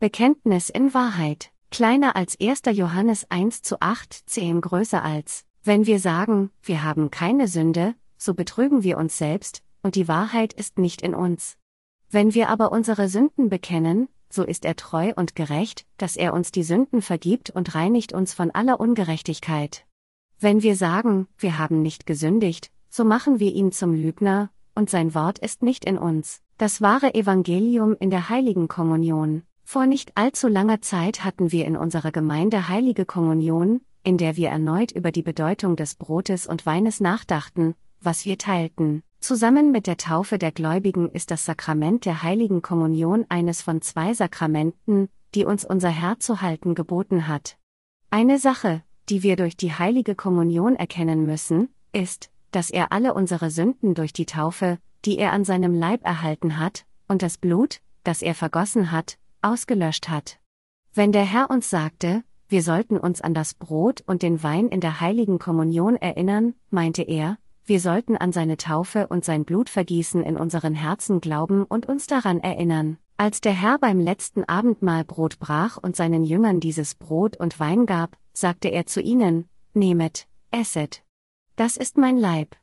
Bekenntnis in Wahrheit. Kleiner als 1. Johannes 1 zu 8, 10 größer als. Wenn wir sagen, wir haben keine Sünde, so betrügen wir uns selbst, und die Wahrheit ist nicht in uns. Wenn wir aber unsere Sünden bekennen, so ist er treu und gerecht, dass er uns die Sünden vergibt und reinigt uns von aller Ungerechtigkeit. Wenn wir sagen, wir haben nicht gesündigt, so machen wir ihn zum Lügner, und sein Wort ist nicht in uns. Das wahre Evangelium in der heiligen Kommunion. Vor nicht allzu langer Zeit hatten wir in unserer Gemeinde heilige Kommunion, in der wir erneut über die Bedeutung des Brotes und Weines nachdachten, was wir teilten. Zusammen mit der Taufe der Gläubigen ist das Sakrament der heiligen Kommunion eines von zwei Sakramenten, die uns unser Herr zu halten geboten hat. Eine Sache, die wir durch die heilige Kommunion erkennen müssen, ist, dass er alle unsere Sünden durch die Taufe, die er an seinem Leib erhalten hat, und das Blut, das er vergossen hat, ausgelöscht hat. Wenn der Herr uns sagte, wir sollten uns an das Brot und den Wein in der heiligen Kommunion erinnern, meinte er, wir sollten an seine Taufe und sein Blutvergießen in unseren Herzen glauben und uns daran erinnern. Als der Herr beim letzten Abendmahl Brot brach und seinen Jüngern dieses Brot und Wein gab, sagte er zu ihnen, Nehmet, esset. Das ist mein Leib.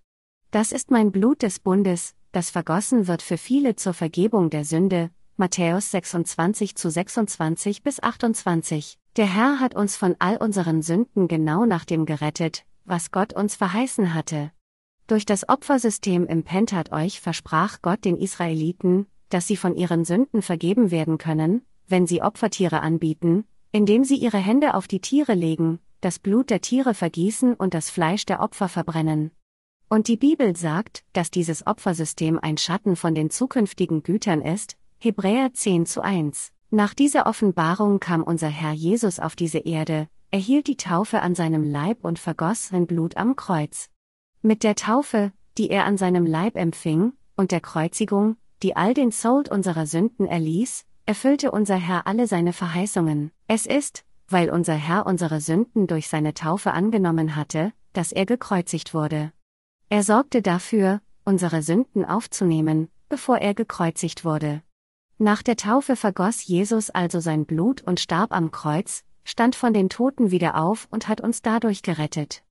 Das ist mein Blut des Bundes, das vergossen wird für viele zur Vergebung der Sünde. Matthäus 26 zu 26 bis 28. Der Herr hat uns von all unseren Sünden genau nach dem gerettet, was Gott uns verheißen hatte. Durch das Opfersystem im Pentat euch versprach Gott den Israeliten, dass sie von ihren Sünden vergeben werden können, wenn sie Opfertiere anbieten, indem sie ihre Hände auf die Tiere legen, das Blut der Tiere vergießen und das Fleisch der Opfer verbrennen. Und die Bibel sagt, dass dieses Opfersystem ein Schatten von den zukünftigen Gütern ist, Hebräer 10 zu 1. Nach dieser Offenbarung kam unser Herr Jesus auf diese Erde, erhielt die Taufe an seinem Leib und vergoss sein Blut am Kreuz. Mit der Taufe, die er an seinem Leib empfing, und der Kreuzigung, die all den Sold unserer Sünden erließ, erfüllte unser Herr alle seine Verheißungen. Es ist, weil unser Herr unsere Sünden durch seine Taufe angenommen hatte, dass er gekreuzigt wurde. Er sorgte dafür, unsere Sünden aufzunehmen, bevor er gekreuzigt wurde. Nach der Taufe vergoss Jesus also sein Blut und starb am Kreuz, stand von den Toten wieder auf und hat uns dadurch gerettet.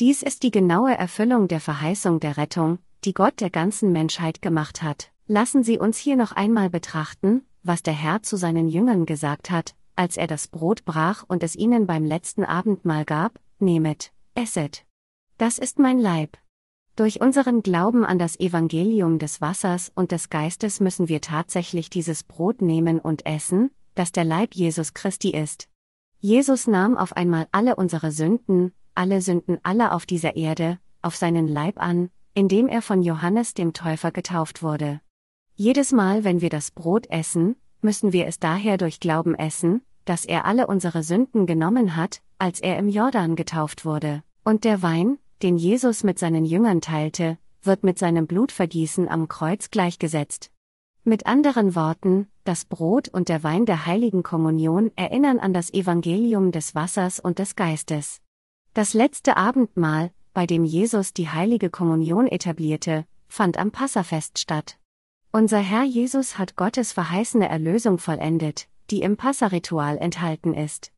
Dies ist die genaue Erfüllung der Verheißung der Rettung, die Gott der ganzen Menschheit gemacht hat. Lassen Sie uns hier noch einmal betrachten, was der Herr zu seinen Jüngern gesagt hat, als er das Brot brach und es ihnen beim letzten Abendmahl gab, nehmet, esset. Das ist mein Leib. Durch unseren Glauben an das Evangelium des Wassers und des Geistes müssen wir tatsächlich dieses Brot nehmen und essen, das der Leib Jesus Christi ist. Jesus nahm auf einmal alle unsere Sünden, alle Sünden aller auf dieser Erde, auf seinen Leib an, indem er von Johannes dem Täufer getauft wurde. Jedes Mal, wenn wir das Brot essen, müssen wir es daher durch Glauben essen, dass er alle unsere Sünden genommen hat, als er im Jordan getauft wurde. Und der Wein, den Jesus mit seinen Jüngern teilte, wird mit seinem Blutvergießen am Kreuz gleichgesetzt. Mit anderen Worten, das Brot und der Wein der heiligen Kommunion erinnern an das Evangelium des Wassers und des Geistes. Das letzte Abendmahl, bei dem Jesus die heilige Kommunion etablierte, fand am Passafest statt. Unser Herr Jesus hat Gottes verheißene Erlösung vollendet, die im Passaritual enthalten ist.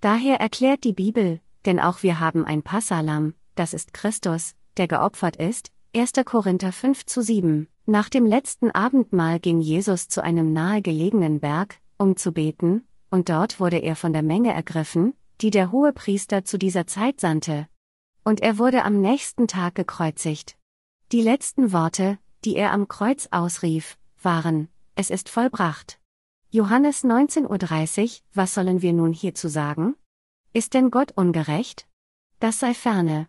Daher erklärt die Bibel, denn auch wir haben ein Passalam, das ist Christus, der geopfert ist, 1. Korinther 5 zu 7. Nach dem letzten Abendmahl ging Jesus zu einem nahegelegenen Berg, um zu beten, und dort wurde er von der Menge ergriffen, die der hohe Priester zu dieser Zeit sandte. Und er wurde am nächsten Tag gekreuzigt. Die letzten Worte, die er am Kreuz ausrief, waren, es ist vollbracht. Johannes 19.30 Uhr, was sollen wir nun hierzu sagen? Ist denn Gott ungerecht? Das sei ferne.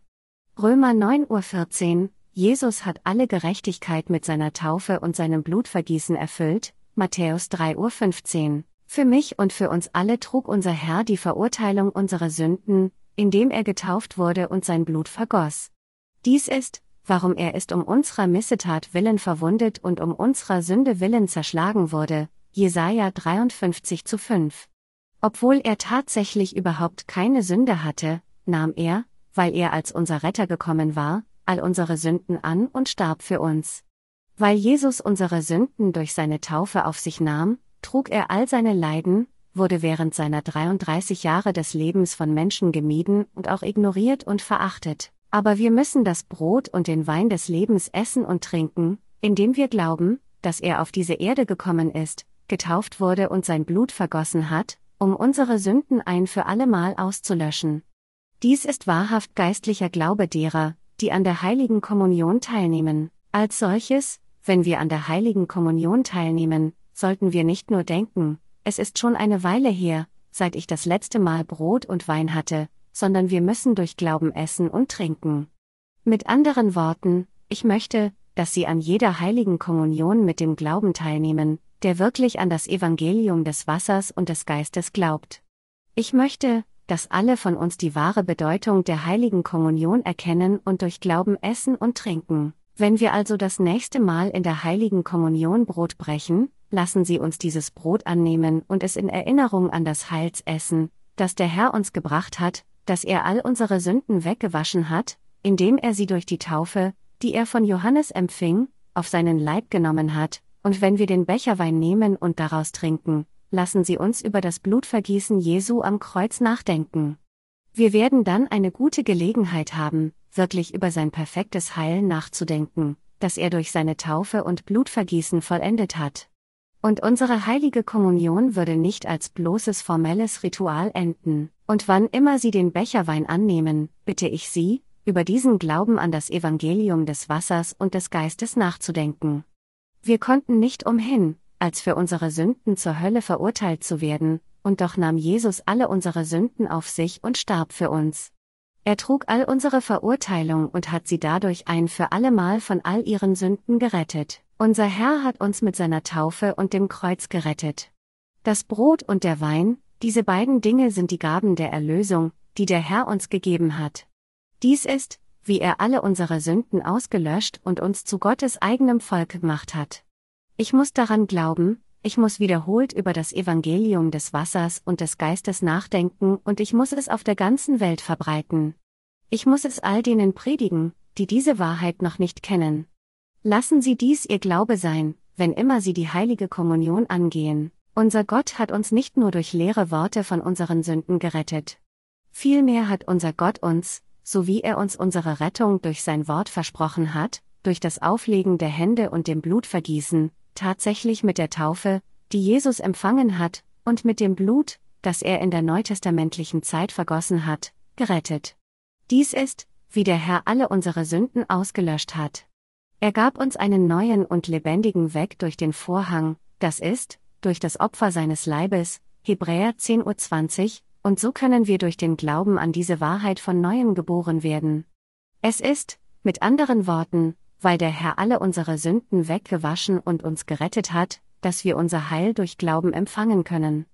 Römer 9.14 Uhr, Jesus hat alle Gerechtigkeit mit seiner Taufe und seinem Blutvergießen erfüllt, Matthäus 3.15 Uhr. Für mich und für uns alle trug unser Herr die Verurteilung unserer Sünden, indem er getauft wurde und sein Blut vergoss. Dies ist, warum er ist um unserer Missetat willen verwundet und um unserer Sünde willen zerschlagen wurde, Jesaja 53 zu 5. Obwohl er tatsächlich überhaupt keine Sünde hatte, nahm er, weil er als unser Retter gekommen war, all unsere Sünden an und starb für uns. Weil Jesus unsere Sünden durch seine Taufe auf sich nahm, trug er all seine Leiden, wurde während seiner 33 Jahre des Lebens von Menschen gemieden und auch ignoriert und verachtet. Aber wir müssen das Brot und den Wein des Lebens essen und trinken, indem wir glauben, dass er auf diese Erde gekommen ist, getauft wurde und sein Blut vergossen hat, um unsere Sünden ein für allemal auszulöschen. Dies ist wahrhaft geistlicher Glaube derer, die an der heiligen Kommunion teilnehmen. Als solches, wenn wir an der heiligen Kommunion teilnehmen, sollten wir nicht nur denken, es ist schon eine Weile her, seit ich das letzte Mal Brot und Wein hatte, sondern wir müssen durch Glauben essen und trinken. Mit anderen Worten, ich möchte, dass Sie an jeder heiligen Kommunion mit dem Glauben teilnehmen, der wirklich an das Evangelium des Wassers und des Geistes glaubt. Ich möchte, dass alle von uns die wahre Bedeutung der heiligen Kommunion erkennen und durch Glauben essen und trinken. Wenn wir also das nächste Mal in der heiligen Kommunion Brot brechen, lassen Sie uns dieses Brot annehmen und es in Erinnerung an das Heils essen, das der Herr uns gebracht hat, dass er all unsere Sünden weggewaschen hat, indem er sie durch die Taufe, die er von Johannes empfing, auf seinen Leib genommen hat, und wenn wir den Becherwein nehmen und daraus trinken, lassen Sie uns über das Blutvergießen Jesu am Kreuz nachdenken. Wir werden dann eine gute Gelegenheit haben, wirklich über sein perfektes Heil nachzudenken, das er durch seine Taufe und Blutvergießen vollendet hat. Und unsere heilige Kommunion würde nicht als bloßes formelles Ritual enden. Und wann immer Sie den Becherwein annehmen, bitte ich Sie, über diesen Glauben an das Evangelium des Wassers und des Geistes nachzudenken. Wir konnten nicht umhin, als für unsere Sünden zur Hölle verurteilt zu werden, und doch nahm Jesus alle unsere Sünden auf sich und starb für uns. Er trug all unsere Verurteilung und hat sie dadurch ein für allemal von all ihren Sünden gerettet. Unser Herr hat uns mit seiner Taufe und dem Kreuz gerettet. Das Brot und der Wein, diese beiden Dinge sind die Gaben der Erlösung, die der Herr uns gegeben hat. Dies ist, wie er alle unsere Sünden ausgelöscht und uns zu Gottes eigenem Volk gemacht hat. Ich muss daran glauben, ich muss wiederholt über das Evangelium des Wassers und des Geistes nachdenken und ich muss es auf der ganzen Welt verbreiten. Ich muss es all denen predigen, die diese Wahrheit noch nicht kennen. Lassen Sie dies Ihr Glaube sein, wenn immer Sie die heilige Kommunion angehen. Unser Gott hat uns nicht nur durch leere Worte von unseren Sünden gerettet. Vielmehr hat unser Gott uns, so wie er uns unsere Rettung durch sein Wort versprochen hat, durch das Auflegen der Hände und dem Blutvergießen, tatsächlich mit der Taufe, die Jesus empfangen hat, und mit dem Blut, das er in der neutestamentlichen Zeit vergossen hat, gerettet. Dies ist, wie der Herr alle unsere Sünden ausgelöscht hat. Er gab uns einen neuen und lebendigen Weg durch den Vorhang, das ist, durch das Opfer seines Leibes, Hebräer 10.20 Uhr, und so können wir durch den Glauben an diese Wahrheit von neuem geboren werden. Es ist, mit anderen Worten, weil der Herr alle unsere Sünden weggewaschen und uns gerettet hat, dass wir unser Heil durch Glauben empfangen können.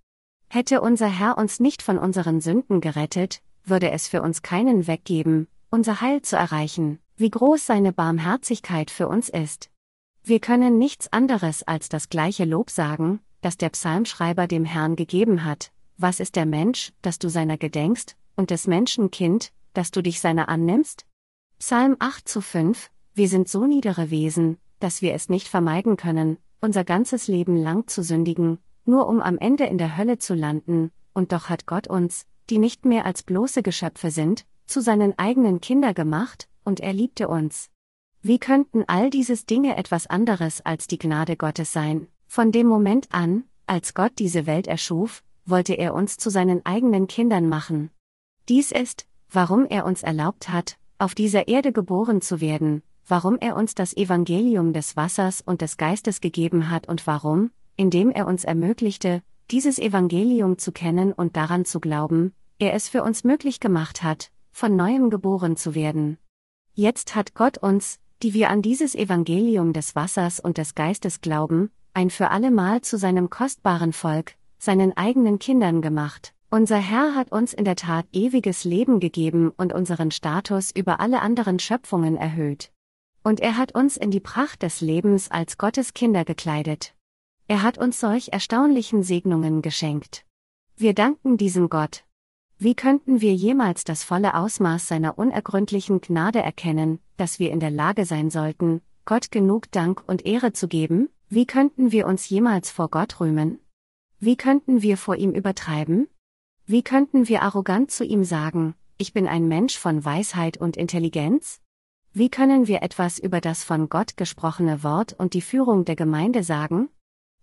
Hätte unser Herr uns nicht von unseren Sünden gerettet, würde es für uns keinen Weg geben, unser Heil zu erreichen, wie groß seine Barmherzigkeit für uns ist. Wir können nichts anderes als das gleiche Lob sagen, das der Psalmschreiber dem Herrn gegeben hat, was ist der Mensch, dass du seiner gedenkst, und des Menschen Kind, dass du dich seiner annimmst? Psalm 8 zu 5 Wir sind so niedere Wesen, dass wir es nicht vermeiden können, unser ganzes Leben lang zu sündigen, nur um am Ende in der Hölle zu landen, und doch hat Gott uns, die nicht mehr als bloße Geschöpfe sind, zu seinen eigenen Kinder gemacht, und er liebte uns. Wie könnten all dieses Dinge etwas anderes als die Gnade Gottes sein? Von dem Moment an, als Gott diese Welt erschuf, wollte er uns zu seinen eigenen Kindern machen. Dies ist, warum er uns erlaubt hat, auf dieser Erde geboren zu werden, warum er uns das Evangelium des Wassers und des Geistes gegeben hat und warum, indem er uns ermöglichte, dieses Evangelium zu kennen und daran zu glauben, er es für uns möglich gemacht hat, von neuem geboren zu werden. Jetzt hat Gott uns, die wir an dieses Evangelium des Wassers und des Geistes glauben, ein für allemal zu seinem kostbaren Volk, seinen eigenen Kindern gemacht. Unser Herr hat uns in der Tat ewiges Leben gegeben und unseren Status über alle anderen Schöpfungen erhöht. Und er hat uns in die Pracht des Lebens als Gottes Kinder gekleidet. Er hat uns solch erstaunlichen Segnungen geschenkt. Wir danken diesem Gott. Wie könnten wir jemals das volle Ausmaß seiner unergründlichen Gnade erkennen, dass wir in der Lage sein sollten, Gott genug Dank und Ehre zu geben? Wie könnten wir uns jemals vor Gott rühmen? Wie könnten wir vor ihm übertreiben? Wie könnten wir arrogant zu ihm sagen, ich bin ein Mensch von Weisheit und Intelligenz? Wie können wir etwas über das von Gott gesprochene Wort und die Führung der Gemeinde sagen?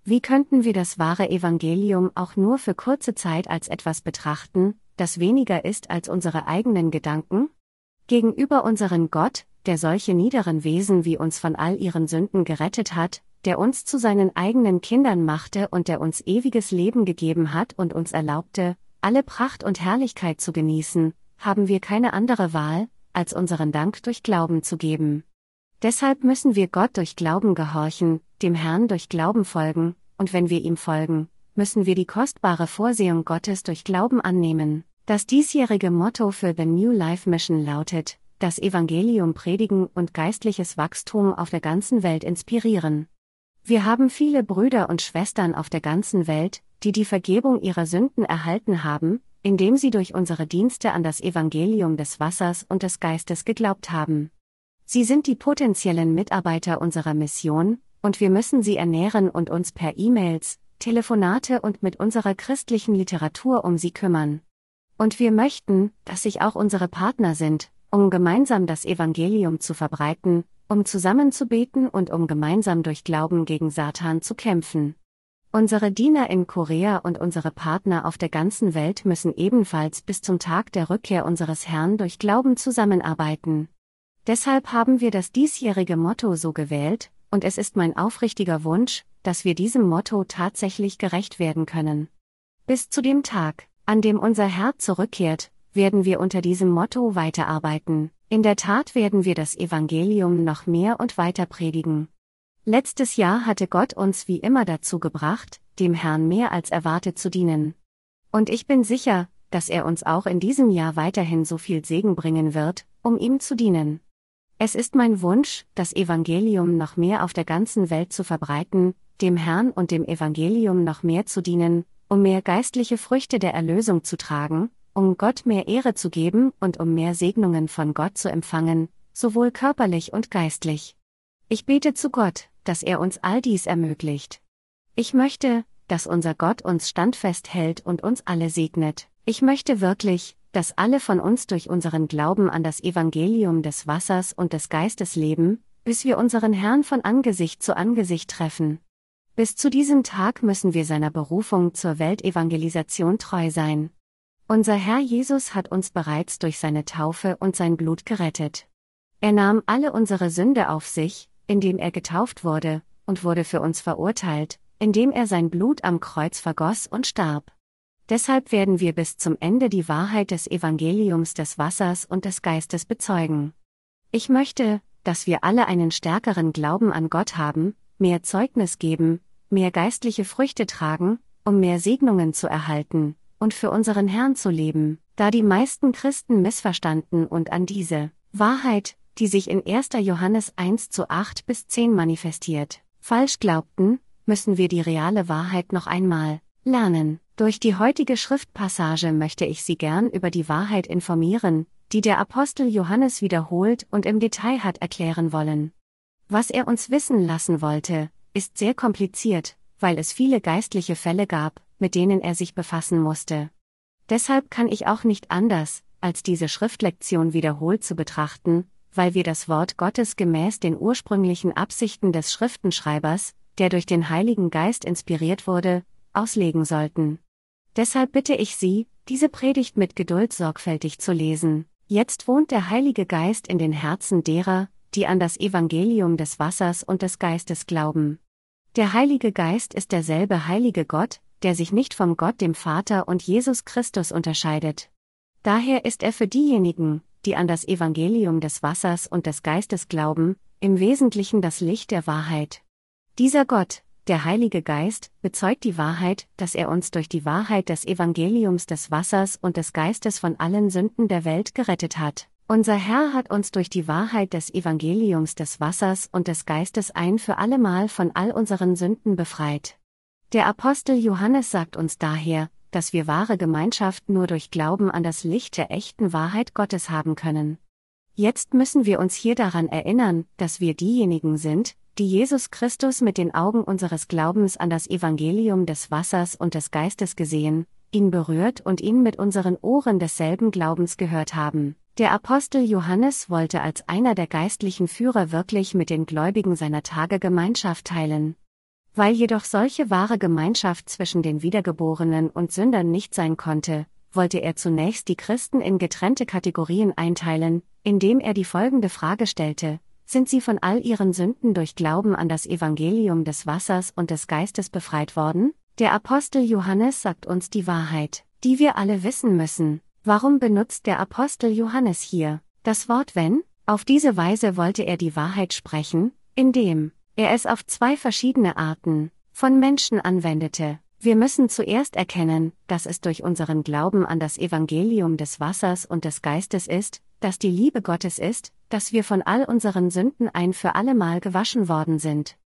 Wie könnten wir das wahre Evangelium auch nur für kurze Zeit als etwas betrachten, das weniger ist als unsere eigenen Gedanken? Gegenüber unseren Gott, der solche niederen Wesen wie uns von all ihren Sünden gerettet hat, der uns zu seinen eigenen Kindern machte und der uns ewiges Leben gegeben hat und uns erlaubte, alle Pracht und Herrlichkeit zu genießen, haben wir keine andere Wahl, als unseren Dank durch Glauben zu geben. Deshalb müssen wir Gott durch Glauben gehorchen, dem Herrn durch Glauben folgen, und wenn wir ihm folgen, müssen wir die kostbare Vorsehung Gottes durch Glauben annehmen. Das diesjährige Motto für The New Life Mission lautet, das Evangelium predigen und geistliches Wachstum auf der ganzen Welt inspirieren. Wir haben viele Brüder und Schwestern auf der ganzen Welt, die die Vergebung ihrer Sünden erhalten haben, indem sie durch unsere Dienste an das Evangelium des Wassers und des Geistes geglaubt haben. Sie sind die potenziellen Mitarbeiter unserer Mission, und wir müssen sie ernähren und uns per E-Mails, Telefonate und mit unserer christlichen Literatur um sie kümmern. Und wir möchten, dass sich auch unsere Partner sind, um gemeinsam das Evangelium zu verbreiten, um zusammen zu beten und um gemeinsam durch Glauben gegen Satan zu kämpfen. Unsere Diener in Korea und unsere Partner auf der ganzen Welt müssen ebenfalls bis zum Tag der Rückkehr unseres Herrn durch Glauben zusammenarbeiten. Deshalb haben wir das diesjährige Motto so gewählt, und es ist mein aufrichtiger Wunsch, dass wir diesem Motto tatsächlich gerecht werden können. Bis zu dem Tag, an dem unser Herr zurückkehrt, werden wir unter diesem Motto weiterarbeiten. In der Tat werden wir das Evangelium noch mehr und weiter predigen. Letztes Jahr hatte Gott uns wie immer dazu gebracht, dem Herrn mehr als erwartet zu dienen. Und ich bin sicher, dass er uns auch in diesem Jahr weiterhin so viel Segen bringen wird, um ihm zu dienen. Es ist mein Wunsch, das Evangelium noch mehr auf der ganzen Welt zu verbreiten, dem Herrn und dem Evangelium noch mehr zu dienen, um mehr geistliche Früchte der Erlösung zu tragen, um Gott mehr Ehre zu geben und um mehr Segnungen von Gott zu empfangen, sowohl körperlich und geistlich. Ich bete zu Gott, dass er uns all dies ermöglicht. Ich möchte, dass unser Gott uns standfest hält und uns alle segnet. Ich möchte wirklich, dass alle von uns durch unseren Glauben an das Evangelium des Wassers und des Geistes leben, bis wir unseren Herrn von Angesicht zu Angesicht treffen. Bis zu diesem Tag müssen wir seiner Berufung zur Weltevangelisation treu sein. Unser Herr Jesus hat uns bereits durch seine Taufe und sein Blut gerettet. Er nahm alle unsere Sünde auf sich, indem er getauft wurde, und wurde für uns verurteilt, indem er sein Blut am Kreuz vergoss und starb. Deshalb werden wir bis zum Ende die Wahrheit des Evangeliums des Wassers und des Geistes bezeugen. Ich möchte, dass wir alle einen stärkeren Glauben an Gott haben, mehr Zeugnis geben, mehr geistliche Früchte tragen, um mehr Segnungen zu erhalten, und für unseren Herrn zu leben, da die meisten Christen missverstanden und an diese Wahrheit, die sich in 1. Johannes 1 zu 8 bis 10 manifestiert, falsch glaubten, müssen wir die reale Wahrheit noch einmal lernen. Durch die heutige Schriftpassage möchte ich Sie gern über die Wahrheit informieren, die der Apostel Johannes wiederholt und im Detail hat erklären wollen. Was er uns wissen lassen wollte, ist sehr kompliziert, weil es viele geistliche Fälle gab, mit denen er sich befassen musste. Deshalb kann ich auch nicht anders, als diese Schriftlektion wiederholt zu betrachten, weil wir das Wort Gottes gemäß den ursprünglichen Absichten des Schriftenschreibers, der durch den Heiligen Geist inspiriert wurde, auslegen sollten. Deshalb bitte ich Sie, diese Predigt mit Geduld sorgfältig zu lesen. Jetzt wohnt der Heilige Geist in den Herzen derer, die an das Evangelium des Wassers und des Geistes glauben. Der Heilige Geist ist derselbe heilige Gott, der sich nicht vom Gott dem Vater und Jesus Christus unterscheidet. Daher ist er für diejenigen, die an das Evangelium des Wassers und des Geistes glauben, im Wesentlichen das Licht der Wahrheit. Dieser Gott, der Heilige Geist, bezeugt die Wahrheit, dass er uns durch die Wahrheit des Evangeliums des Wassers und des Geistes von allen Sünden der Welt gerettet hat. Unser Herr hat uns durch die Wahrheit des Evangeliums des Wassers und des Geistes ein für allemal von all unseren Sünden befreit. Der Apostel Johannes sagt uns daher, dass wir wahre Gemeinschaft nur durch Glauben an das Licht der echten Wahrheit Gottes haben können. Jetzt müssen wir uns hier daran erinnern, dass wir diejenigen sind, die Jesus Christus mit den Augen unseres Glaubens an das Evangelium des Wassers und des Geistes gesehen, ihn berührt und ihn mit unseren Ohren desselben Glaubens gehört haben. Der Apostel Johannes wollte als einer der geistlichen Führer wirklich mit den Gläubigen seiner Tage Gemeinschaft teilen. Weil jedoch solche wahre Gemeinschaft zwischen den Wiedergeborenen und Sündern nicht sein konnte, wollte er zunächst die Christen in getrennte Kategorien einteilen, indem er die folgende Frage stellte, sind sie von all ihren Sünden durch Glauben an das Evangelium des Wassers und des Geistes befreit worden? Der Apostel Johannes sagt uns die Wahrheit, die wir alle wissen müssen. Warum benutzt der Apostel Johannes hier das Wort wenn? Auf diese Weise wollte er die Wahrheit sprechen, indem er es auf zwei verschiedene Arten von Menschen anwendete. Wir müssen zuerst erkennen, dass es durch unseren Glauben an das Evangelium des Wassers und des Geistes ist, dass die Liebe Gottes ist, dass wir von all unseren Sünden ein für allemal gewaschen worden sind.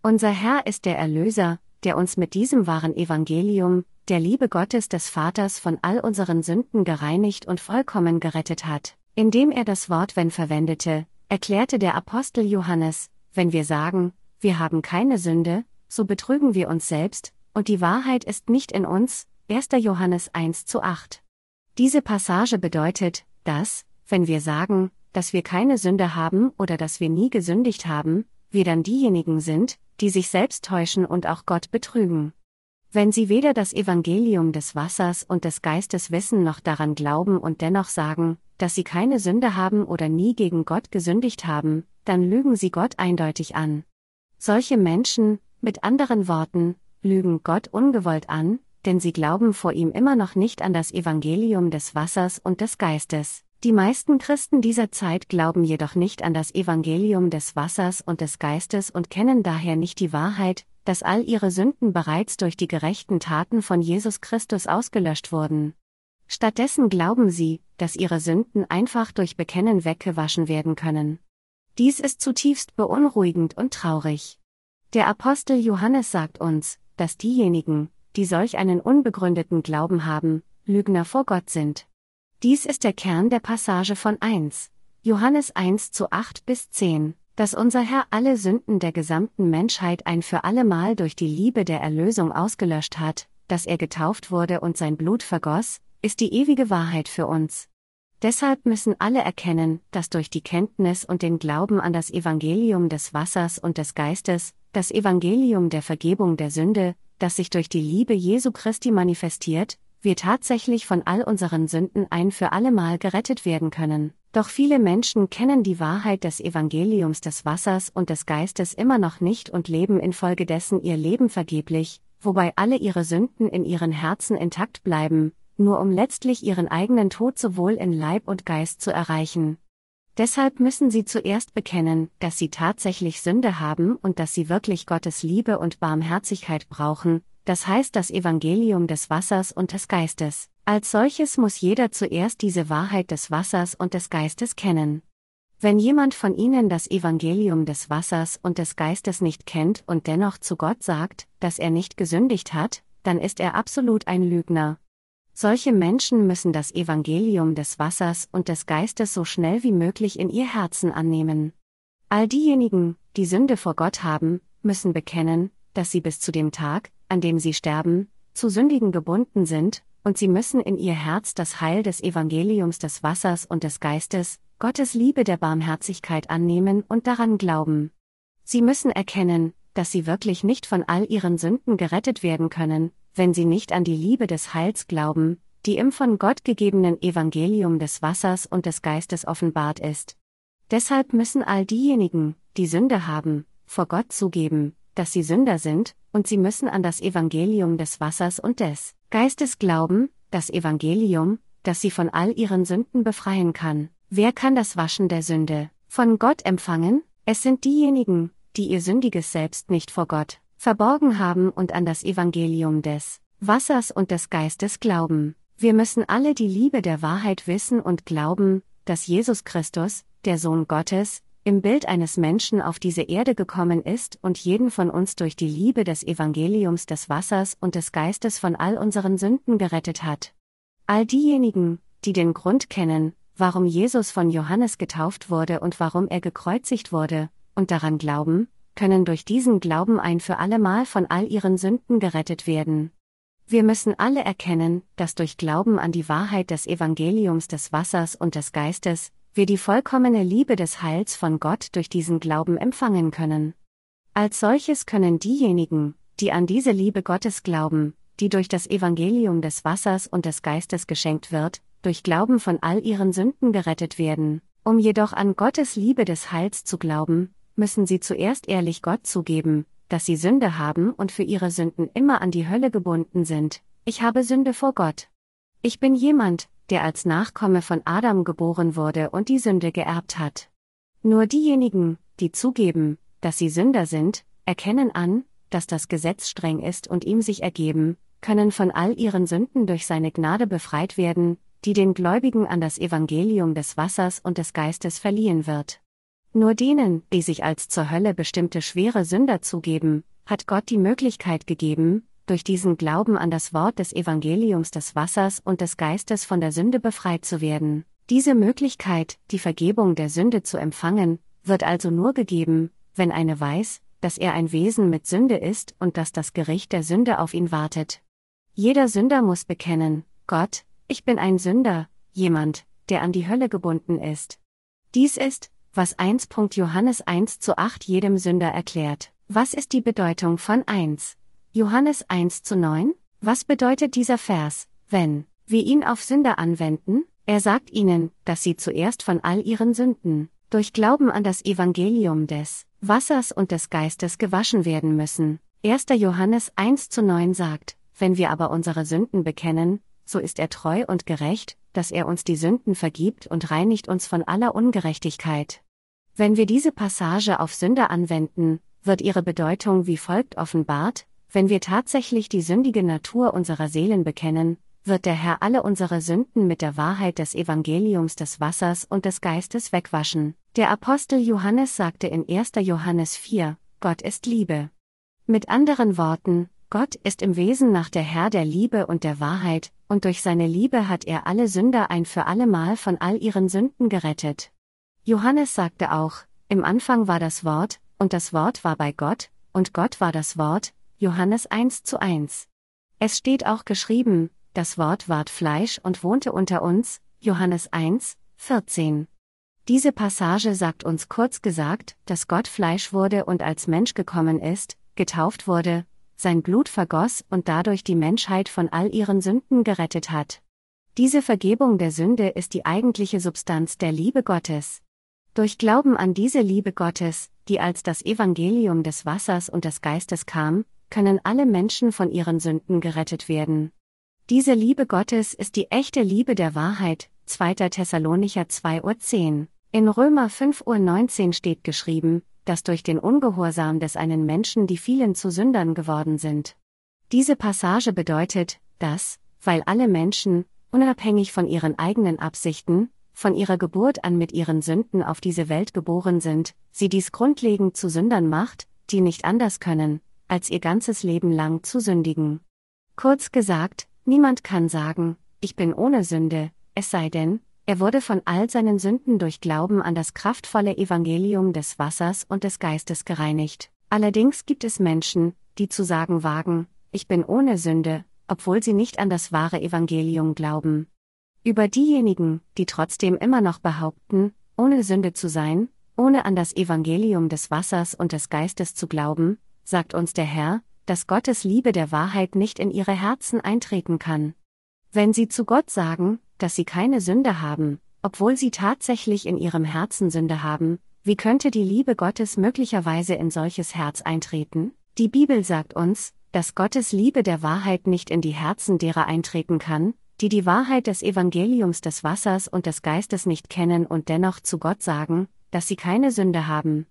Unser Herr ist der Erlöser, der uns mit diesem wahren Evangelium, der Liebe Gottes des Vaters von all unseren Sünden gereinigt und vollkommen gerettet hat. Indem er das Wort wenn verwendete, erklärte der Apostel Johannes, wenn wir sagen, wir haben keine Sünde, so betrügen wir uns selbst, und die Wahrheit ist nicht in uns, 1. Johannes 1 zu 8. Diese Passage bedeutet, dass, wenn wir sagen, dass wir keine Sünde haben oder dass wir nie gesündigt haben, wir dann diejenigen sind, die sich selbst täuschen und auch Gott betrügen. Wenn sie weder das Evangelium des Wassers und des Geistes wissen noch daran glauben und dennoch sagen, dass sie keine Sünde haben oder nie gegen Gott gesündigt haben, dann lügen sie Gott eindeutig an. Solche Menschen, mit anderen Worten, lügen Gott ungewollt an, denn sie glauben vor ihm immer noch nicht an das Evangelium des Wassers und des Geistes. Die meisten Christen dieser Zeit glauben jedoch nicht an das Evangelium des Wassers und des Geistes und kennen daher nicht die Wahrheit, dass all ihre Sünden bereits durch die gerechten Taten von Jesus Christus ausgelöscht wurden. Stattdessen glauben sie, dass ihre Sünden einfach durch Bekennen weggewaschen werden können. Dies ist zutiefst beunruhigend und traurig. Der Apostel Johannes sagt uns, dass diejenigen, die solch einen unbegründeten Glauben haben, Lügner vor Gott sind. Dies ist der Kern der Passage von 1, Johannes 1 zu 8 bis 10, dass unser Herr alle Sünden der gesamten Menschheit ein für allemal durch die Liebe der Erlösung ausgelöscht hat, dass er getauft wurde und sein Blut vergoss, ist die ewige Wahrheit für uns. Deshalb müssen alle erkennen, dass durch die Kenntnis und den Glauben an das Evangelium des Wassers und des Geistes, das Evangelium der Vergebung der Sünde, das sich durch die Liebe Jesu Christi manifestiert, wir tatsächlich von all unseren Sünden ein für allemal gerettet werden können. Doch viele Menschen kennen die Wahrheit des Evangeliums des Wassers und des Geistes immer noch nicht und leben infolgedessen ihr Leben vergeblich, wobei alle ihre Sünden in ihren Herzen intakt bleiben, nur um letztlich ihren eigenen Tod sowohl in Leib und Geist zu erreichen. Deshalb müssen sie zuerst bekennen, dass sie tatsächlich Sünde haben und dass sie wirklich Gottes Liebe und Barmherzigkeit brauchen, das heißt das Evangelium des Wassers und des Geistes. Als solches muss jeder zuerst diese Wahrheit des Wassers und des Geistes kennen. Wenn jemand von ihnen das Evangelium des Wassers und des Geistes nicht kennt und dennoch zu Gott sagt, dass er nicht gesündigt hat, dann ist er absolut ein Lügner. Solche Menschen müssen das Evangelium des Wassers und des Geistes so schnell wie möglich in ihr Herzen annehmen. All diejenigen, die Sünde vor Gott haben, müssen bekennen, dass sie bis zu dem Tag, an dem sie sterben, zu Sündigen gebunden sind, und sie müssen in ihr Herz das Heil des Evangeliums des Wassers und des Geistes, Gottes Liebe der Barmherzigkeit annehmen und daran glauben. Sie müssen erkennen, dass sie wirklich nicht von all ihren Sünden gerettet werden können, wenn sie nicht an die Liebe des Heils glauben, die im von Gott gegebenen Evangelium des Wassers und des Geistes offenbart ist. Deshalb müssen all diejenigen, die Sünde haben, vor Gott zugeben, dass sie Sünder sind, und sie müssen an das Evangelium des Wassers und des Geistes glauben, das Evangelium, das sie von all ihren Sünden befreien kann. Wer kann das Waschen der Sünde von Gott empfangen? Es sind diejenigen, die ihr sündiges Selbst nicht vor Gott verborgen haben und an das Evangelium des Wassers und des Geistes glauben. Wir müssen alle die Liebe der Wahrheit wissen und glauben, dass Jesus Christus, der Sohn Gottes, im Bild eines Menschen auf diese Erde gekommen ist und jeden von uns durch die Liebe des Evangeliums des Wassers und des Geistes von all unseren Sünden gerettet hat. All diejenigen, die den Grund kennen, warum Jesus von Johannes getauft wurde und warum er gekreuzigt wurde, und daran glauben, können durch diesen Glauben ein für allemal von all ihren Sünden gerettet werden. Wir müssen alle erkennen, dass durch Glauben an die Wahrheit des Evangeliums des Wassers und des Geistes, wir die vollkommene Liebe des Heils von Gott durch diesen Glauben empfangen können. Als solches können diejenigen, die an diese Liebe Gottes glauben, die durch das Evangelium des Wassers und des Geistes geschenkt wird, durch Glauben von all ihren Sünden gerettet werden. Um jedoch an Gottes Liebe des Heils zu glauben, müssen sie zuerst ehrlich Gott zugeben, dass sie Sünde haben und für ihre Sünden immer an die Hölle gebunden sind. Ich habe Sünde vor Gott. Ich bin jemand, der als Nachkomme von Adam geboren wurde und die Sünde geerbt hat. Nur diejenigen, die zugeben, dass sie Sünder sind, erkennen an, dass das Gesetz streng ist und ihm sich ergeben, können von all ihren Sünden durch seine Gnade befreit werden, die den Gläubigen an das Evangelium des Wassers und des Geistes verliehen wird. Nur denen, die sich als zur Hölle bestimmte schwere Sünder zugeben, hat Gott die Möglichkeit gegeben, durch diesen Glauben an das Wort des Evangeliums des Wassers und des Geistes von der Sünde befreit zu werden. Diese Möglichkeit, die Vergebung der Sünde zu empfangen, wird also nur gegeben, wenn eine weiß, dass er ein Wesen mit Sünde ist und dass das Gericht der Sünde auf ihn wartet. Jeder Sünder muss bekennen, Gott, ich bin ein Sünder, jemand, der an die Hölle gebunden ist. Dies ist, was 1. Johannes 1 zu 8 jedem Sünder erklärt. Was ist die Bedeutung von 1? Johannes 1 zu 9? Was bedeutet dieser Vers, wenn wir ihn auf Sünder anwenden? Er sagt ihnen, dass sie zuerst von all ihren Sünden, durch Glauben an das Evangelium des Wassers und des Geistes gewaschen werden müssen. 1. Johannes 1 zu 9 sagt, wenn wir aber unsere Sünden bekennen, so ist er treu und gerecht, dass er uns die Sünden vergibt und reinigt uns von aller Ungerechtigkeit. Wenn wir diese Passage auf Sünder anwenden, wird ihre Bedeutung wie folgt offenbart, wenn wir tatsächlich die sündige Natur unserer Seelen bekennen, wird der Herr alle unsere Sünden mit der Wahrheit des Evangeliums des Wassers und des Geistes wegwaschen. Der Apostel Johannes sagte in 1. Johannes 4, Gott ist Liebe. Mit anderen Worten, Gott ist im Wesen nach der Herr der Liebe und der Wahrheit, und durch seine Liebe hat er alle Sünder ein für allemal von all ihren Sünden gerettet. Johannes sagte auch, im Anfang war das Wort, und das Wort war bei Gott, und Gott war das Wort, Johannes 1 zu 1. Es steht auch geschrieben, das Wort ward Fleisch und wohnte unter uns, Johannes 1, 14. Diese Passage sagt uns kurz gesagt, dass Gott Fleisch wurde und als Mensch gekommen ist, getauft wurde, sein Blut vergoss und dadurch die Menschheit von all ihren Sünden gerettet hat. Diese Vergebung der Sünde ist die eigentliche Substanz der Liebe Gottes. Durch Glauben an diese Liebe Gottes, die als das Evangelium des Wassers und des Geistes kam, können alle Menschen von ihren Sünden gerettet werden. Diese Liebe Gottes ist die echte Liebe der Wahrheit, 2. Thessalonicher 2.10 Uhr. In Römer 5.19 Uhr steht geschrieben, dass durch den Ungehorsam des einen Menschen die vielen zu Sündern geworden sind. Diese Passage bedeutet, dass, weil alle Menschen, unabhängig von ihren eigenen Absichten, von ihrer Geburt an mit ihren Sünden auf diese Welt geboren sind, sie dies grundlegend zu Sündern macht, die nicht anders können, als ihr ganzes Leben lang zu sündigen. Kurz gesagt, niemand kann sagen, ich bin ohne Sünde, es sei denn, er wurde von all seinen Sünden durch Glauben an das kraftvolle Evangelium des Wassers und des Geistes gereinigt. Allerdings gibt es Menschen, die zu sagen wagen, ich bin ohne Sünde, obwohl sie nicht an das wahre Evangelium glauben. Über diejenigen, die trotzdem immer noch behaupten, ohne Sünde zu sein, ohne an das Evangelium des Wassers und des Geistes zu glauben, sagt uns der Herr, dass Gottes Liebe der Wahrheit nicht in ihre Herzen eintreten kann. Wenn sie zu Gott sagen, dass sie keine Sünde haben, obwohl sie tatsächlich in ihrem Herzen Sünde haben, wie könnte die Liebe Gottes möglicherweise in solches Herz eintreten? Die Bibel sagt uns, dass Gottes Liebe der Wahrheit nicht in die Herzen derer eintreten kann, die die Wahrheit des Evangeliums des Wassers und des Geistes nicht kennen und dennoch zu Gott sagen, dass sie keine Sünde haben.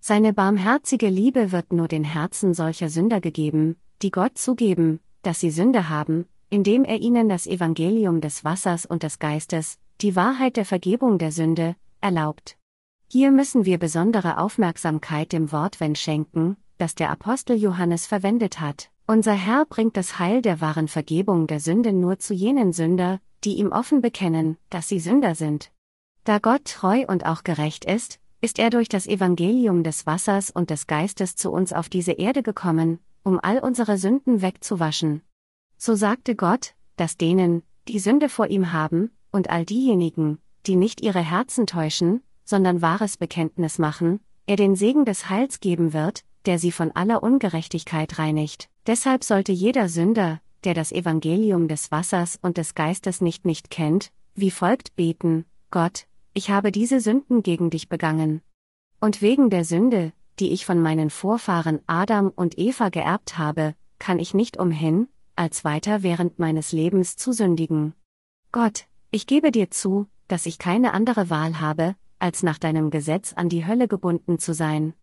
Seine barmherzige Liebe wird nur den Herzen solcher Sünder gegeben, die Gott zugeben, dass sie Sünde haben, indem er ihnen das Evangelium des Wassers und des Geistes, die Wahrheit der Vergebung der Sünde, erlaubt. Hier müssen wir besondere Aufmerksamkeit dem Wort wenn schenken, das der Apostel Johannes verwendet hat. Unser Herr bringt das Heil der wahren Vergebung der Sünde nur zu jenen Sünder, die ihm offen bekennen, dass sie Sünder sind. Da Gott treu und auch gerecht ist, ist er durch das Evangelium des Wassers und des Geistes zu uns auf diese Erde gekommen, um all unsere Sünden wegzuwaschen. So sagte Gott, dass denen, die Sünde vor ihm haben, und all diejenigen, die nicht ihre Herzen täuschen, sondern wahres Bekenntnis machen, er den Segen des Heils geben wird, der sie von aller Ungerechtigkeit reinigt. Deshalb sollte jeder Sünder, der das Evangelium des Wassers und des Geistes nicht nicht kennt, wie folgt beten, Gott, ich habe diese Sünden gegen dich begangen. Und wegen der Sünde, die ich von meinen Vorfahren Adam und Eva geerbt habe, kann ich nicht umhin, als weiter während meines Lebens zu sündigen. Gott, ich gebe dir zu, dass ich keine andere Wahl habe, als nach deinem Gesetz an die Hölle gebunden zu sein.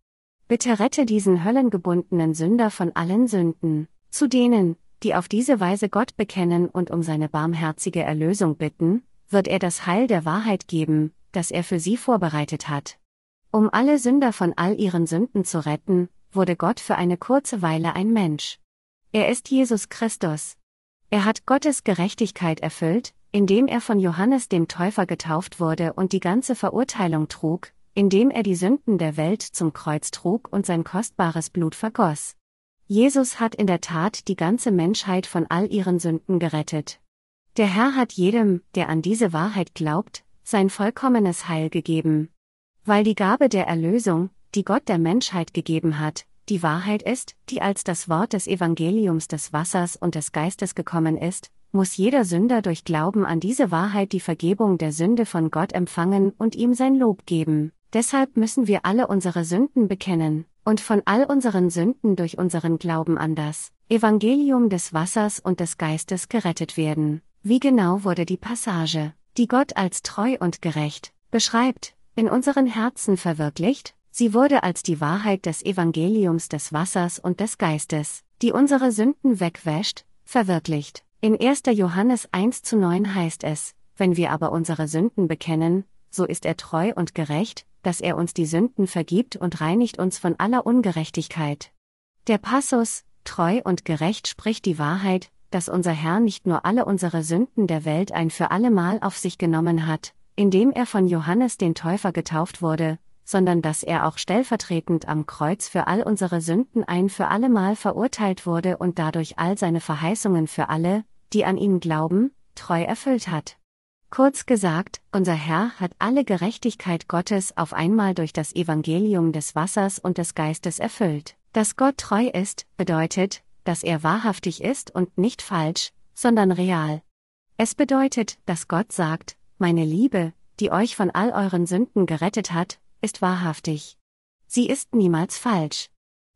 Bitte rette diesen höllengebundenen Sünder von allen Sünden, zu denen, die auf diese Weise Gott bekennen und um seine barmherzige Erlösung bitten, wird er das Heil der Wahrheit geben, das er für sie vorbereitet hat. Um alle Sünder von all ihren Sünden zu retten, wurde Gott für eine kurze Weile ein Mensch. Er ist Jesus Christus. Er hat Gottes Gerechtigkeit erfüllt, indem er von Johannes dem Täufer getauft wurde und die ganze Verurteilung trug, indem er die Sünden der Welt zum Kreuz trug und sein kostbares Blut vergoss. Jesus hat in der Tat die ganze Menschheit von all ihren Sünden gerettet. Der Herr hat jedem, der an diese Wahrheit glaubt, sein vollkommenes Heil gegeben. Weil die Gabe der Erlösung, die Gott der Menschheit gegeben hat, die Wahrheit ist, die als das Wort des Evangeliums des Wassers und des Geistes gekommen ist, muss jeder Sünder durch Glauben an diese Wahrheit die Vergebung der Sünde von Gott empfangen und ihm sein Lob geben. Deshalb müssen wir alle unsere Sünden bekennen, und von all unseren Sünden durch unseren Glauben an das Evangelium des Wassers und des Geistes gerettet werden. Wie genau wurde die Passage, die Gott als treu und gerecht beschreibt, in unseren Herzen verwirklicht, sie wurde als die Wahrheit des Evangeliums des Wassers und des Geistes, die unsere Sünden wegwäscht, verwirklicht. In 1. Johannes 1 zu 9 heißt es, wenn wir aber unsere Sünden bekennen, so ist er treu und gerecht, dass er uns die Sünden vergibt und reinigt uns von aller Ungerechtigkeit. Der Passus, treu und gerecht spricht die Wahrheit, dass unser Herr nicht nur alle unsere Sünden der Welt ein für allemal auf sich genommen hat, indem er von Johannes den Täufer getauft wurde, sondern dass er auch stellvertretend am Kreuz für all unsere Sünden ein für allemal verurteilt wurde und dadurch all seine Verheißungen für alle, die an ihn glauben, treu erfüllt hat. Kurz gesagt, unser Herr hat alle Gerechtigkeit Gottes auf einmal durch das Evangelium des Wassers und des Geistes erfüllt. Dass Gott treu ist, bedeutet, dass er wahrhaftig ist und nicht falsch, sondern real. Es bedeutet, dass Gott sagt, meine Liebe, die euch von all euren Sünden gerettet hat, ist wahrhaftig. Sie ist niemals falsch.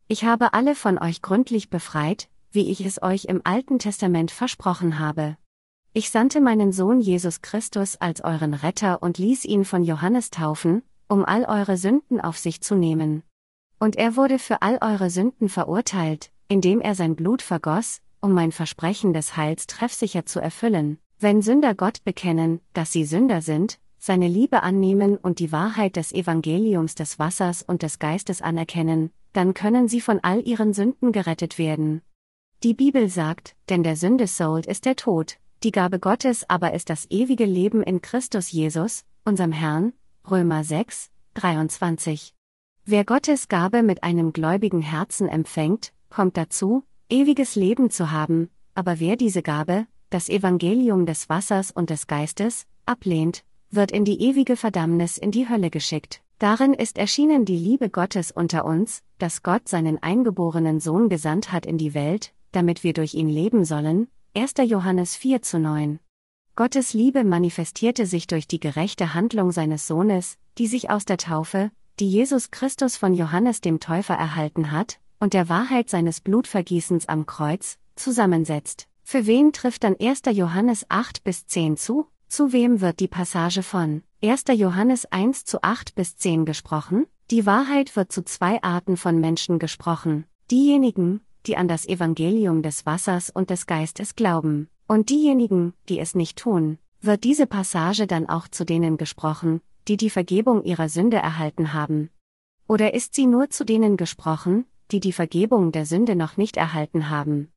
Ich habe alle von euch gründlich befreit, wie ich es euch im Alten Testament versprochen habe. Ich sandte meinen Sohn Jesus Christus als euren Retter und ließ ihn von Johannes taufen, um all eure Sünden auf sich zu nehmen. Und er wurde für all eure Sünden verurteilt, indem er sein Blut vergoss, um mein Versprechen des Heils treffsicher zu erfüllen. Wenn Sünder Gott bekennen, dass sie Sünder sind, seine Liebe annehmen und die Wahrheit des Evangeliums des Wassers und des Geistes anerkennen, dann können sie von all ihren Sünden gerettet werden. Die Bibel sagt, denn der Sünde Sold ist der Tod, die Gabe Gottes aber ist das ewige Leben in Christus Jesus, unserem Herrn, Römer 6, 23. Wer Gottes Gabe mit einem gläubigen Herzen empfängt, kommt dazu, ewiges Leben zu haben, aber wer diese Gabe, das Evangelium des Wassers und des Geistes, ablehnt, wird in die ewige Verdammnis in die Hölle geschickt. Darin ist erschienen die Liebe Gottes unter uns, dass Gott seinen eingeborenen Sohn gesandt hat in die Welt, damit wir durch ihn leben sollen. 1. Johannes 4 zu 9. Gottes Liebe manifestierte sich durch die gerechte Handlung seines Sohnes, die sich aus der Taufe, die Jesus Christus von Johannes dem Täufer erhalten hat, und der Wahrheit seines Blutvergießens am Kreuz, zusammensetzt. Für wen trifft dann 1. Johannes 8 bis 10 zu? Zu wem wird die Passage von 1. Johannes 1 zu 8 bis 10 gesprochen? Die Wahrheit wird zu zwei Arten von Menschen gesprochen. Diejenigen, die an das Evangelium des Wassers und des Geistes glauben, und diejenigen, die es nicht tun, wird diese Passage dann auch zu denen gesprochen, die die Vergebung ihrer Sünde erhalten haben. Oder ist sie nur zu denen gesprochen, die die Vergebung der Sünde noch nicht erhalten haben?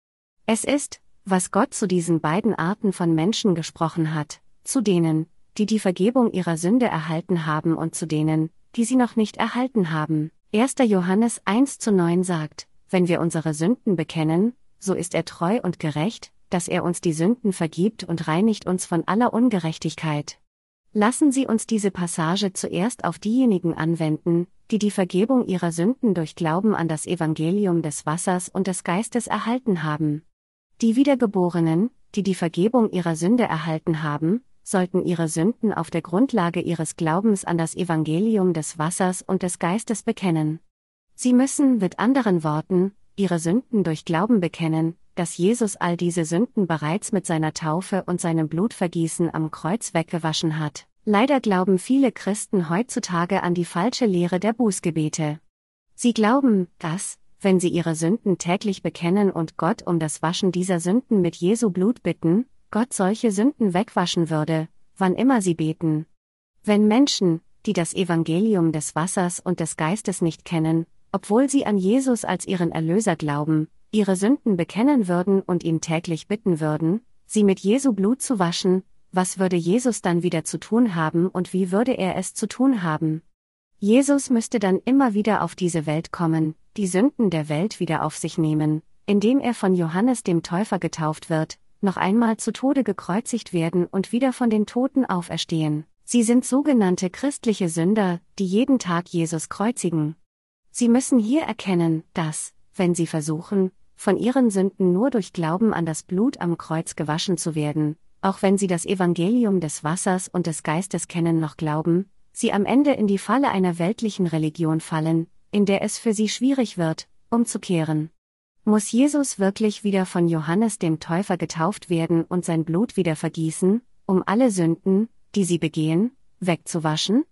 Es ist, was Gott zu diesen beiden Arten von Menschen gesprochen hat, zu denen, die die Vergebung ihrer Sünde erhalten haben und zu denen, die sie noch nicht erhalten haben. 1. Johannes 1 zu 9 sagt, wenn wir unsere Sünden bekennen, so ist er treu und gerecht, dass er uns die Sünden vergibt und reinigt uns von aller Ungerechtigkeit. Lassen Sie uns diese Passage zuerst auf diejenigen anwenden, die die Vergebung ihrer Sünden durch Glauben an das Evangelium des Wassers und des Geistes erhalten haben. Die Wiedergeborenen, die die Vergebung ihrer Sünde erhalten haben, sollten ihre Sünden auf der Grundlage ihres Glaubens an das Evangelium des Wassers und des Geistes bekennen. Sie müssen, mit anderen Worten, ihre Sünden durch Glauben bekennen, dass Jesus all diese Sünden bereits mit seiner Taufe und seinem Blutvergießen am Kreuz weggewaschen hat. Leider glauben viele Christen heutzutage an die falsche Lehre der Bußgebete. Sie glauben, dass, wenn sie ihre Sünden täglich bekennen und Gott um das Waschen dieser Sünden mit Jesu Blut bitten, Gott solche Sünden wegwaschen würde, wann immer sie beten. Wenn Menschen, die das Evangelium des Wassers und des Geistes nicht kennen, obwohl sie an Jesus als ihren Erlöser glauben, ihre Sünden bekennen würden und ihn täglich bitten würden, sie mit Jesu Blut zu waschen, was würde Jesus dann wieder zu tun haben und wie würde er es zu tun haben? Jesus müsste dann immer wieder auf diese Welt kommen, die Sünden der Welt wieder auf sich nehmen, indem er von Johannes dem Täufer getauft wird, noch einmal zu Tode gekreuzigt werden und wieder von den Toten auferstehen. Sie sind sogenannte christliche Sünder, die jeden Tag Jesus kreuzigen. Sie müssen hier erkennen, dass, wenn sie versuchen, von ihren Sünden nur durch Glauben an das Blut am Kreuz gewaschen zu werden, auch wenn sie das Evangelium des Wassers und des Geistes kennen noch glauben, sie am Ende in die Falle einer weltlichen Religion fallen, in der es für sie schwierig wird, umzukehren. Muss Jesus wirklich wieder von Johannes dem Täufer getauft werden und sein Blut wieder vergießen, um alle Sünden, die sie begehen, wegzuwaschen?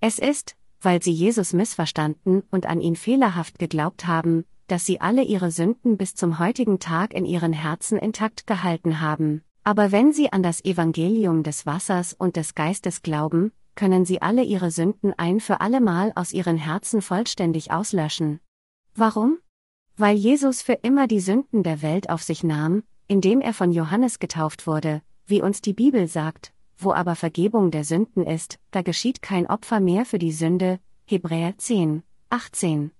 Es ist, weil sie Jesus missverstanden und an ihn fehlerhaft geglaubt haben, dass sie alle ihre Sünden bis zum heutigen Tag in ihren Herzen intakt gehalten haben. Aber wenn sie an das Evangelium des Wassers und des Geistes glauben, können sie alle ihre Sünden ein für allemal aus ihren Herzen vollständig auslöschen. Warum? Weil Jesus für immer die Sünden der Welt auf sich nahm, indem er von Johannes getauft wurde, wie uns die Bibel sagt, wo aber Vergebung der Sünden ist, da geschieht kein Opfer mehr für die Sünde, Hebräer 10, 18.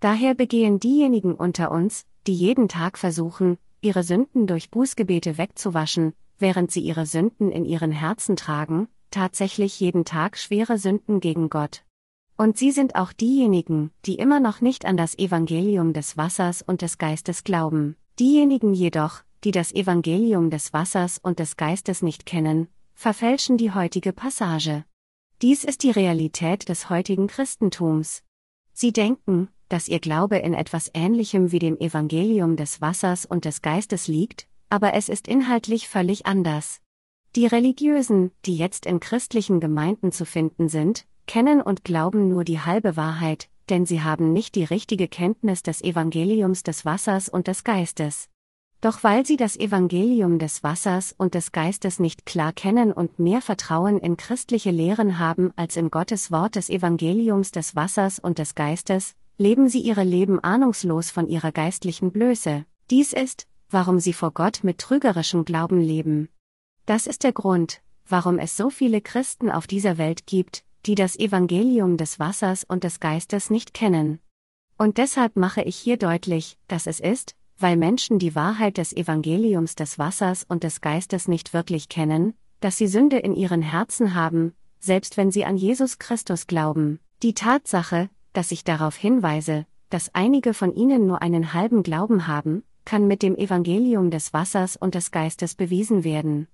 Daher begehen diejenigen unter uns, die jeden Tag versuchen, ihre Sünden durch Bußgebete wegzuwaschen, während sie ihre Sünden in ihren Herzen tragen, tatsächlich jeden Tag schwere Sünden gegen Gott. Und sie sind auch diejenigen, die immer noch nicht an das Evangelium des Wassers und des Geistes glauben. Diejenigen jedoch, die das Evangelium des Wassers und des Geistes nicht kennen, verfälschen die heutige Passage. Dies ist die Realität des heutigen Christentums. Sie denken, dass ihr Glaube in etwas Ähnlichem wie dem Evangelium des Wassers und des Geistes liegt, aber es ist inhaltlich völlig anders. Die Religiösen, die jetzt in christlichen Gemeinden zu finden sind, kennen und glauben nur die halbe Wahrheit, denn sie haben nicht die richtige Kenntnis des Evangeliums des Wassers und des Geistes. Doch weil sie das Evangelium des Wassers und des Geistes nicht klar kennen und mehr Vertrauen in christliche Lehren haben als in Gottes Wort des Evangeliums des Wassers und des Geistes, leben sie ihre Leben ahnungslos von ihrer geistlichen Blöße. Dies ist, warum sie vor Gott mit trügerischem Glauben leben. Das ist der Grund, warum es so viele Christen auf dieser Welt gibt, die das Evangelium des Wassers und des Geistes nicht kennen. Und deshalb mache ich hier deutlich, dass es ist, weil Menschen die Wahrheit des Evangeliums des Wassers und des Geistes nicht wirklich kennen, dass sie Sünde in ihren Herzen haben, selbst wenn sie an Jesus Christus glauben. Die Tatsache, dass ich darauf hinweise, dass einige von ihnen nur einen halben Glauben haben, kann mit dem Evangelium des Wassers und des Geistes bewiesen werden.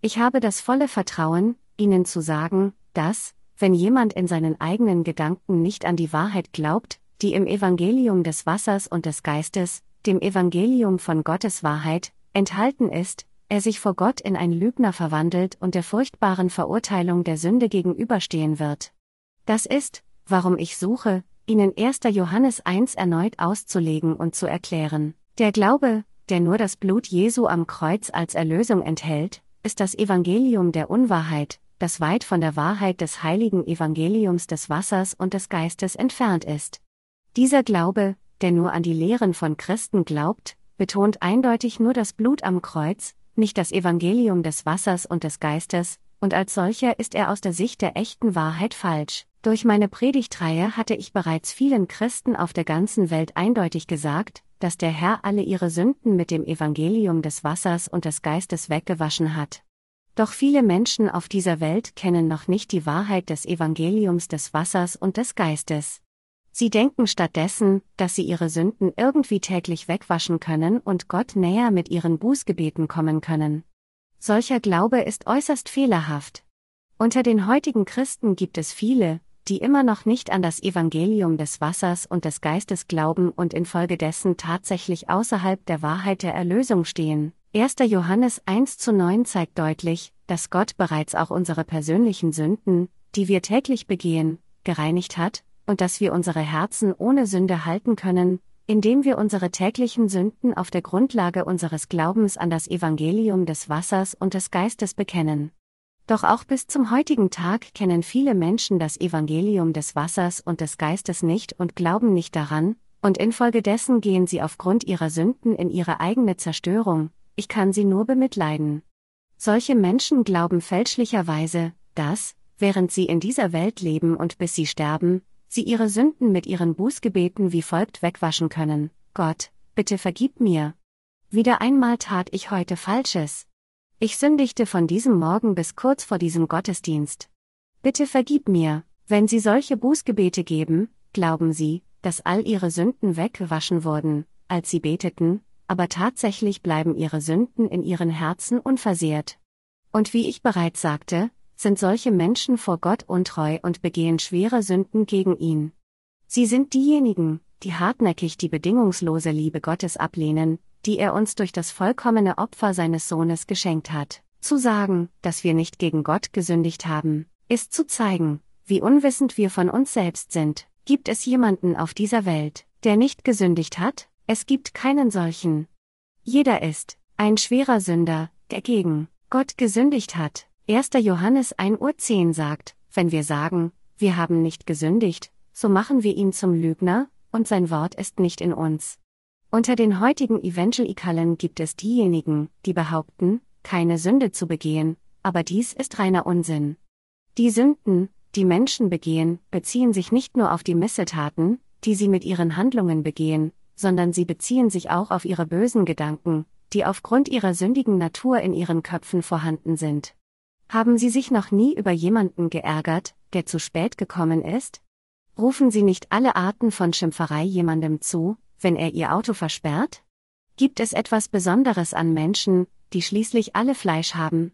Ich habe das volle Vertrauen, Ihnen zu sagen, dass, wenn jemand in seinen eigenen Gedanken nicht an die Wahrheit glaubt, die im Evangelium des Wassers und des Geistes, dem Evangelium von Gottes Wahrheit, enthalten ist, er sich vor Gott in ein Lügner verwandelt und der furchtbaren Verurteilung der Sünde gegenüberstehen wird. Das ist, warum ich suche, Ihnen 1. Johannes 1 erneut auszulegen und zu erklären. Der Glaube, der nur das Blut Jesu am Kreuz als Erlösung enthält, ist das Evangelium der Unwahrheit, das weit von der Wahrheit des heiligen Evangeliums des Wassers und des Geistes entfernt ist. Dieser Glaube, der nur an die Lehren von Christen glaubt, betont eindeutig nur das Blut am Kreuz, nicht das Evangelium des Wassers und des Geistes, und als solcher ist er aus der Sicht der echten Wahrheit falsch. Durch meine Predigtreihe hatte ich bereits vielen Christen auf der ganzen Welt eindeutig gesagt, dass der Herr alle ihre Sünden mit dem Evangelium des Wassers und des Geistes weggewaschen hat. Doch viele Menschen auf dieser Welt kennen noch nicht die Wahrheit des Evangeliums des Wassers und des Geistes. Sie denken stattdessen, dass sie ihre Sünden irgendwie täglich wegwaschen können und Gott näher mit ihren Bußgebeten kommen können. Solcher Glaube ist äußerst fehlerhaft. Unter den heutigen Christen gibt es viele, die immer noch nicht an das Evangelium des Wassers und des Geistes glauben und infolgedessen tatsächlich außerhalb der Wahrheit der Erlösung stehen. 1. Johannes 1 zu 9 zeigt deutlich, dass Gott bereits auch unsere persönlichen Sünden, die wir täglich begehen, gereinigt hat, und dass wir unsere Herzen ohne Sünde halten können, indem wir unsere täglichen Sünden auf der Grundlage unseres Glaubens an das Evangelium des Wassers und des Geistes bekennen. Doch auch bis zum heutigen Tag kennen viele Menschen das Evangelium des Wassers und des Geistes nicht und glauben nicht daran, und infolgedessen gehen sie aufgrund ihrer Sünden in ihre eigene Zerstörung, ich kann sie nur bemitleiden. Solche Menschen glauben fälschlicherweise, dass, während sie in dieser Welt leben und bis sie sterben, sie ihre Sünden mit ihren Bußgebeten wie folgt wegwaschen können. Gott, bitte vergib mir. Wieder einmal tat ich heute Falsches. Ich sündigte von diesem Morgen bis kurz vor diesem Gottesdienst. Bitte vergib mir, wenn Sie solche Bußgebete geben, glauben Sie, dass all Ihre Sünden weggewaschen wurden, als Sie beteten, aber tatsächlich bleiben ihre Sünden in ihren Herzen unversehrt. Und wie ich bereits sagte, sind solche Menschen vor Gott untreu und begehen schwere Sünden gegen ihn. Sie sind diejenigen, die hartnäckig die bedingungslose Liebe Gottes ablehnen, die er uns durch das vollkommene Opfer seines Sohnes geschenkt hat. Zu sagen, dass wir nicht gegen Gott gesündigt haben, ist zu zeigen, wie unwissend wir von uns selbst sind. Gibt es jemanden auf dieser Welt, der nicht gesündigt hat? Es gibt keinen solchen. Jeder ist ein schwerer Sünder, der gegen Gott gesündigt hat. 1. Johannes 1 Uhr 10 sagt, wenn wir sagen, wir haben nicht gesündigt, so machen wir ihn zum Lügner, und sein Wort ist nicht in uns. Unter den heutigen Evangelikalen gibt es diejenigen, die behaupten, keine Sünde zu begehen, aber dies ist reiner Unsinn. Die Sünden, die Menschen begehen, beziehen sich nicht nur auf die Missetaten, die sie mit ihren Handlungen begehen, sondern sie beziehen sich auch auf ihre bösen Gedanken, die aufgrund ihrer sündigen Natur in ihren Köpfen vorhanden sind. Haben Sie sich noch nie über jemanden geärgert, der zu spät gekommen ist? Rufen Sie nicht alle Arten von Schimpferei jemandem zu, wenn er Ihr Auto versperrt? Gibt es etwas Besonderes an Menschen, die schließlich alle Fleisch haben?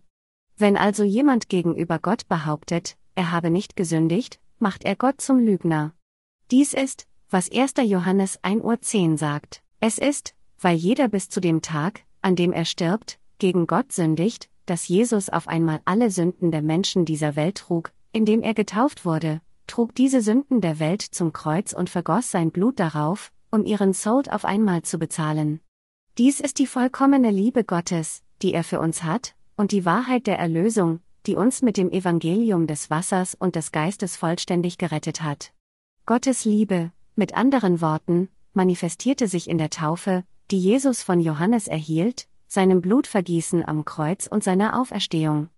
Wenn also jemand gegenüber Gott behauptet, er habe nicht gesündigt, macht er Gott zum Lügner. Dies ist, was 1. Johannes 1 Uhr 10 sagt. Es ist, weil jeder bis zu dem Tag, an dem er stirbt, gegen Gott sündigt, dass Jesus auf einmal alle Sünden der Menschen dieser Welt trug, indem er getauft wurde, trug diese Sünden der Welt zum Kreuz und vergoss sein Blut darauf, um ihren Sold auf einmal zu bezahlen. Dies ist die vollkommene Liebe Gottes, die er für uns hat, und die Wahrheit der Erlösung, die uns mit dem Evangelium des Wassers und des Geistes vollständig gerettet hat. Gottes Liebe, mit anderen Worten, manifestierte sich in der Taufe, die Jesus von Johannes erhielt, seinem Blutvergießen am Kreuz und seiner Auferstehung.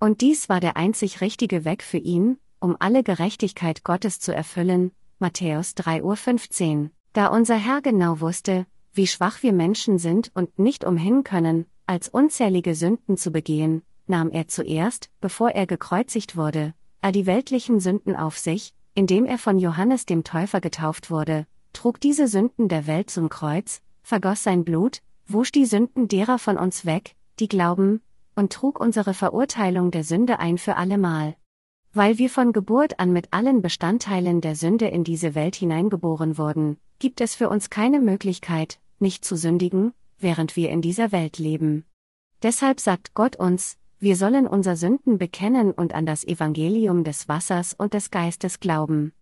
Und dies war der einzig richtige Weg für ihn, um alle Gerechtigkeit Gottes zu erfüllen, Matthäus 3.15 Uhr, da unser Herr genau wusste, wie schwach wir Menschen sind und nicht umhin können, als unzählige Sünden zu begehen, nahm er zuerst, bevor er gekreuzigt wurde, all die weltlichen Sünden auf sich, indem er von Johannes dem Täufer getauft wurde, trug diese Sünden der Welt zum Kreuz, vergoss sein Blut, wusch die Sünden derer von uns weg, die glauben, und trug unsere Verurteilung der Sünde ein für allemal. Weil wir von Geburt an mit allen Bestandteilen der Sünde in diese Welt hineingeboren wurden, gibt es für uns keine Möglichkeit, nicht zu sündigen, während wir in dieser Welt leben. Deshalb sagt Gott uns, wir sollen unser Sünden bekennen und an das Evangelium des Wassers und des Geistes glauben.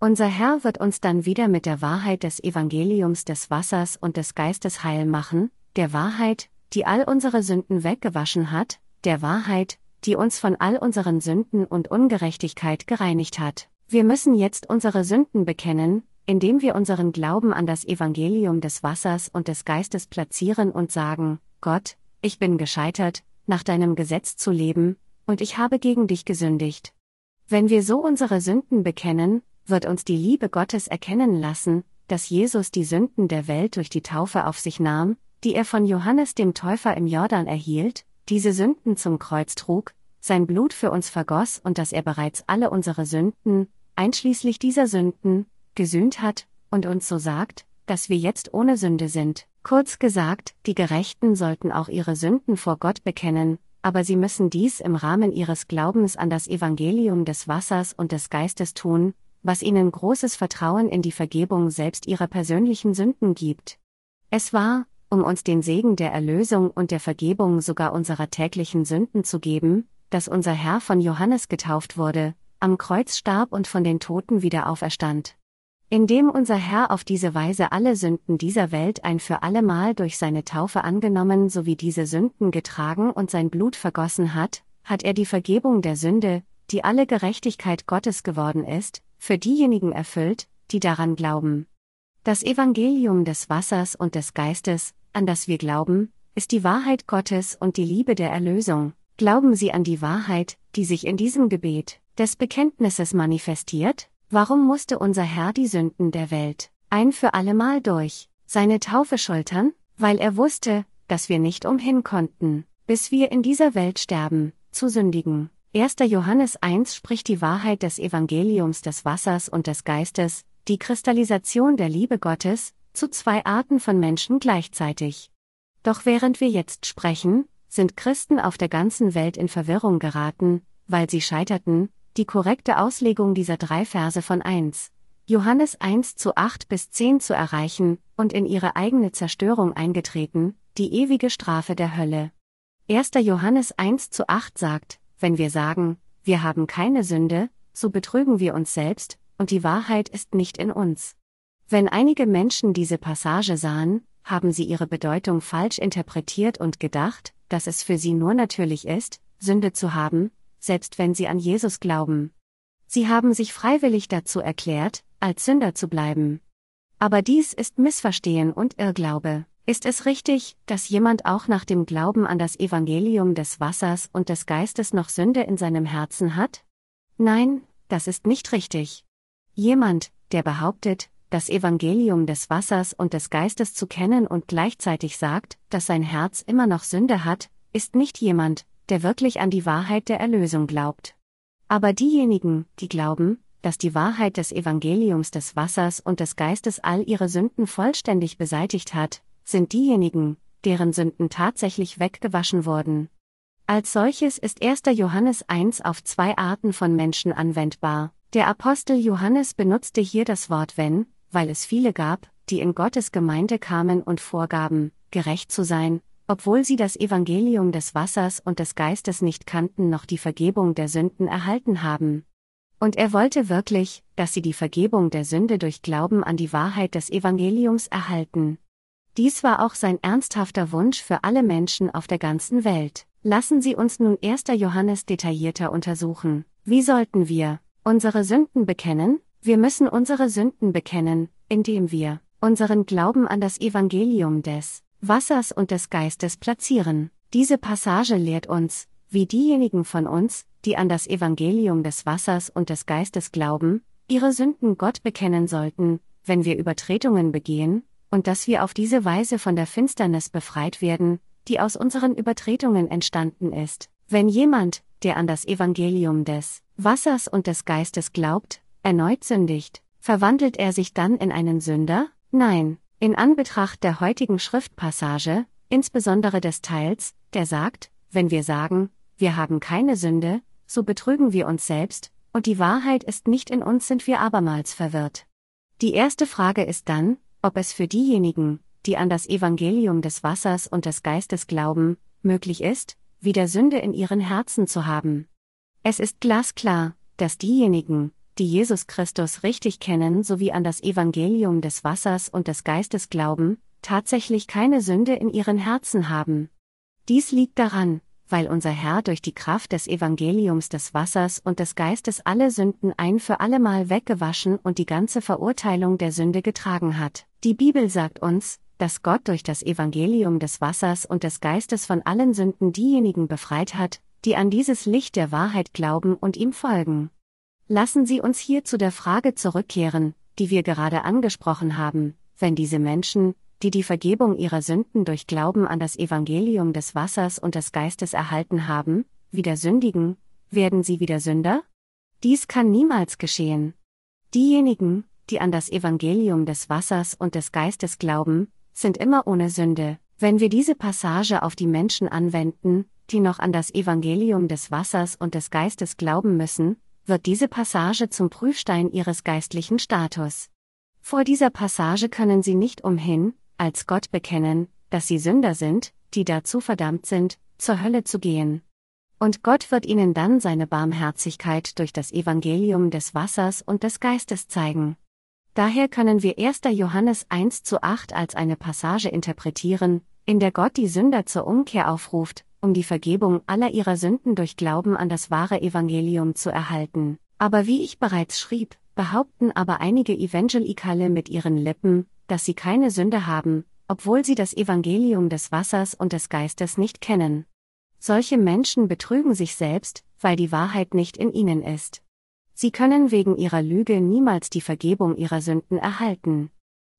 Unser Herr wird uns dann wieder mit der Wahrheit des Evangeliums des Wassers und des Geistes heil machen, der Wahrheit, die all unsere Sünden weggewaschen hat, der Wahrheit, die uns von all unseren Sünden und Ungerechtigkeit gereinigt hat. Wir müssen jetzt unsere Sünden bekennen, indem wir unseren Glauben an das Evangelium des Wassers und des Geistes platzieren und sagen, Gott, ich bin gescheitert, nach deinem Gesetz zu leben, und ich habe gegen dich gesündigt. Wenn wir so unsere Sünden bekennen, wird uns die Liebe Gottes erkennen lassen, dass Jesus die Sünden der Welt durch die Taufe auf sich nahm, die er von Johannes dem Täufer im Jordan erhielt, diese Sünden zum Kreuz trug, sein Blut für uns vergoss und dass er bereits alle unsere Sünden, einschließlich dieser Sünden, gesühnt hat, und uns so sagt, dass wir jetzt ohne Sünde sind. Kurz gesagt, die Gerechten sollten auch ihre Sünden vor Gott bekennen, aber sie müssen dies im Rahmen ihres Glaubens an das Evangelium des Wassers und des Geistes tun, was ihnen großes Vertrauen in die Vergebung selbst ihrer persönlichen Sünden gibt. Es war, um uns den Segen der Erlösung und der Vergebung sogar unserer täglichen Sünden zu geben, dass unser Herr von Johannes getauft wurde, am Kreuz starb und von den Toten wieder auferstand. Indem unser Herr auf diese Weise alle Sünden dieser Welt ein für allemal durch seine Taufe angenommen sowie diese Sünden getragen und sein Blut vergossen hat, hat er die Vergebung der Sünde, die alle Gerechtigkeit Gottes geworden ist, für diejenigen erfüllt, die daran glauben. Das Evangelium des Wassers und des Geistes, an das wir glauben, ist die Wahrheit Gottes und die Liebe der Erlösung. Glauben Sie an die Wahrheit, die sich in diesem Gebet des Bekenntnisses manifestiert? Warum musste unser Herr die Sünden der Welt ein für allemal durch seine Taufe schultern? Weil er wusste, dass wir nicht umhin konnten, bis wir in dieser Welt sterben, zu sündigen. 1. Johannes 1 spricht die Wahrheit des Evangeliums des Wassers und des Geistes, die Kristallisation der Liebe Gottes, zu zwei Arten von Menschen gleichzeitig. Doch während wir jetzt sprechen, sind Christen auf der ganzen Welt in Verwirrung geraten, weil sie scheiterten, die korrekte Auslegung dieser drei Verse von 1. Johannes 1 zu 8 bis 10 zu erreichen und in ihre eigene Zerstörung eingetreten, die ewige Strafe der Hölle. 1. Johannes 1 zu 8 sagt, wenn wir sagen, wir haben keine Sünde, so betrügen wir uns selbst, und die Wahrheit ist nicht in uns. Wenn einige Menschen diese Passage sahen, haben sie ihre Bedeutung falsch interpretiert und gedacht, dass es für sie nur natürlich ist, Sünde zu haben, selbst wenn sie an Jesus glauben. Sie haben sich freiwillig dazu erklärt, als Sünder zu bleiben. Aber dies ist Missverstehen und Irrglaube. Ist es richtig, dass jemand auch nach dem Glauben an das Evangelium des Wassers und des Geistes noch Sünde in seinem Herzen hat? Nein, das ist nicht richtig. Jemand, der behauptet, das Evangelium des Wassers und des Geistes zu kennen und gleichzeitig sagt, dass sein Herz immer noch Sünde hat, ist nicht jemand, der wirklich an die Wahrheit der Erlösung glaubt. Aber diejenigen, die glauben, dass die Wahrheit des Evangeliums des Wassers und des Geistes all ihre Sünden vollständig beseitigt hat, sind diejenigen, deren Sünden tatsächlich weggewaschen wurden. Als solches ist 1. Johannes 1 auf zwei Arten von Menschen anwendbar. Der Apostel Johannes benutzte hier das Wort wenn, weil es viele gab, die in Gottes Gemeinde kamen und vorgaben, gerecht zu sein, obwohl sie das Evangelium des Wassers und des Geistes nicht kannten noch die Vergebung der Sünden erhalten haben. Und er wollte wirklich, dass sie die Vergebung der Sünde durch Glauben an die Wahrheit des Evangeliums erhalten. Dies war auch sein ernsthafter Wunsch für alle Menschen auf der ganzen Welt. Lassen Sie uns nun 1. Johannes detaillierter untersuchen. Wie sollten wir unsere Sünden bekennen? Wir müssen unsere Sünden bekennen, indem wir unseren Glauben an das Evangelium des Wassers und des Geistes platzieren. Diese Passage lehrt uns, wie diejenigen von uns, die an das Evangelium des Wassers und des Geistes glauben, ihre Sünden Gott bekennen sollten, wenn wir Übertretungen begehen, und dass wir auf diese Weise von der Finsternis befreit werden, die aus unseren Übertretungen entstanden ist. Wenn jemand, der an das Evangelium des Wassers und des Geistes glaubt, erneut sündigt, verwandelt er sich dann in einen Sünder? Nein, in Anbetracht der heutigen Schriftpassage, insbesondere des Teils, der sagt, wenn wir sagen, wir haben keine Sünde, so betrügen wir uns selbst, und die Wahrheit ist nicht in uns, sind wir abermals verwirrt. Die erste Frage ist dann, ob es für diejenigen, die an das Evangelium des Wassers und des Geistes glauben, möglich ist, wieder Sünde in ihren Herzen zu haben. Es ist glasklar, dass diejenigen, die Jesus Christus richtig kennen sowie an das Evangelium des Wassers und des Geistes glauben, tatsächlich keine Sünde in ihren Herzen haben. Dies liegt daran, weil unser Herr durch die Kraft des Evangeliums des Wassers und des Geistes alle Sünden ein für allemal weggewaschen und die ganze Verurteilung der Sünde getragen hat. Die Bibel sagt uns, dass Gott durch das Evangelium des Wassers und des Geistes von allen Sünden diejenigen befreit hat, die an dieses Licht der Wahrheit glauben und ihm folgen. Lassen Sie uns hier zu der Frage zurückkehren, die wir gerade angesprochen haben, wenn diese Menschen, die die Vergebung ihrer Sünden durch Glauben an das Evangelium des Wassers und des Geistes erhalten haben, wieder sündigen, werden sie wieder Sünder? Dies kann niemals geschehen. Diejenigen, die an das Evangelium des Wassers und des Geistes glauben, sind immer ohne Sünde. Wenn wir diese Passage auf die Menschen anwenden, die noch an das Evangelium des Wassers und des Geistes glauben müssen, wird diese Passage zum Prüfstein ihres geistlichen Status. Vor dieser Passage können sie nicht umhin, als Gott bekennen, dass sie Sünder sind, die dazu verdammt sind, zur Hölle zu gehen. Und Gott wird ihnen dann seine Barmherzigkeit durch das Evangelium des Wassers und des Geistes zeigen. Daher können wir 1. Johannes 1 zu 8 als eine Passage interpretieren, in der Gott die Sünder zur Umkehr aufruft, um die Vergebung aller ihrer Sünden durch Glauben an das wahre Evangelium zu erhalten. Aber wie ich bereits schrieb, behaupten aber einige Evangelikale mit ihren Lippen, dass sie keine Sünde haben, obwohl sie das Evangelium des Wassers und des Geistes nicht kennen. Solche Menschen betrügen sich selbst, weil die Wahrheit nicht in ihnen ist. Sie können wegen ihrer Lüge niemals die Vergebung ihrer Sünden erhalten.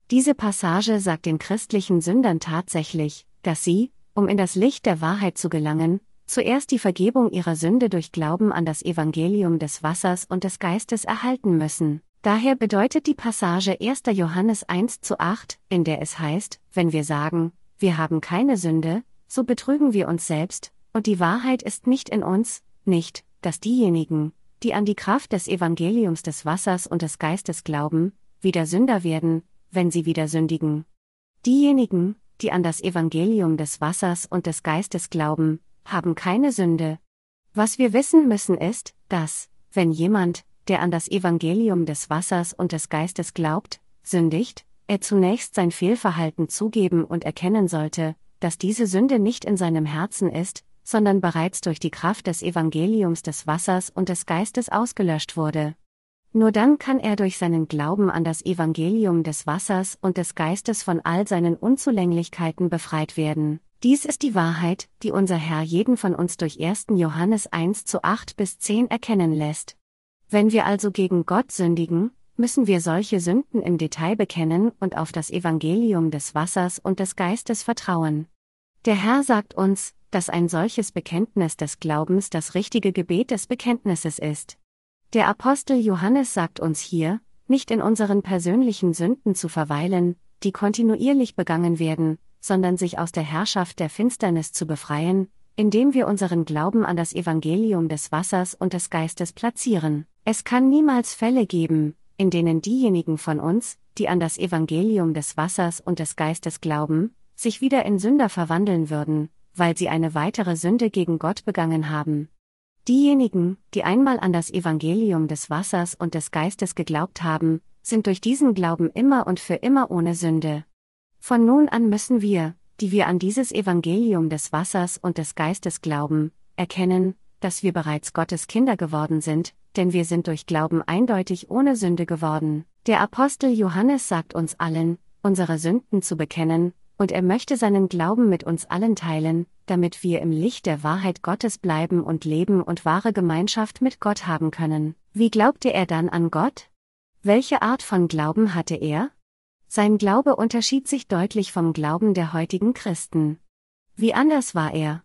Diese Passage sagt den christlichen Sündern tatsächlich, dass sie, um in das Licht der Wahrheit zu gelangen, zuerst die Vergebung ihrer Sünde durch Glauben an das Evangelium des Wassers und des Geistes erhalten müssen. Daher bedeutet die Passage 1. Johannes 1 zu 8, in der es heißt, wenn wir sagen, wir haben keine Sünde, so betrügen wir uns selbst, und die Wahrheit ist nicht in uns, nicht, dass diejenigen, die an die Kraft des Evangeliums des Wassers und des Geistes glauben, wieder Sünder werden, wenn sie wieder sündigen. Diejenigen, die an das Evangelium des Wassers und des Geistes glauben, haben keine Sünde. Was wir wissen müssen ist, dass, wenn jemand, der an das Evangelium des Wassers und des Geistes glaubt, sündigt, er zunächst sein Fehlverhalten zugeben und erkennen sollte, dass diese Sünde nicht in seinem Herzen ist, sondern bereits durch die Kraft des Evangeliums des Wassers und des Geistes ausgelöscht wurde. Nur dann kann er durch seinen Glauben an das Evangelium des Wassers und des Geistes von all seinen Unzulänglichkeiten befreit werden. Dies ist die Wahrheit, die unser Herr jeden von uns durch 1. Johannes 1 zu 8 bis 10 erkennen lässt. Wenn wir also gegen Gott sündigen, müssen wir solche Sünden im Detail bekennen und auf das Evangelium des Wassers und des Geistes vertrauen. Der Herr sagt uns, dass ein solches Bekenntnis des Glaubens das richtige Gebet des Bekenntnisses ist. Der Apostel Johannes sagt uns hier, nicht in unseren persönlichen Sünden zu verweilen, die kontinuierlich begangen werden, sondern sich aus der Herrschaft der Finsternis zu befreien, indem wir unseren Glauben an das Evangelium des Wassers und des Geistes platzieren. Es kann niemals Fälle geben, in denen diejenigen von uns, die an das Evangelium des Wassers und des Geistes glauben, sich wieder in Sünder verwandeln würden, weil sie eine weitere Sünde gegen Gott begangen haben. Diejenigen, die einmal an das Evangelium des Wassers und des Geistes geglaubt haben, sind durch diesen Glauben immer und für immer ohne Sünde. Von nun an müssen wir, die wir an dieses Evangelium des Wassers und des Geistes glauben, erkennen, dass wir bereits Gottes Kinder geworden sind, denn wir sind durch Glauben eindeutig ohne Sünde geworden. Der Apostel Johannes sagt uns allen, unsere Sünden zu bekennen, und er möchte seinen Glauben mit uns allen teilen, damit wir im Licht der Wahrheit Gottes bleiben und leben und wahre Gemeinschaft mit Gott haben können. Wie glaubte er dann an Gott? Welche Art von Glauben hatte er? Sein Glaube unterschied sich deutlich vom Glauben der heutigen Christen. Wie anders war er?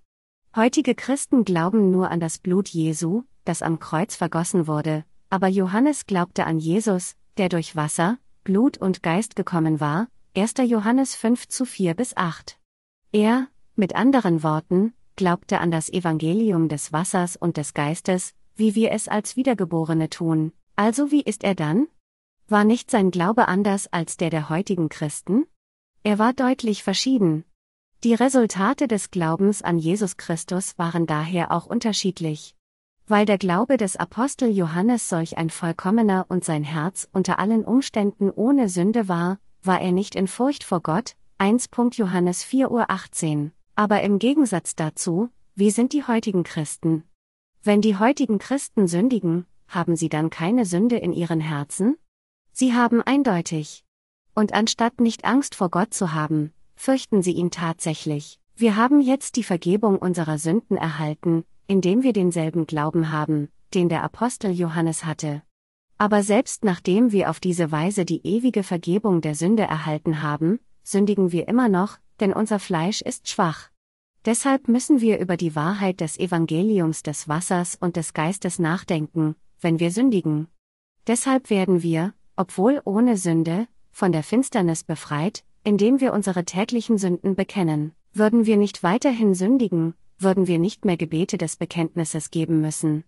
Heutige Christen glauben nur an das Blut Jesu, das am Kreuz vergossen wurde, aber Johannes glaubte an Jesus, der durch Wasser, Blut und Geist gekommen war, 1. Johannes 5 zu 4 bis 8. Er, mit anderen Worten, glaubte an das Evangelium des Wassers und des Geistes, wie wir es als Wiedergeborene tun. Also wie ist er dann? War nicht sein Glaube anders als der der heutigen Christen? Er war deutlich verschieden. Die Resultate des Glaubens an Jesus Christus waren daher auch unterschiedlich. Weil der Glaube des Apostel Johannes solch ein vollkommener und sein Herz unter allen Umständen ohne Sünde war, war er nicht in Furcht vor Gott, 1. Johannes 4.18 Uhr. Aber im Gegensatz dazu, wie sind die heutigen Christen? Wenn die heutigen Christen sündigen, haben sie dann keine Sünde in ihren Herzen? Sie haben eindeutig. Und anstatt nicht Angst vor Gott zu haben, fürchten sie ihn tatsächlich. Wir haben jetzt die Vergebung unserer Sünden erhalten, indem wir denselben Glauben haben, den der Apostel Johannes hatte. Aber selbst nachdem wir auf diese Weise die ewige Vergebung der Sünde erhalten haben, sündigen wir immer noch, denn unser Fleisch ist schwach. Deshalb müssen wir über die Wahrheit des Evangeliums des Wassers und des Geistes nachdenken, wenn wir sündigen. Deshalb werden wir, obwohl ohne Sünde, von der Finsternis befreit, indem wir unsere täglichen Sünden bekennen. Würden wir nicht weiterhin sündigen, würden wir nicht mehr Gebete des Bekenntnisses geben müssen.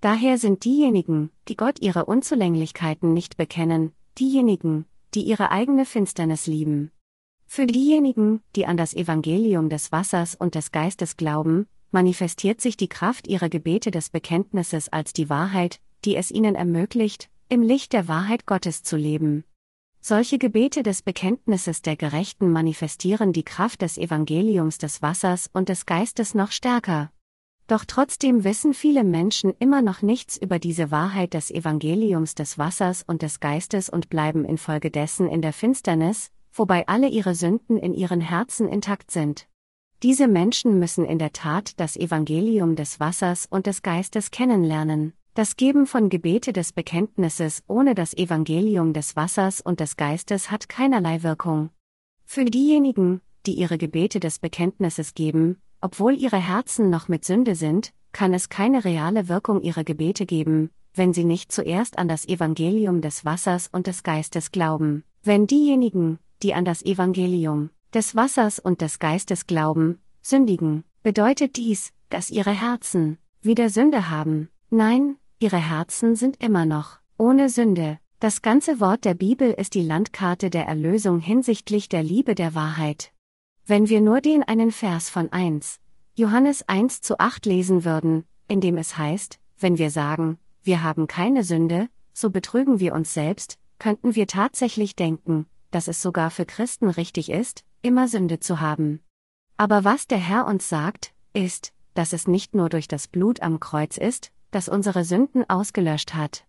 Daher sind diejenigen, die Gott ihre Unzulänglichkeiten nicht bekennen, diejenigen, die ihre eigene Finsternis lieben. Für diejenigen, die an das Evangelium des Wassers und des Geistes glauben, manifestiert sich die Kraft ihrer Gebete des Bekenntnisses als die Wahrheit, die es ihnen ermöglicht, im Licht der Wahrheit Gottes zu leben. Solche Gebete des Bekenntnisses der Gerechten manifestieren die Kraft des Evangeliums des Wassers und des Geistes noch stärker. Doch trotzdem wissen viele Menschen immer noch nichts über diese Wahrheit des Evangeliums des Wassers und des Geistes und bleiben infolgedessen in der Finsternis, wobei alle ihre Sünden in ihren Herzen intakt sind. Diese Menschen müssen in der Tat das Evangelium des Wassers und des Geistes kennenlernen. Das Geben von Gebete des Bekenntnisses ohne das Evangelium des Wassers und des Geistes hat keinerlei Wirkung. Für diejenigen, die ihre Gebete des Bekenntnisses geben, obwohl ihre Herzen noch mit Sünde sind, kann es keine reale Wirkung ihrer Gebete geben, wenn sie nicht zuerst an das Evangelium des Wassers und des Geistes glauben. Wenn diejenigen, die an das Evangelium des Wassers und des Geistes glauben, sündigen, bedeutet dies, dass ihre Herzen wieder Sünde haben. Nein, ihre Herzen sind immer noch ohne Sünde. Das ganze Wort der Bibel ist die Landkarte der Erlösung hinsichtlich der Liebe der Wahrheit. Wenn wir nur den einen Vers von 1, Johannes 1 zu 8 lesen würden, in dem es heißt, wenn wir sagen, wir haben keine Sünde, so betrügen wir uns selbst, könnten wir tatsächlich denken, dass es sogar für Christen richtig ist, immer Sünde zu haben. Aber was der Herr uns sagt, ist, dass es nicht nur durch das Blut am Kreuz ist, das unsere Sünden ausgelöscht hat.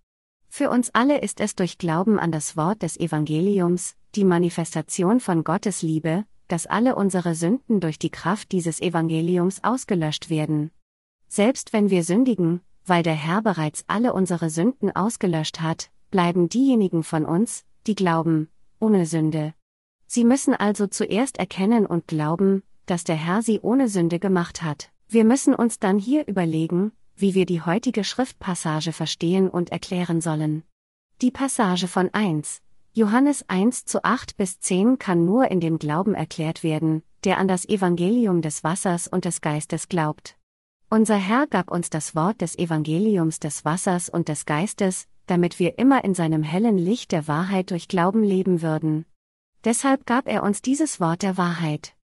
Für uns alle ist es durch Glauben an das Wort des Evangeliums, die Manifestation von Gottes Liebe, dass alle unsere Sünden durch die Kraft dieses Evangeliums ausgelöscht werden. Selbst wenn wir sündigen, weil der Herr bereits alle unsere Sünden ausgelöscht hat, bleiben diejenigen von uns, die glauben, ohne Sünde. Sie müssen also zuerst erkennen und glauben, dass der Herr sie ohne Sünde gemacht hat. Wir müssen uns dann hier überlegen, wie wir die heutige Schriftpassage verstehen und erklären sollen. Die Passage von 1, Johannes 1 zu 8 bis 10 kann nur in dem Glauben erklärt werden, der an das Evangelium des Wassers und des Geistes glaubt. Unser Herr gab uns das Wort des Evangeliums des Wassers und des Geistes, damit wir immer in seinem hellen Licht der Wahrheit durch Glauben leben würden. Deshalb gab er uns dieses Wort der Wahrheit.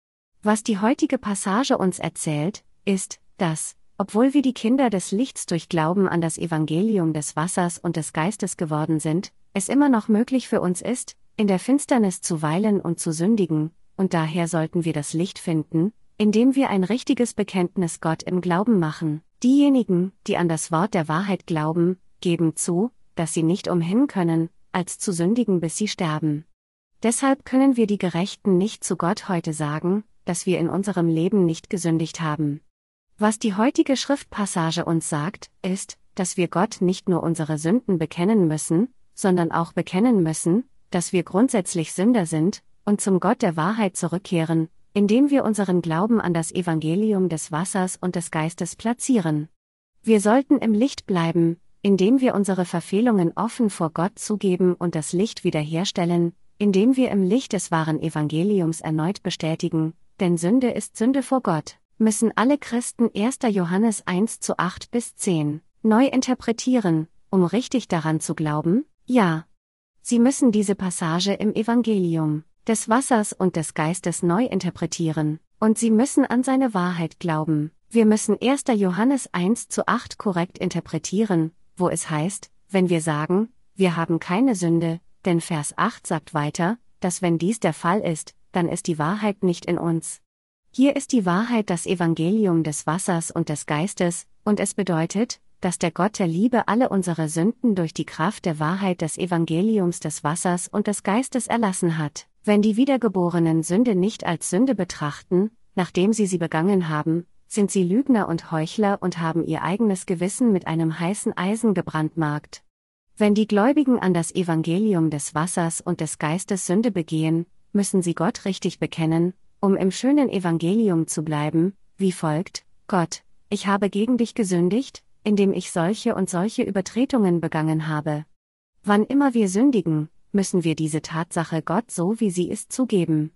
Was die heutige Passage uns erzählt, ist, dass, obwohl wir die Kinder des Lichts durch Glauben an das Evangelium des Wassers und des Geistes geworden sind, es immer noch möglich für uns ist, in der Finsternis zu weilen und zu sündigen, und daher sollten wir das Licht finden, indem wir ein richtiges Bekenntnis Gott im Glauben machen. Diejenigen, die an das Wort der Wahrheit glauben, geben zu, dass sie nicht umhin können, als zu sündigen bis sie sterben. Deshalb können wir die Gerechten nicht zu Gott heute sagen, dass wir in unserem Leben nicht gesündigt haben. Was die heutige Schriftpassage uns sagt, ist, dass wir Gott nicht nur unsere Sünden bekennen müssen, sondern auch bekennen müssen, dass wir grundsätzlich Sünder sind, und zum Gott der Wahrheit zurückkehren, indem wir unseren Glauben an das Evangelium des Wassers und des Geistes platzieren. Wir sollten im Licht bleiben, indem wir unsere Verfehlungen offen vor Gott zugeben und das Licht wiederherstellen, indem wir im Licht des wahren Evangeliums erneut bestätigen, denn Sünde ist Sünde vor Gott müssen alle Christen 1. Johannes 1 zu 8 bis 10 neu interpretieren, um richtig daran zu glauben? Ja. Sie müssen diese Passage im Evangelium des Wassers und des Geistes neu interpretieren, und sie müssen an seine Wahrheit glauben. Wir müssen 1. Johannes 1 zu 8 korrekt interpretieren, wo es heißt, wenn wir sagen, wir haben keine Sünde, denn Vers 8 sagt weiter, dass wenn dies der Fall ist, dann ist die Wahrheit nicht in uns. Hier ist die Wahrheit das Evangelium des Wassers und des Geistes, und es bedeutet, dass der Gott der Liebe alle unsere Sünden durch die Kraft der Wahrheit des Evangeliums des Wassers und des Geistes erlassen hat. Wenn die Wiedergeborenen Sünde nicht als Sünde betrachten, nachdem sie sie begangen haben, sind sie Lügner und Heuchler und haben ihr eigenes Gewissen mit einem heißen Eisen gebrandmarkt. Wenn die Gläubigen an das Evangelium des Wassers und des Geistes Sünde begehen, müssen sie Gott richtig bekennen, um im schönen Evangelium zu bleiben, wie folgt, Gott, ich habe gegen dich gesündigt, indem ich solche und solche Übertretungen begangen habe. Wann immer wir sündigen, müssen wir diese Tatsache Gott so wie sie ist zugeben.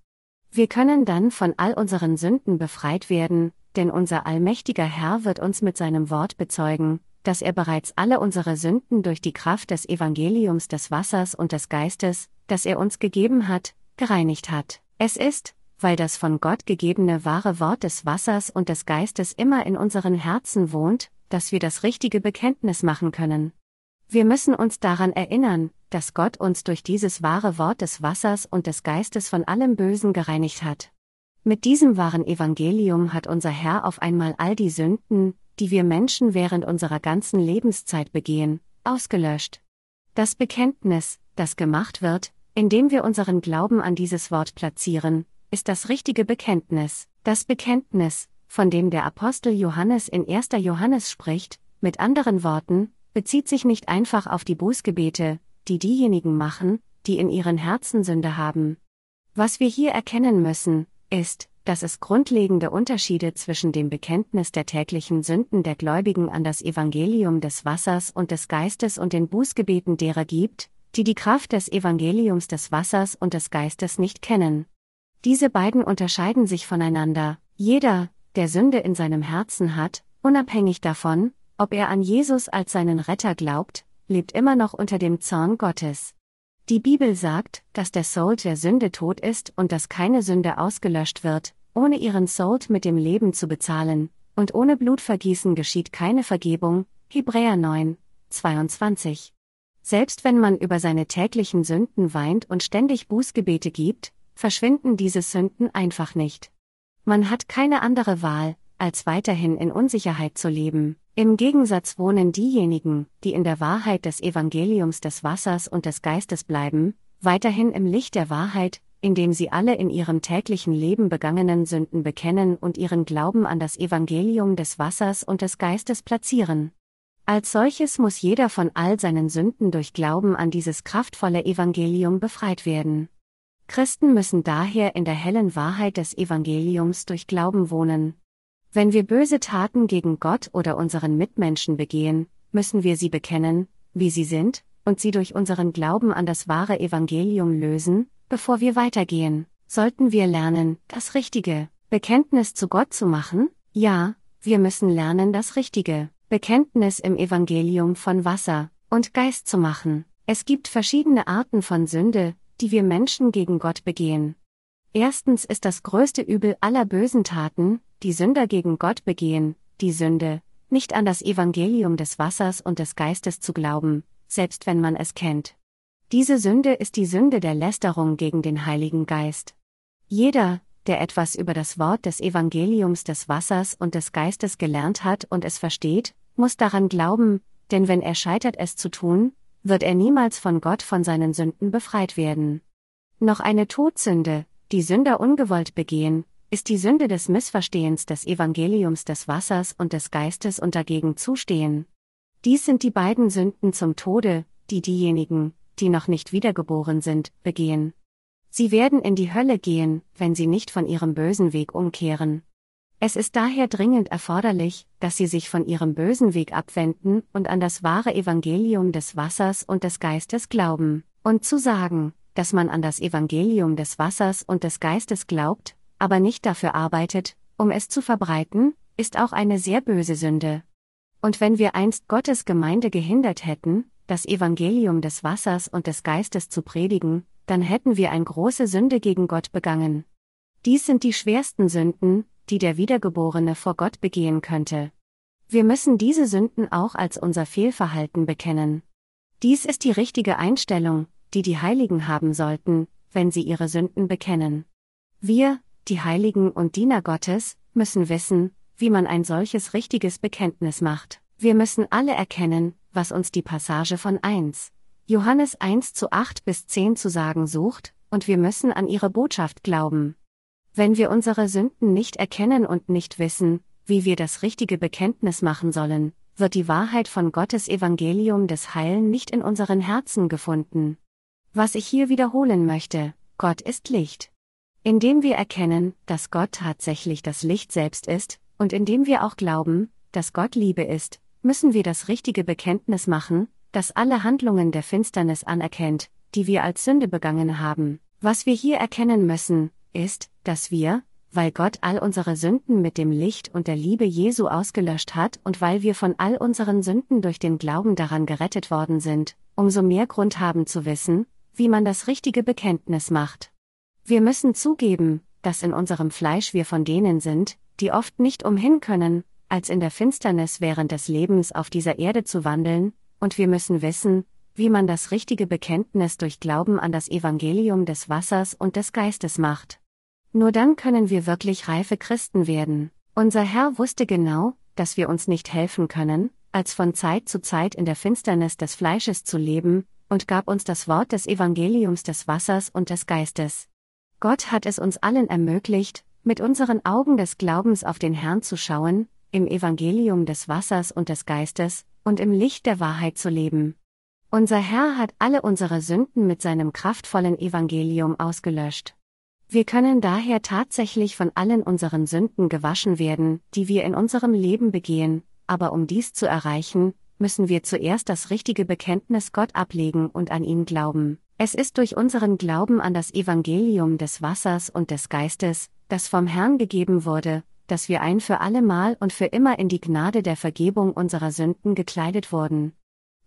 Wir können dann von all unseren Sünden befreit werden, denn unser allmächtiger Herr wird uns mit seinem Wort bezeugen, dass er bereits alle unsere Sünden durch die Kraft des Evangeliums des Wassers und des Geistes, das er uns gegeben hat, gereinigt hat. Es ist, weil das von Gott gegebene wahre Wort des Wassers und des Geistes immer in unseren Herzen wohnt, dass wir das richtige Bekenntnis machen können. Wir müssen uns daran erinnern, dass Gott uns durch dieses wahre Wort des Wassers und des Geistes von allem Bösen gereinigt hat. Mit diesem wahren Evangelium hat unser Herr auf einmal all die Sünden, die wir Menschen während unserer ganzen Lebenszeit begehen, ausgelöscht. Das Bekenntnis, das gemacht wird, indem wir unseren Glauben an dieses Wort platzieren, ist das richtige Bekenntnis. Das Bekenntnis, von dem der Apostel Johannes in 1. Johannes spricht, mit anderen Worten, bezieht sich nicht einfach auf die Bußgebete, die diejenigen machen, die in ihren Herzen Sünde haben. Was wir hier erkennen müssen, ist, dass es grundlegende Unterschiede zwischen dem Bekenntnis der täglichen Sünden der Gläubigen an das Evangelium des Wassers und des Geistes und den Bußgebeten derer gibt, die die Kraft des Evangeliums des Wassers und des Geistes nicht kennen. Diese beiden unterscheiden sich voneinander. Jeder, der Sünde in seinem Herzen hat, unabhängig davon, ob er an Jesus als seinen Retter glaubt, lebt immer noch unter dem Zorn Gottes. Die Bibel sagt, dass der Soul der Sünde tot ist und dass keine Sünde ausgelöscht wird, ohne ihren Soul mit dem Leben zu bezahlen, und ohne Blutvergießen geschieht keine Vergebung. Hebräer 9, 22. Selbst wenn man über seine täglichen Sünden weint und ständig Bußgebete gibt, verschwinden diese Sünden einfach nicht. Man hat keine andere Wahl, als weiterhin in Unsicherheit zu leben. Im Gegensatz wohnen diejenigen, die in der Wahrheit des Evangeliums des Wassers und des Geistes bleiben, weiterhin im Licht der Wahrheit, indem sie alle in ihrem täglichen Leben begangenen Sünden bekennen und ihren Glauben an das Evangelium des Wassers und des Geistes platzieren. Als solches muss jeder von all seinen Sünden durch Glauben an dieses kraftvolle Evangelium befreit werden. Christen müssen daher in der hellen Wahrheit des Evangeliums durch Glauben wohnen, wenn wir böse Taten gegen Gott oder unseren Mitmenschen begehen, müssen wir sie bekennen, wie sie sind, und sie durch unseren Glauben an das wahre Evangelium lösen, bevor wir weitergehen. Sollten wir lernen, das richtige Bekenntnis zu Gott zu machen? Ja, wir müssen lernen, das richtige Bekenntnis im Evangelium von Wasser und Geist zu machen. Es gibt verschiedene Arten von Sünde, die wir Menschen gegen Gott begehen. Erstens ist das größte Übel aller bösen Taten, die Sünder gegen Gott begehen, die Sünde, nicht an das Evangelium des Wassers und des Geistes zu glauben, selbst wenn man es kennt. Diese Sünde ist die Sünde der Lästerung gegen den Heiligen Geist. Jeder, der etwas über das Wort des Evangeliums des Wassers und des Geistes gelernt hat und es versteht, muss daran glauben, denn wenn er scheitert es zu tun, wird er niemals von Gott von seinen Sünden befreit werden. Noch eine Todsünde, die Sünder ungewollt begehen, ist die Sünde des Missverstehens des Evangeliums des Wassers und des Geistes und dagegen zustehen. Dies sind die beiden Sünden zum Tode, die diejenigen, die noch nicht wiedergeboren sind, begehen. Sie werden in die Hölle gehen, wenn sie nicht von ihrem bösen Weg umkehren. Es ist daher dringend erforderlich, dass sie sich von ihrem bösen Weg abwenden und an das wahre Evangelium des Wassers und des Geistes glauben, und zu sagen, dass man an das Evangelium des Wassers und des Geistes glaubt, aber nicht dafür arbeitet, um es zu verbreiten, ist auch eine sehr böse Sünde. Und wenn wir einst Gottes Gemeinde gehindert hätten, das Evangelium des Wassers und des Geistes zu predigen, dann hätten wir eine große Sünde gegen Gott begangen. Dies sind die schwersten Sünden, die der Wiedergeborene vor Gott begehen könnte. Wir müssen diese Sünden auch als unser Fehlverhalten bekennen. Dies ist die richtige Einstellung, die die Heiligen haben sollten, wenn sie ihre Sünden bekennen. Wir, die Heiligen und Diener Gottes, müssen wissen, wie man ein solches richtiges Bekenntnis macht. Wir müssen alle erkennen, was uns die Passage von 1. Johannes 1 zu 8 bis 10 zu sagen sucht, und wir müssen an ihre Botschaft glauben. Wenn wir unsere Sünden nicht erkennen und nicht wissen, wie wir das richtige Bekenntnis machen sollen, wird die Wahrheit von Gottes Evangelium des Heilen nicht in unseren Herzen gefunden. Was ich hier wiederholen möchte, Gott ist Licht. Indem wir erkennen, dass Gott tatsächlich das Licht selbst ist, und indem wir auch glauben, dass Gott Liebe ist, müssen wir das richtige Bekenntnis machen, das alle Handlungen der Finsternis anerkennt, die wir als Sünde begangen haben. Was wir hier erkennen müssen, ist, dass wir, weil Gott all unsere Sünden mit dem Licht und der Liebe Jesu ausgelöscht hat und weil wir von all unseren Sünden durch den Glauben daran gerettet worden sind, umso mehr Grund haben zu wissen, wie man das richtige Bekenntnis macht. Wir müssen zugeben, dass in unserem Fleisch wir von denen sind, die oft nicht umhin können, als in der Finsternis während des Lebens auf dieser Erde zu wandeln, und wir müssen wissen, wie man das richtige Bekenntnis durch Glauben an das Evangelium des Wassers und des Geistes macht. Nur dann können wir wirklich reife Christen werden. Unser Herr wusste genau, dass wir uns nicht helfen können, als von Zeit zu Zeit in der Finsternis des Fleisches zu leben, und gab uns das Wort des Evangeliums des Wassers und des Geistes. Gott hat es uns allen ermöglicht, mit unseren Augen des Glaubens auf den Herrn zu schauen, im Evangelium des Wassers und des Geistes, und im Licht der Wahrheit zu leben. Unser Herr hat alle unsere Sünden mit seinem kraftvollen Evangelium ausgelöscht. Wir können daher tatsächlich von allen unseren Sünden gewaschen werden, die wir in unserem Leben begehen, aber um dies zu erreichen, müssen wir zuerst das richtige Bekenntnis Gott ablegen und an ihn glauben. Es ist durch unseren Glauben an das Evangelium des Wassers und des Geistes, das vom Herrn gegeben wurde, dass wir ein für allemal und für immer in die Gnade der Vergebung unserer Sünden gekleidet wurden.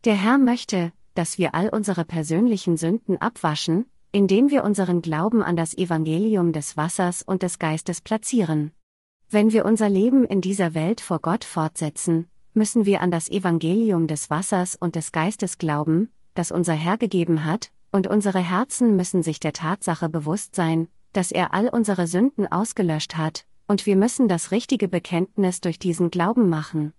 Der Herr möchte, dass wir all unsere persönlichen Sünden abwaschen, indem wir unseren Glauben an das Evangelium des Wassers und des Geistes platzieren. Wenn wir unser Leben in dieser Welt vor Gott fortsetzen, müssen wir an das Evangelium des Wassers und des Geistes glauben, das unser Herr gegeben hat, und unsere Herzen müssen sich der Tatsache bewusst sein, dass er all unsere Sünden ausgelöscht hat, und wir müssen das richtige Bekenntnis durch diesen Glauben machen.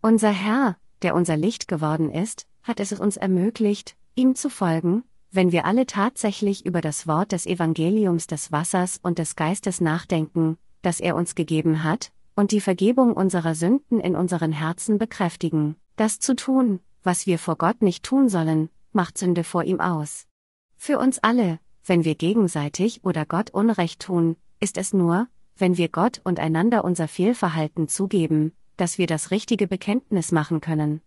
Unser Herr, der unser Licht geworden ist, hat es uns ermöglicht, ihm zu folgen, wenn wir alle tatsächlich über das Wort des Evangeliums des Wassers und des Geistes nachdenken, das er uns gegeben hat, und die Vergebung unserer Sünden in unseren Herzen bekräftigen, das zu tun, was wir vor Gott nicht tun sollen, macht Sünde vor ihm aus. Für uns alle, wenn wir gegenseitig oder Gott Unrecht tun, ist es nur, wenn wir Gott und einander unser Fehlverhalten zugeben, dass wir das richtige Bekenntnis machen können.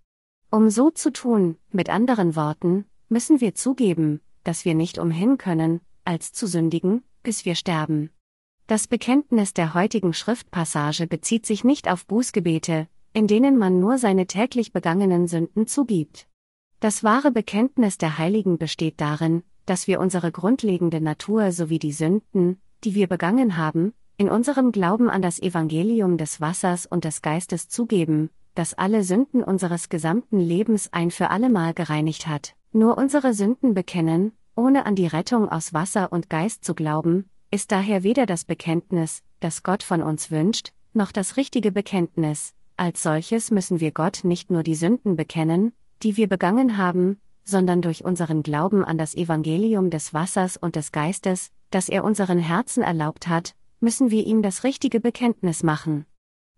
Um so zu tun, mit anderen Worten, müssen wir zugeben, dass wir nicht umhin können, als zu sündigen, bis wir sterben. Das Bekenntnis der heutigen Schriftpassage bezieht sich nicht auf Bußgebete, in denen man nur seine täglich begangenen Sünden zugibt. Das wahre Bekenntnis der Heiligen besteht darin, dass wir unsere grundlegende Natur sowie die Sünden, die wir begangen haben, in unserem Glauben an das Evangelium des Wassers und des Geistes zugeben, das alle Sünden unseres gesamten Lebens ein für allemal gereinigt hat. Nur unsere Sünden bekennen, ohne an die Rettung aus Wasser und Geist zu glauben, ist daher weder das Bekenntnis, das Gott von uns wünscht, noch das richtige Bekenntnis. Als solches müssen wir Gott nicht nur die Sünden bekennen, die wir begangen haben, sondern durch unseren Glauben an das Evangelium des Wassers und des Geistes, das er unseren Herzen erlaubt hat, müssen wir ihm das richtige Bekenntnis machen.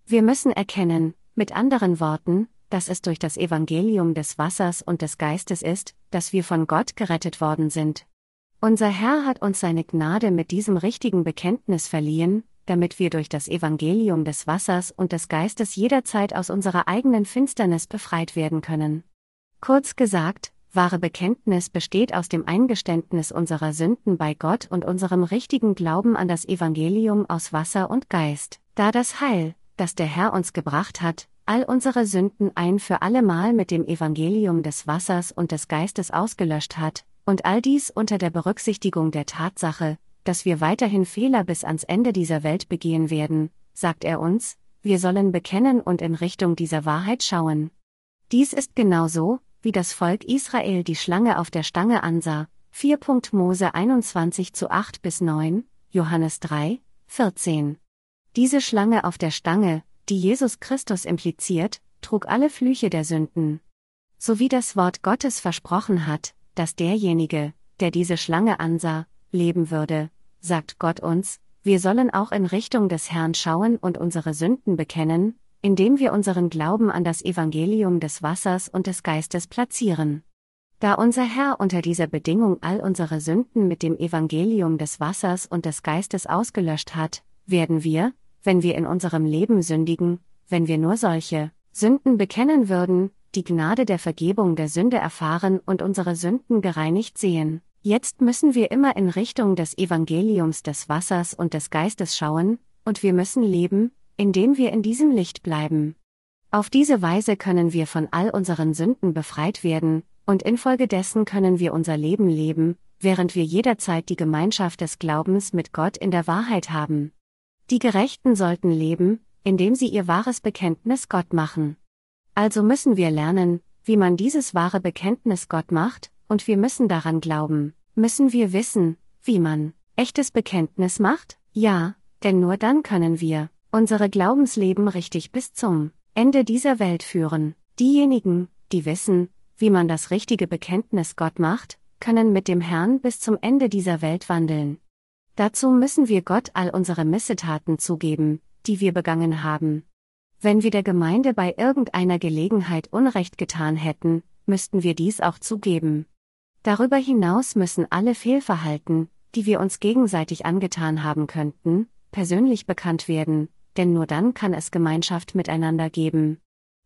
Wir müssen erkennen, mit anderen Worten, dass es durch das Evangelium des Wassers und des Geistes ist, dass wir von Gott gerettet worden sind. Unser Herr hat uns seine Gnade mit diesem richtigen Bekenntnis verliehen, damit wir durch das Evangelium des Wassers und des Geistes jederzeit aus unserer eigenen Finsternis befreit werden können. Kurz gesagt, wahre Bekenntnis besteht aus dem Eingeständnis unserer Sünden bei Gott und unserem richtigen Glauben an das Evangelium aus Wasser und Geist, da das Heil, das der Herr uns gebracht hat, all unsere Sünden ein für allemal mit dem Evangelium des Wassers und des Geistes ausgelöscht hat, und all dies unter der Berücksichtigung der Tatsache, dass wir weiterhin Fehler bis ans Ende dieser Welt begehen werden, sagt er uns, wir sollen bekennen und in Richtung dieser Wahrheit schauen. Dies ist genauso, wie das Volk Israel die Schlange auf der Stange ansah, 4. Mose 21 zu 8 bis 9, Johannes 3, 14. Diese Schlange auf der Stange, die Jesus Christus impliziert, trug alle Flüche der Sünden. So wie das Wort Gottes versprochen hat, dass derjenige, der diese Schlange ansah, leben würde, sagt Gott uns, wir sollen auch in Richtung des Herrn schauen und unsere Sünden bekennen, indem wir unseren Glauben an das Evangelium des Wassers und des Geistes platzieren. Da unser Herr unter dieser Bedingung all unsere Sünden mit dem Evangelium des Wassers und des Geistes ausgelöscht hat, werden wir, wenn wir in unserem Leben sündigen, wenn wir nur solche Sünden bekennen würden, die Gnade der Vergebung der Sünde erfahren und unsere Sünden gereinigt sehen. Jetzt müssen wir immer in Richtung des Evangeliums des Wassers und des Geistes schauen, und wir müssen leben, indem wir in diesem Licht bleiben. Auf diese Weise können wir von all unseren Sünden befreit werden, und infolgedessen können wir unser Leben leben, während wir jederzeit die Gemeinschaft des Glaubens mit Gott in der Wahrheit haben. Die Gerechten sollten leben, indem sie ihr wahres Bekenntnis Gott machen. Also müssen wir lernen, wie man dieses wahre Bekenntnis Gott macht, und wir müssen daran glauben. Müssen wir wissen, wie man echtes Bekenntnis macht? Ja, denn nur dann können wir unsere Glaubensleben richtig bis zum Ende dieser Welt führen. Diejenigen, die wissen, wie man das richtige Bekenntnis Gott macht, können mit dem Herrn bis zum Ende dieser Welt wandeln. Dazu müssen wir Gott all unsere Missetaten zugeben, die wir begangen haben. Wenn wir der Gemeinde bei irgendeiner Gelegenheit Unrecht getan hätten, müssten wir dies auch zugeben. Darüber hinaus müssen alle Fehlverhalten, die wir uns gegenseitig angetan haben könnten, persönlich bekannt werden, denn nur dann kann es Gemeinschaft miteinander geben.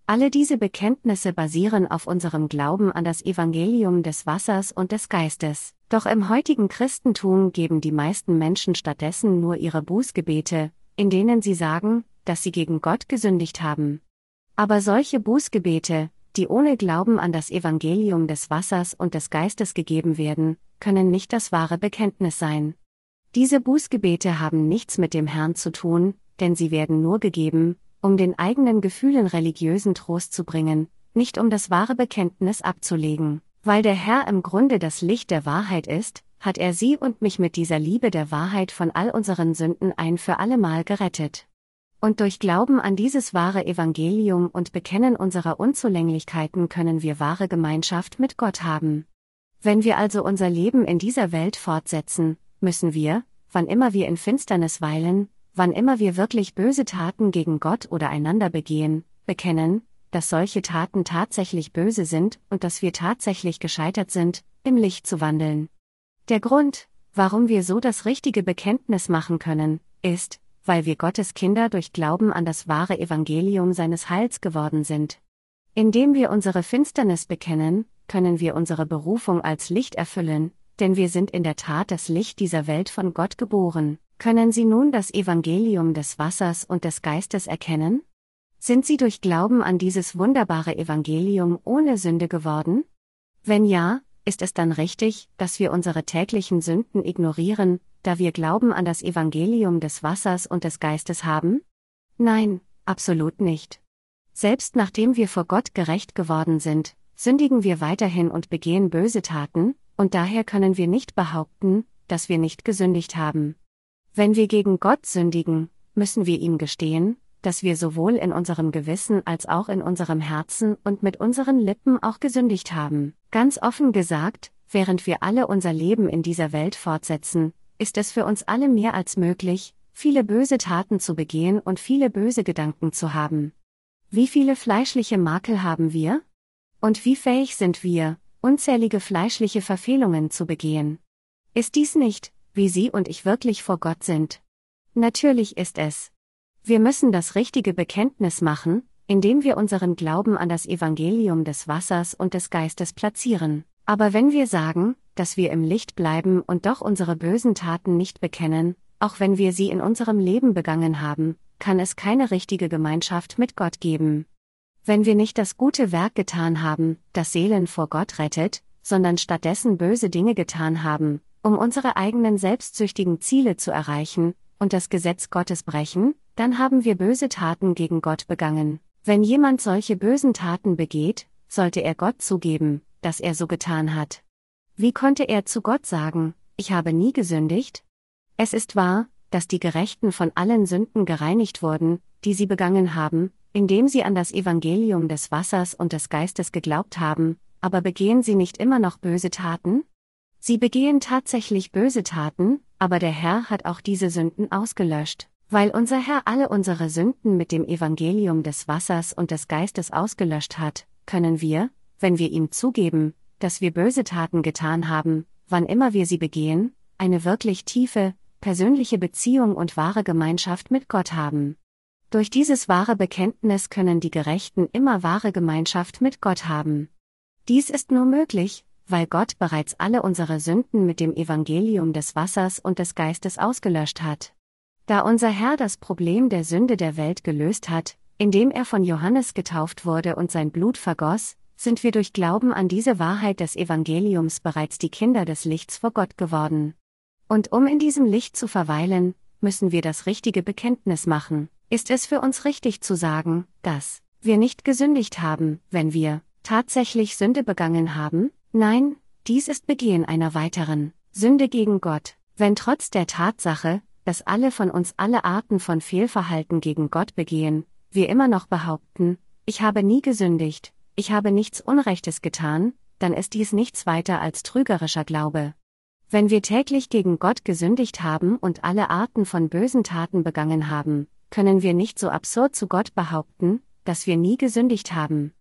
Alle diese Bekenntnisse basieren auf unserem Glauben an das Evangelium des Wassers und des Geistes. Doch im heutigen Christentum geben die meisten Menschen stattdessen nur ihre Bußgebete, in denen sie sagen, dass sie gegen Gott gesündigt haben. Aber solche Bußgebete, die ohne Glauben an das Evangelium des Wassers und des Geistes gegeben werden, können nicht das wahre Bekenntnis sein. Diese Bußgebete haben nichts mit dem Herrn zu tun, denn sie werden nur gegeben, um den eigenen Gefühlen religiösen Trost zu bringen, nicht um das wahre Bekenntnis abzulegen. Weil der Herr im Grunde das Licht der Wahrheit ist, hat er sie und mich mit dieser Liebe der Wahrheit von all unseren Sünden ein für allemal gerettet. Und durch Glauben an dieses wahre Evangelium und Bekennen unserer Unzulänglichkeiten können wir wahre Gemeinschaft mit Gott haben. Wenn wir also unser Leben in dieser Welt fortsetzen, müssen wir, wann immer wir in Finsternis weilen, wann immer wir wirklich böse Taten gegen Gott oder einander begehen, bekennen, dass solche Taten tatsächlich böse sind und dass wir tatsächlich gescheitert sind, im Licht zu wandeln. Der Grund, warum wir so das richtige Bekenntnis machen können, ist, weil wir Gottes Kinder durch Glauben an das wahre Evangelium seines Heils geworden sind. Indem wir unsere Finsternis bekennen, können wir unsere Berufung als Licht erfüllen, denn wir sind in der Tat das Licht dieser Welt von Gott geboren. Können Sie nun das Evangelium des Wassers und des Geistes erkennen? Sind Sie durch Glauben an dieses wunderbare Evangelium ohne Sünde geworden? Wenn ja, ist es dann richtig, dass wir unsere täglichen Sünden ignorieren, da wir Glauben an das Evangelium des Wassers und des Geistes haben? Nein, absolut nicht. Selbst nachdem wir vor Gott gerecht geworden sind, sündigen wir weiterhin und begehen böse Taten, und daher können wir nicht behaupten, dass wir nicht gesündigt haben. Wenn wir gegen Gott sündigen, müssen wir ihm gestehen, dass wir sowohl in unserem Gewissen als auch in unserem Herzen und mit unseren Lippen auch gesündigt haben. Ganz offen gesagt, während wir alle unser Leben in dieser Welt fortsetzen, ist es für uns alle mehr als möglich, viele böse Taten zu begehen und viele böse Gedanken zu haben. Wie viele fleischliche Makel haben wir? Und wie fähig sind wir, unzählige fleischliche Verfehlungen zu begehen? Ist dies nicht, wie Sie und ich wirklich vor Gott sind? Natürlich ist es. Wir müssen das richtige Bekenntnis machen, indem wir unseren Glauben an das Evangelium des Wassers und des Geistes platzieren. Aber wenn wir sagen, dass wir im Licht bleiben und doch unsere bösen Taten nicht bekennen, auch wenn wir sie in unserem Leben begangen haben, kann es keine richtige Gemeinschaft mit Gott geben. Wenn wir nicht das gute Werk getan haben, das Seelen vor Gott rettet, sondern stattdessen böse Dinge getan haben, um unsere eigenen selbstsüchtigen Ziele zu erreichen, und das Gesetz Gottes brechen, dann haben wir böse Taten gegen Gott begangen. Wenn jemand solche bösen Taten begeht, sollte er Gott zugeben, dass er so getan hat. Wie konnte er zu Gott sagen, ich habe nie gesündigt? Es ist wahr, dass die Gerechten von allen Sünden gereinigt wurden, die sie begangen haben, indem sie an das Evangelium des Wassers und des Geistes geglaubt haben, aber begehen sie nicht immer noch böse Taten? Sie begehen tatsächlich böse Taten, aber der Herr hat auch diese Sünden ausgelöscht. Weil unser Herr alle unsere Sünden mit dem Evangelium des Wassers und des Geistes ausgelöscht hat, können wir, wenn wir ihm zugeben, dass wir böse Taten getan haben, wann immer wir sie begehen, eine wirklich tiefe, persönliche Beziehung und wahre Gemeinschaft mit Gott haben. Durch dieses wahre Bekenntnis können die Gerechten immer wahre Gemeinschaft mit Gott haben. Dies ist nur möglich, weil Gott bereits alle unsere Sünden mit dem Evangelium des Wassers und des Geistes ausgelöscht hat. Da unser Herr das Problem der Sünde der Welt gelöst hat, indem er von Johannes getauft wurde und sein Blut vergoss, sind wir durch Glauben an diese Wahrheit des Evangeliums bereits die Kinder des Lichts vor Gott geworden. Und um in diesem Licht zu verweilen, müssen wir das richtige Bekenntnis machen. Ist es für uns richtig zu sagen, dass wir nicht gesündigt haben, wenn wir tatsächlich Sünde begangen haben? Nein, dies ist Begehen einer weiteren Sünde gegen Gott, wenn trotz der Tatsache, dass alle von uns alle Arten von Fehlverhalten gegen Gott begehen, wir immer noch behaupten, ich habe nie gesündigt, ich habe nichts Unrechtes getan, dann ist dies nichts weiter als trügerischer Glaube. Wenn wir täglich gegen Gott gesündigt haben und alle Arten von bösen Taten begangen haben, können wir nicht so absurd zu Gott behaupten, dass wir nie gesündigt haben.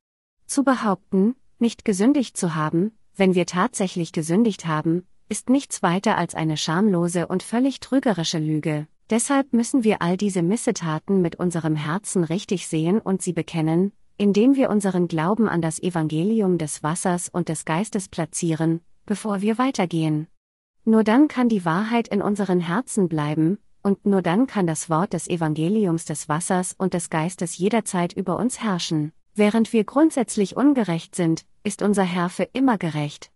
Zu behaupten, nicht gesündigt zu haben, wenn wir tatsächlich gesündigt haben, ist nichts weiter als eine schamlose und völlig trügerische Lüge. Deshalb müssen wir all diese Missetaten mit unserem Herzen richtig sehen und sie bekennen, indem wir unseren Glauben an das Evangelium des Wassers und des Geistes platzieren, bevor wir weitergehen. Nur dann kann die Wahrheit in unseren Herzen bleiben, und nur dann kann das Wort des Evangeliums des Wassers und des Geistes jederzeit über uns herrschen. Während wir grundsätzlich ungerecht sind, ist unser Herr für immer gerecht.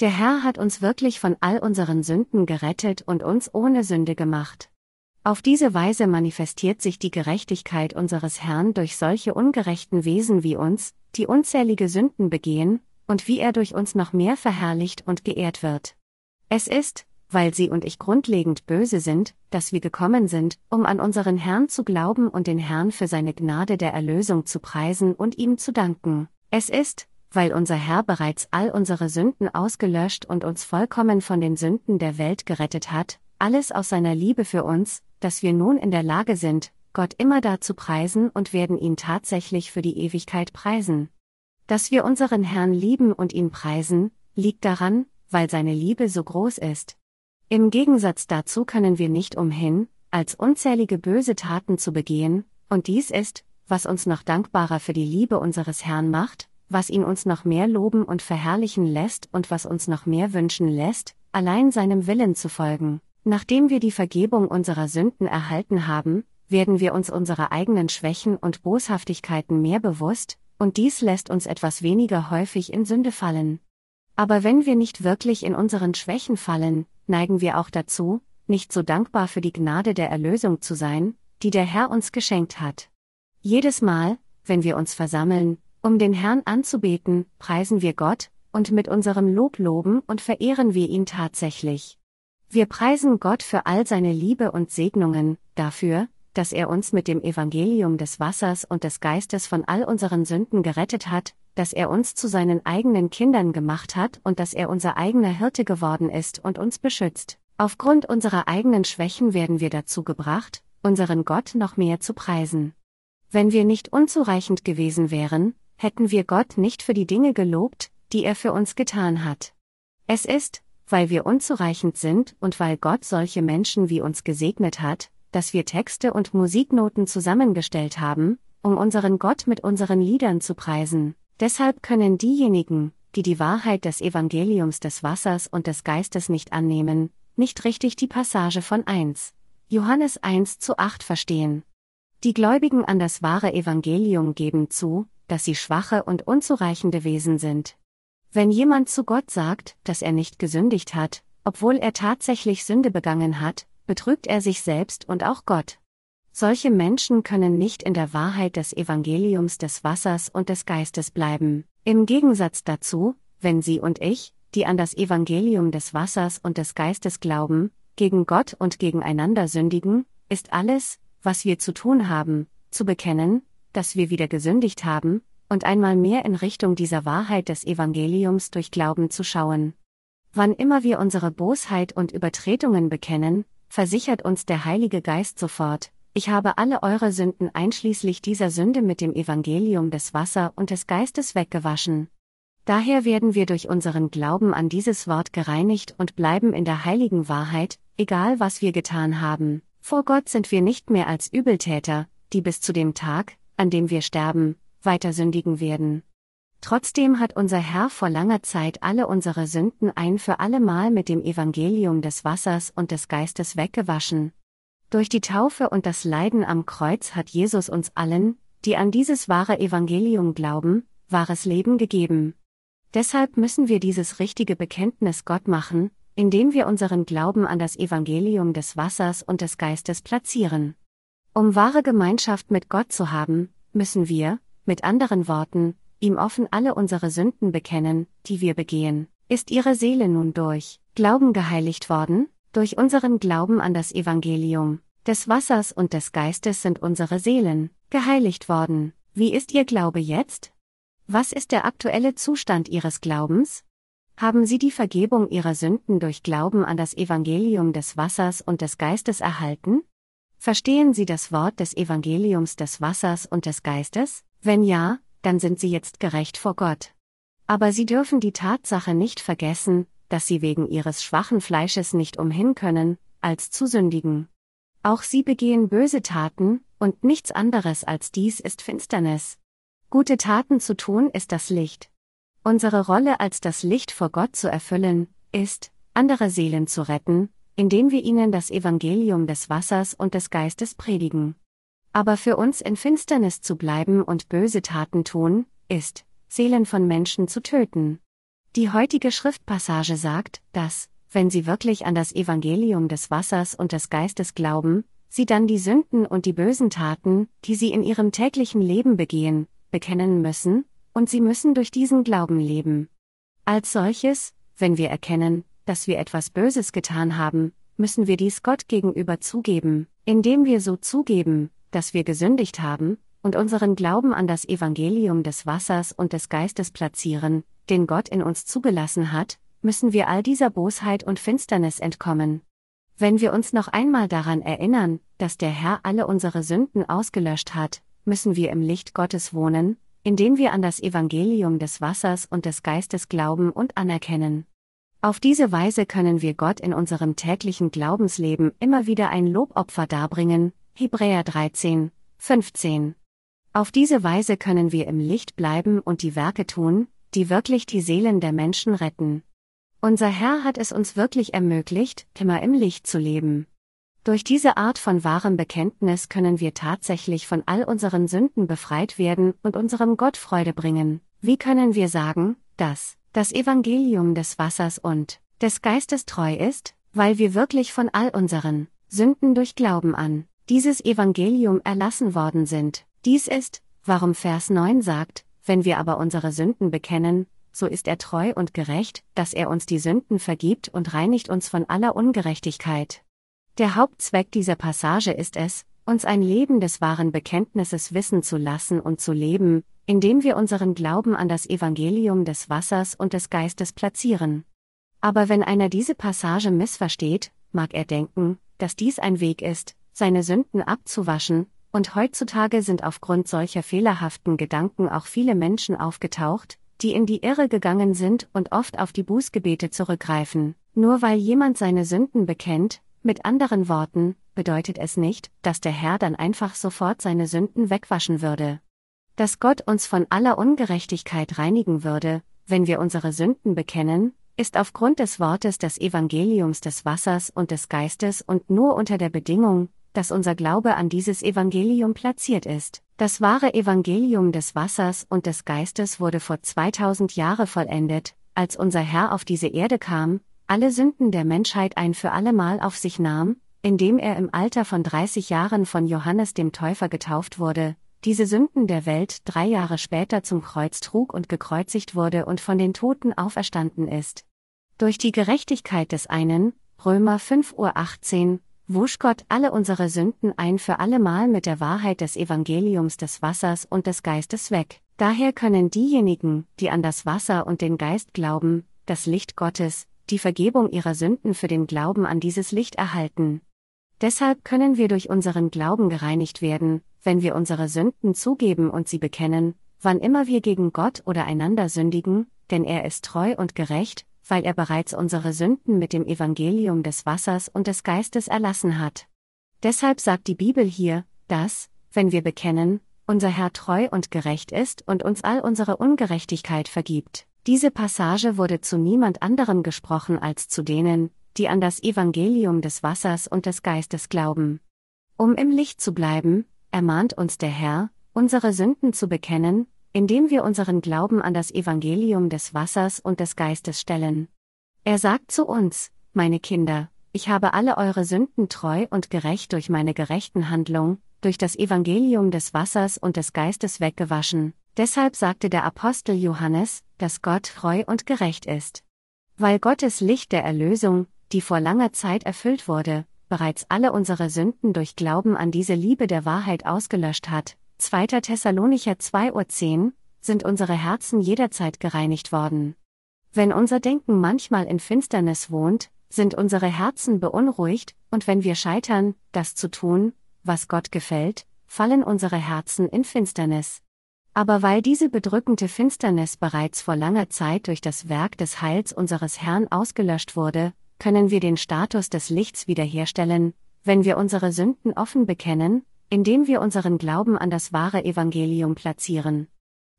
Der Herr hat uns wirklich von all unseren Sünden gerettet und uns ohne Sünde gemacht. Auf diese Weise manifestiert sich die Gerechtigkeit unseres Herrn durch solche ungerechten Wesen wie uns, die unzählige Sünden begehen, und wie er durch uns noch mehr verherrlicht und geehrt wird. Es ist, weil sie und ich grundlegend böse sind, dass wir gekommen sind, um an unseren Herrn zu glauben und den Herrn für seine Gnade der Erlösung zu preisen und ihm zu danken. Es ist, weil unser Herr bereits all unsere Sünden ausgelöscht und uns vollkommen von den Sünden der Welt gerettet hat, alles aus seiner Liebe für uns, dass wir nun in der Lage sind, Gott immer da zu preisen und werden ihn tatsächlich für die Ewigkeit preisen. Dass wir unseren Herrn lieben und ihn preisen, liegt daran, weil seine Liebe so groß ist. Im Gegensatz dazu können wir nicht umhin, als unzählige böse Taten zu begehen, und dies ist, was uns noch dankbarer für die Liebe unseres Herrn macht, was ihn uns noch mehr loben und verherrlichen lässt und was uns noch mehr wünschen lässt, allein seinem Willen zu folgen. Nachdem wir die Vergebung unserer Sünden erhalten haben, werden wir uns unserer eigenen Schwächen und Boshaftigkeiten mehr bewusst, und dies lässt uns etwas weniger häufig in Sünde fallen. Aber wenn wir nicht wirklich in unseren Schwächen fallen, neigen wir auch dazu, nicht so dankbar für die Gnade der Erlösung zu sein, die der Herr uns geschenkt hat. Jedes Mal, wenn wir uns versammeln, um den Herrn anzubeten, preisen wir Gott, und mit unserem Lob loben und verehren wir ihn tatsächlich. Wir preisen Gott für all seine Liebe und Segnungen, dafür, dass er uns mit dem Evangelium des Wassers und des Geistes von all unseren Sünden gerettet hat, dass er uns zu seinen eigenen Kindern gemacht hat und dass er unser eigener Hirte geworden ist und uns beschützt. Aufgrund unserer eigenen Schwächen werden wir dazu gebracht, unseren Gott noch mehr zu preisen. Wenn wir nicht unzureichend gewesen wären, hätten wir Gott nicht für die Dinge gelobt, die er für uns getan hat. Es ist, weil wir unzureichend sind und weil Gott solche Menschen wie uns gesegnet hat, dass wir Texte und Musiknoten zusammengestellt haben, um unseren Gott mit unseren Liedern zu preisen. Deshalb können diejenigen, die die Wahrheit des Evangeliums des Wassers und des Geistes nicht annehmen, nicht richtig die Passage von 1. Johannes 1 zu 8 verstehen. Die Gläubigen an das wahre Evangelium geben zu, dass sie schwache und unzureichende Wesen sind. Wenn jemand zu Gott sagt, dass er nicht gesündigt hat, obwohl er tatsächlich Sünde begangen hat, betrügt er sich selbst und auch Gott. Solche Menschen können nicht in der Wahrheit des Evangeliums des Wassers und des Geistes bleiben. Im Gegensatz dazu, wenn Sie und ich, die an das Evangelium des Wassers und des Geistes glauben, gegen Gott und gegeneinander sündigen, ist alles, was wir zu tun haben, zu bekennen, dass wir wieder gesündigt haben, und einmal mehr in Richtung dieser Wahrheit des Evangeliums durch Glauben zu schauen. Wann immer wir unsere Bosheit und Übertretungen bekennen, versichert uns der Heilige Geist sofort, ich habe alle eure Sünden einschließlich dieser Sünde mit dem Evangelium des Wasser und des Geistes weggewaschen. Daher werden wir durch unseren Glauben an dieses Wort gereinigt und bleiben in der heiligen Wahrheit, egal was wir getan haben. Vor Gott sind wir nicht mehr als Übeltäter, die bis zu dem Tag, an dem wir sterben, weiter sündigen werden. Trotzdem hat unser Herr vor langer Zeit alle unsere Sünden ein für allemal mit dem Evangelium des Wassers und des Geistes weggewaschen. Durch die Taufe und das Leiden am Kreuz hat Jesus uns allen, die an dieses wahre Evangelium glauben, wahres Leben gegeben. Deshalb müssen wir dieses richtige Bekenntnis Gott machen, indem wir unseren Glauben an das Evangelium des Wassers und des Geistes platzieren. Um wahre Gemeinschaft mit Gott zu haben, müssen wir, mit anderen Worten, ihm offen alle unsere Sünden bekennen, die wir begehen. Ist ihre Seele nun durch Glauben geheiligt worden? Durch unseren Glauben an das Evangelium des Wassers und des Geistes sind unsere Seelen geheiligt worden. Wie ist Ihr Glaube jetzt? Was ist der aktuelle Zustand Ihres Glaubens? Haben Sie die Vergebung Ihrer Sünden durch Glauben an das Evangelium des Wassers und des Geistes erhalten? Verstehen Sie das Wort des Evangeliums des Wassers und des Geistes? Wenn ja, dann sind Sie jetzt gerecht vor Gott. Aber Sie dürfen die Tatsache nicht vergessen, dass sie wegen ihres schwachen Fleisches nicht umhin können, als zu sündigen. Auch sie begehen böse Taten, und nichts anderes als dies ist Finsternis. Gute Taten zu tun ist das Licht. Unsere Rolle als das Licht vor Gott zu erfüllen, ist, andere Seelen zu retten, indem wir ihnen das Evangelium des Wassers und des Geistes predigen. Aber für uns in Finsternis zu bleiben und böse Taten tun, ist, Seelen von Menschen zu töten. Die heutige Schriftpassage sagt, dass, wenn sie wirklich an das Evangelium des Wassers und des Geistes glauben, sie dann die Sünden und die bösen Taten, die sie in ihrem täglichen Leben begehen, bekennen müssen, und sie müssen durch diesen Glauben leben. Als solches, wenn wir erkennen, dass wir etwas Böses getan haben, müssen wir dies Gott gegenüber zugeben, indem wir so zugeben, dass wir gesündigt haben, und unseren Glauben an das Evangelium des Wassers und des Geistes platzieren, den Gott in uns zugelassen hat, müssen wir all dieser Bosheit und Finsternis entkommen. Wenn wir uns noch einmal daran erinnern, dass der Herr alle unsere Sünden ausgelöscht hat, müssen wir im Licht Gottes wohnen, indem wir an das Evangelium des Wassers und des Geistes glauben und anerkennen. Auf diese Weise können wir Gott in unserem täglichen Glaubensleben immer wieder ein Lobopfer darbringen, Hebräer 13, 15. Auf diese Weise können wir im Licht bleiben und die Werke tun, die wirklich die Seelen der Menschen retten. Unser Herr hat es uns wirklich ermöglicht, immer im Licht zu leben. Durch diese Art von wahrem Bekenntnis können wir tatsächlich von all unseren Sünden befreit werden und unserem Gott Freude bringen. Wie können wir sagen, dass das Evangelium des Wassers und des Geistes treu ist, weil wir wirklich von all unseren Sünden durch Glauben an dieses Evangelium erlassen worden sind. Dies ist, warum Vers 9 sagt, wenn wir aber unsere Sünden bekennen, so ist er treu und gerecht, dass er uns die Sünden vergibt und reinigt uns von aller Ungerechtigkeit. Der Hauptzweck dieser Passage ist es, uns ein Leben des wahren Bekenntnisses wissen zu lassen und zu leben, indem wir unseren Glauben an das Evangelium des Wassers und des Geistes platzieren. Aber wenn einer diese Passage missversteht, mag er denken, dass dies ein Weg ist, seine Sünden abzuwaschen, und heutzutage sind aufgrund solcher fehlerhaften Gedanken auch viele Menschen aufgetaucht, die in die Irre gegangen sind und oft auf die Bußgebete zurückgreifen. Nur weil jemand seine Sünden bekennt, mit anderen Worten, bedeutet es nicht, dass der Herr dann einfach sofort seine Sünden wegwaschen würde. Dass Gott uns von aller Ungerechtigkeit reinigen würde, wenn wir unsere Sünden bekennen, ist aufgrund des Wortes des Evangeliums des Wassers und des Geistes und nur unter der Bedingung, dass unser Glaube an dieses Evangelium platziert ist. Das wahre Evangelium des Wassers und des Geistes wurde vor 2000 Jahre vollendet, als unser Herr auf diese Erde kam, alle Sünden der Menschheit ein für allemal auf sich nahm, indem er im Alter von 30 Jahren von Johannes dem Täufer getauft wurde, diese Sünden der Welt drei Jahre später zum Kreuz trug und gekreuzigt wurde und von den Toten auferstanden ist. Durch die Gerechtigkeit des einen, Römer 5 Uhr 18, wusch Gott alle unsere Sünden ein für allemal mit der Wahrheit des Evangeliums des Wassers und des Geistes weg. Daher können diejenigen, die an das Wasser und den Geist glauben, das Licht Gottes, die Vergebung ihrer Sünden für den Glauben an dieses Licht erhalten. Deshalb können wir durch unseren Glauben gereinigt werden, wenn wir unsere Sünden zugeben und sie bekennen, wann immer wir gegen Gott oder einander sündigen, denn er ist treu und gerecht, weil er bereits unsere Sünden mit dem Evangelium des Wassers und des Geistes erlassen hat. Deshalb sagt die Bibel hier, dass, wenn wir bekennen, unser Herr treu und gerecht ist und uns all unsere Ungerechtigkeit vergibt. Diese Passage wurde zu niemand anderem gesprochen als zu denen, die an das Evangelium des Wassers und des Geistes glauben. Um im Licht zu bleiben, ermahnt uns der Herr, unsere Sünden zu bekennen, indem wir unseren Glauben an das Evangelium des Wassers und des Geistes stellen. Er sagt zu uns, meine Kinder, ich habe alle eure Sünden treu und gerecht durch meine gerechten Handlung, durch das Evangelium des Wassers und des Geistes weggewaschen. Deshalb sagte der Apostel Johannes, dass Gott treu und gerecht ist. Weil Gottes Licht der Erlösung, die vor langer Zeit erfüllt wurde, bereits alle unsere Sünden durch Glauben an diese Liebe der Wahrheit ausgelöscht hat, 2. Thessalonicher 2.10, sind unsere Herzen jederzeit gereinigt worden. Wenn unser Denken manchmal in Finsternis wohnt, sind unsere Herzen beunruhigt, und wenn wir scheitern, das zu tun, was Gott gefällt, fallen unsere Herzen in Finsternis. Aber weil diese bedrückende Finsternis bereits vor langer Zeit durch das Werk des Heils unseres Herrn ausgelöscht wurde, können wir den Status des Lichts wiederherstellen, wenn wir unsere Sünden offen bekennen, indem wir unseren Glauben an das wahre Evangelium platzieren.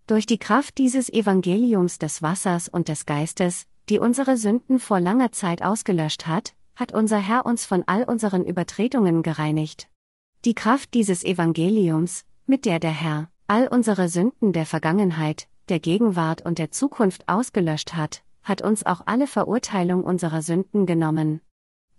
Durch die Kraft dieses Evangeliums des Wassers und des Geistes, die unsere Sünden vor langer Zeit ausgelöscht hat, hat unser Herr uns von all unseren Übertretungen gereinigt. Die Kraft dieses Evangeliums, mit der der Herr all unsere Sünden der Vergangenheit, der Gegenwart und der Zukunft ausgelöscht hat, hat uns auch alle Verurteilung unserer Sünden genommen.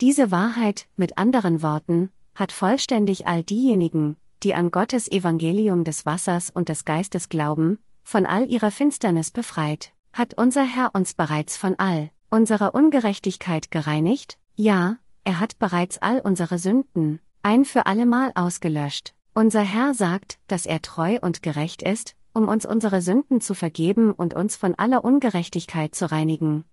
Diese Wahrheit, mit anderen Worten, hat vollständig all diejenigen, die an Gottes Evangelium des Wassers und des Geistes glauben, von all ihrer Finsternis befreit. Hat unser Herr uns bereits von all unserer Ungerechtigkeit gereinigt? Ja, er hat bereits all unsere Sünden ein für allemal ausgelöscht. Unser Herr sagt, dass er treu und gerecht ist, um uns unsere Sünden zu vergeben und uns von aller Ungerechtigkeit zu reinigen.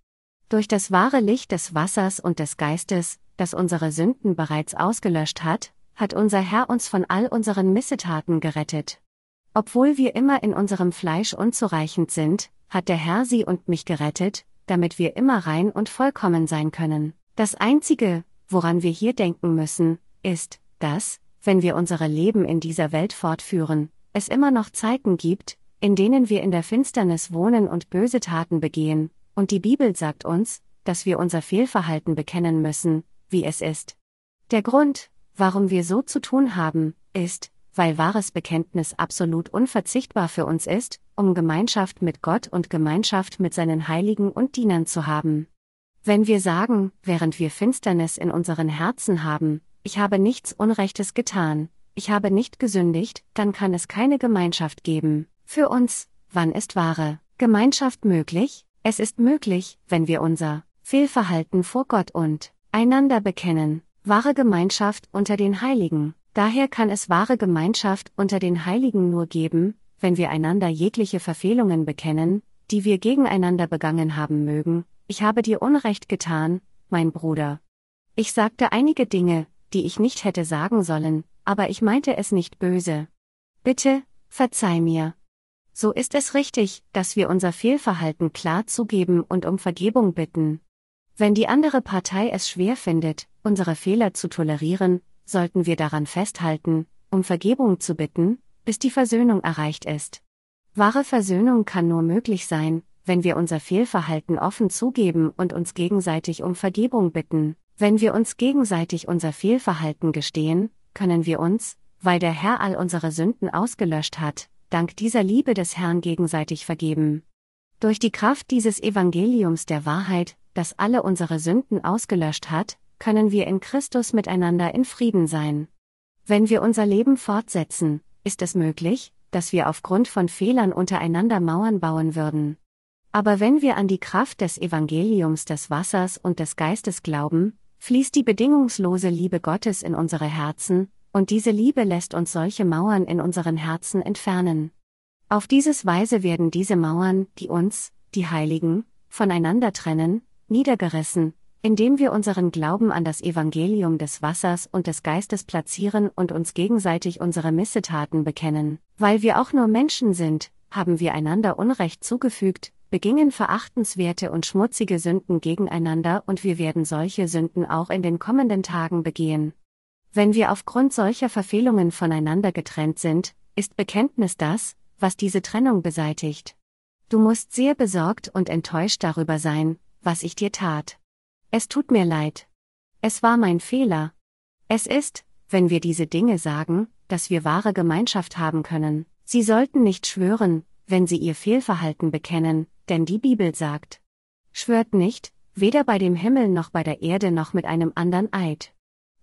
Durch das wahre Licht des Wassers und des Geistes, das unsere Sünden bereits ausgelöscht hat, hat unser Herr uns von all unseren Missetaten gerettet. Obwohl wir immer in unserem Fleisch unzureichend sind, hat der Herr sie und mich gerettet, damit wir immer rein und vollkommen sein können. Das Einzige, woran wir hier denken müssen, ist, dass, wenn wir unsere Leben in dieser Welt fortführen, es immer noch Zeiten gibt, in denen wir in der Finsternis wohnen und böse Taten begehen, und die Bibel sagt uns, dass wir unser Fehlverhalten bekennen müssen, wie es ist. Der Grund, warum wir so zu tun haben, ist, weil wahres Bekenntnis absolut unverzichtbar für uns ist, um Gemeinschaft mit Gott und Gemeinschaft mit seinen Heiligen und Dienern zu haben. Wenn wir sagen, während wir Finsternis in unseren Herzen haben, ich habe nichts Unrechtes getan, ich habe nicht gesündigt, dann kann es keine Gemeinschaft geben. Für uns, wann ist wahre Gemeinschaft möglich? Es ist möglich, wenn wir unser Fehlverhalten vor Gott und einander bekennen, wahre Gemeinschaft unter den Heiligen. Daher kann es wahre Gemeinschaft unter den Heiligen nur geben, wenn wir einander jegliche Verfehlungen bekennen, die wir gegeneinander begangen haben mögen. Ich habe dir Unrecht getan, mein Bruder. Ich sagte einige Dinge, die ich nicht hätte sagen sollen, aber ich meinte es nicht böse. Bitte, verzeih mir. So ist es richtig, dass wir unser Fehlverhalten klar zugeben und um Vergebung bitten. Wenn die andere Partei es schwer findet, unsere Fehler zu tolerieren, sollten wir daran festhalten, um Vergebung zu bitten, bis die Versöhnung erreicht ist. Wahre Versöhnung kann nur möglich sein, wenn wir unser Fehlverhalten offen zugeben und uns gegenseitig um Vergebung bitten. Wenn wir uns gegenseitig unser Fehlverhalten gestehen, können wir uns, weil der Herr all unsere Sünden ausgelöscht hat, dank dieser Liebe des Herrn gegenseitig vergeben. Durch die Kraft dieses Evangeliums der Wahrheit das alle unsere Sünden ausgelöscht hat, können wir in Christus miteinander in Frieden sein. Wenn wir unser Leben fortsetzen, ist es möglich, dass wir aufgrund von Fehlern untereinander Mauern bauen würden. Aber wenn wir an die Kraft des Evangeliums des Wassers und des Geistes glauben, fließt die bedingungslose Liebe Gottes in unsere Herzen, und diese Liebe lässt uns solche Mauern in unseren Herzen entfernen. Auf dieses Weise werden diese Mauern, die uns, die Heiligen, voneinander trennen, niedergerissen, indem wir unseren Glauben an das Evangelium des Wassers und des Geistes platzieren und uns gegenseitig unsere Missetaten bekennen. Weil wir auch nur Menschen sind, haben wir einander Unrecht zugefügt, begingen verachtenswerte und schmutzige Sünden gegeneinander und wir werden solche Sünden auch in den kommenden Tagen begehen. Wenn wir aufgrund solcher Verfehlungen voneinander getrennt sind, ist Bekenntnis das, was diese Trennung beseitigt. Du musst sehr besorgt und enttäuscht darüber sein, was ich dir tat. Es tut mir leid. Es war mein Fehler. Es ist, wenn wir diese Dinge sagen, dass wir wahre Gemeinschaft haben können. Sie sollten nicht schwören, wenn sie ihr Fehlverhalten bekennen, denn die Bibel sagt. Schwört nicht, weder bei dem Himmel noch bei der Erde noch mit einem anderen Eid.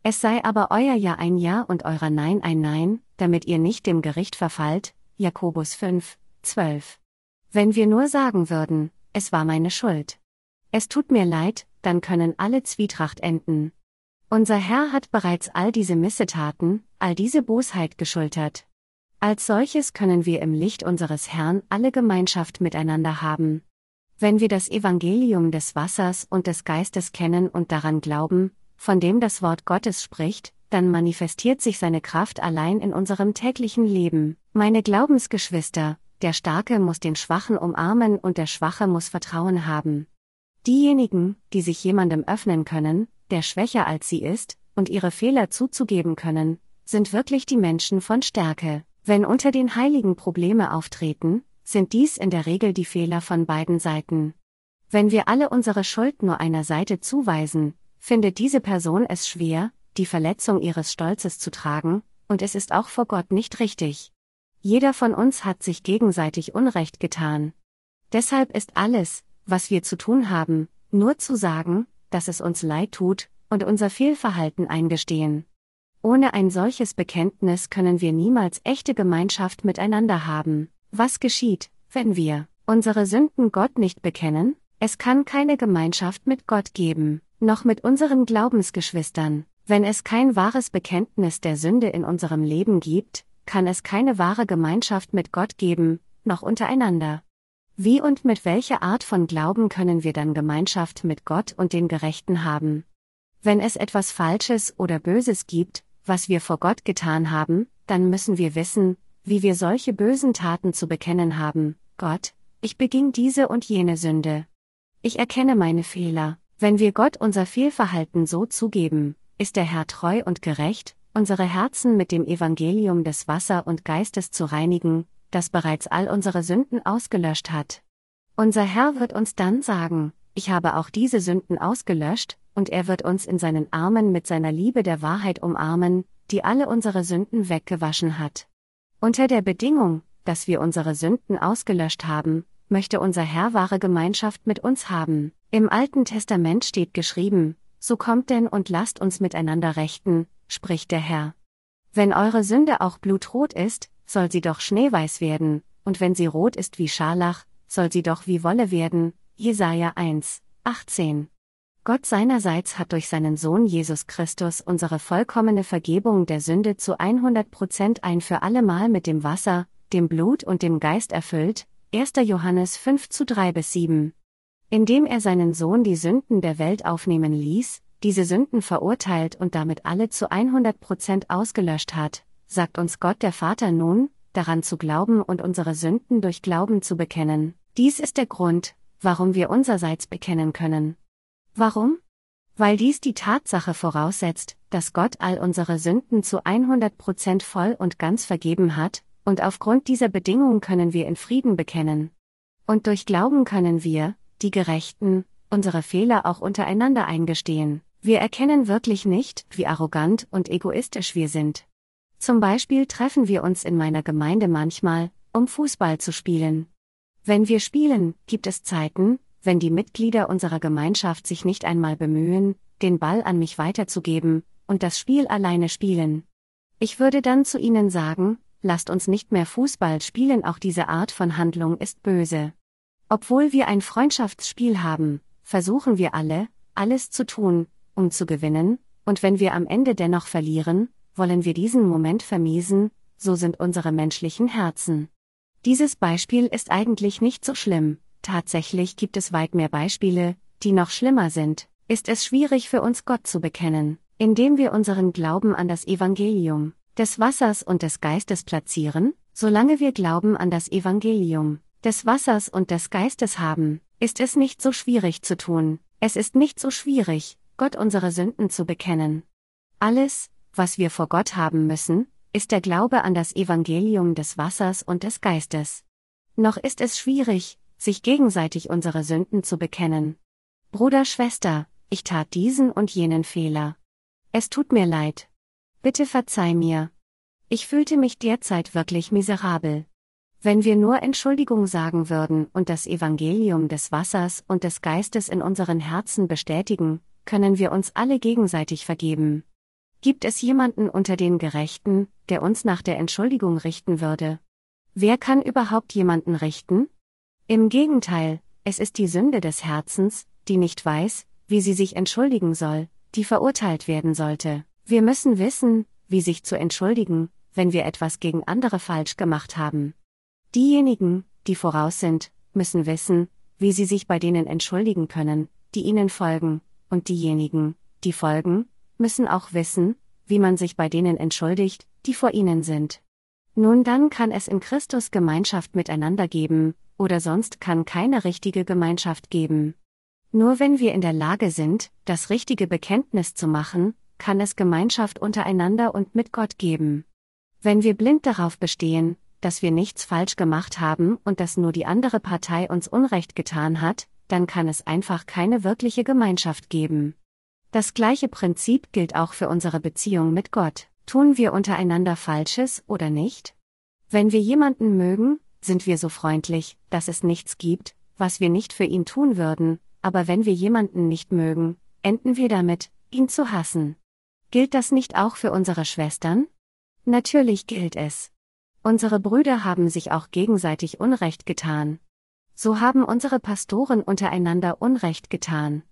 Es sei aber euer Ja ein Ja und eurer Nein ein Nein, damit ihr nicht dem Gericht verfallt. Jakobus 5, 12. Wenn wir nur sagen würden, es war meine Schuld. Es tut mir leid, dann können alle Zwietracht enden. Unser Herr hat bereits all diese Missetaten, all diese Bosheit geschultert. Als solches können wir im Licht unseres Herrn alle Gemeinschaft miteinander haben. Wenn wir das Evangelium des Wassers und des Geistes kennen und daran glauben, von dem das Wort Gottes spricht, dann manifestiert sich seine Kraft allein in unserem täglichen Leben. Meine Glaubensgeschwister, der Starke muss den Schwachen umarmen und der Schwache muss Vertrauen haben. Diejenigen, die sich jemandem öffnen können, der schwächer als sie ist, und ihre Fehler zuzugeben können, sind wirklich die Menschen von Stärke. Wenn unter den Heiligen Probleme auftreten, sind dies in der Regel die Fehler von beiden Seiten. Wenn wir alle unsere Schuld nur einer Seite zuweisen, findet diese Person es schwer, die Verletzung ihres Stolzes zu tragen, und es ist auch vor Gott nicht richtig. Jeder von uns hat sich gegenseitig Unrecht getan. Deshalb ist alles, was wir zu tun haben, nur zu sagen, dass es uns leid tut, und unser Fehlverhalten eingestehen. Ohne ein solches Bekenntnis können wir niemals echte Gemeinschaft miteinander haben. Was geschieht, wenn wir unsere Sünden Gott nicht bekennen? Es kann keine Gemeinschaft mit Gott geben, noch mit unseren Glaubensgeschwistern. Wenn es kein wahres Bekenntnis der Sünde in unserem Leben gibt, kann es keine wahre Gemeinschaft mit Gott geben, noch untereinander. Wie und mit welcher Art von Glauben können wir dann Gemeinschaft mit Gott und den Gerechten haben? Wenn es etwas Falsches oder Böses gibt, was wir vor Gott getan haben, dann müssen wir wissen, wie wir solche bösen Taten zu bekennen haben. Gott, ich beging diese und jene Sünde. Ich erkenne meine Fehler. Wenn wir Gott unser Fehlverhalten so zugeben, ist der Herr treu und gerecht, unsere Herzen mit dem Evangelium des Wasser und Geistes zu reinigen, das bereits all unsere Sünden ausgelöscht hat. Unser Herr wird uns dann sagen, ich habe auch diese Sünden ausgelöscht, und er wird uns in seinen Armen mit seiner Liebe der Wahrheit umarmen, die alle unsere Sünden weggewaschen hat. Unter der Bedingung, dass wir unsere Sünden ausgelöscht haben, möchte unser Herr wahre Gemeinschaft mit uns haben. Im Alten Testament steht geschrieben, so kommt denn und lasst uns miteinander rechten, spricht der Herr. Wenn eure Sünde auch blutrot ist, soll sie doch schneeweiß werden, und wenn sie rot ist wie Scharlach, soll sie doch wie Wolle werden. Jesaja 1, 18. Gott seinerseits hat durch seinen Sohn Jesus Christus unsere vollkommene Vergebung der Sünde zu 100 Prozent ein für allemal mit dem Wasser, dem Blut und dem Geist erfüllt. 1. Johannes 5 zu 3 bis 7. Indem er seinen Sohn die Sünden der Welt aufnehmen ließ, diese Sünden verurteilt und damit alle zu 100 Prozent ausgelöscht hat, sagt uns Gott der Vater nun, daran zu glauben und unsere Sünden durch Glauben zu bekennen. Dies ist der Grund, warum wir unserseits bekennen können. Warum? Weil dies die Tatsache voraussetzt, dass Gott all unsere Sünden zu 100% voll und ganz vergeben hat, und aufgrund dieser Bedingung können wir in Frieden bekennen. Und durch Glauben können wir, die Gerechten, unsere Fehler auch untereinander eingestehen. Wir erkennen wirklich nicht, wie arrogant und egoistisch wir sind. Zum Beispiel treffen wir uns in meiner Gemeinde manchmal, um Fußball zu spielen. Wenn wir spielen, gibt es Zeiten, wenn die Mitglieder unserer Gemeinschaft sich nicht einmal bemühen, den Ball an mich weiterzugeben, und das Spiel alleine spielen. Ich würde dann zu ihnen sagen, lasst uns nicht mehr Fußball spielen, auch diese Art von Handlung ist böse. Obwohl wir ein Freundschaftsspiel haben, versuchen wir alle, alles zu tun, um zu gewinnen, und wenn wir am Ende dennoch verlieren, wollen wir diesen Moment vermiesen, so sind unsere menschlichen Herzen. Dieses Beispiel ist eigentlich nicht so schlimm, tatsächlich gibt es weit mehr Beispiele, die noch schlimmer sind, ist es schwierig für uns Gott zu bekennen, indem wir unseren Glauben an das Evangelium des Wassers und des Geistes platzieren, solange wir Glauben an das Evangelium des Wassers und des Geistes haben, ist es nicht so schwierig zu tun, es ist nicht so schwierig, Gott unsere Sünden zu bekennen. Alles, was wir vor Gott haben müssen, ist der Glaube an das Evangelium des Wassers und des Geistes. Noch ist es schwierig, sich gegenseitig unsere Sünden zu bekennen. Bruder, Schwester, ich tat diesen und jenen Fehler. Es tut mir leid. Bitte verzeih mir. Ich fühlte mich derzeit wirklich miserabel. Wenn wir nur Entschuldigung sagen würden und das Evangelium des Wassers und des Geistes in unseren Herzen bestätigen, können wir uns alle gegenseitig vergeben. Gibt es jemanden unter den Gerechten, der uns nach der Entschuldigung richten würde? Wer kann überhaupt jemanden richten? Im Gegenteil, es ist die Sünde des Herzens, die nicht weiß, wie sie sich entschuldigen soll, die verurteilt werden sollte. Wir müssen wissen, wie sich zu entschuldigen, wenn wir etwas gegen andere falsch gemacht haben. Diejenigen, die voraus sind, müssen wissen, wie sie sich bei denen entschuldigen können, die ihnen folgen, und diejenigen, die folgen, müssen auch wissen, wie man sich bei denen entschuldigt, die vor ihnen sind. Nun dann kann es in Christus Gemeinschaft miteinander geben, oder sonst kann keine richtige Gemeinschaft geben. Nur wenn wir in der Lage sind, das richtige Bekenntnis zu machen, kann es Gemeinschaft untereinander und mit Gott geben. Wenn wir blind darauf bestehen, dass wir nichts falsch gemacht haben und dass nur die andere Partei uns Unrecht getan hat, dann kann es einfach keine wirkliche Gemeinschaft geben. Das gleiche Prinzip gilt auch für unsere Beziehung mit Gott. Tun wir untereinander Falsches oder nicht? Wenn wir jemanden mögen, sind wir so freundlich, dass es nichts gibt, was wir nicht für ihn tun würden, aber wenn wir jemanden nicht mögen, enden wir damit, ihn zu hassen. Gilt das nicht auch für unsere Schwestern? Natürlich gilt es. Unsere Brüder haben sich auch gegenseitig Unrecht getan. So haben unsere Pastoren untereinander Unrecht getan.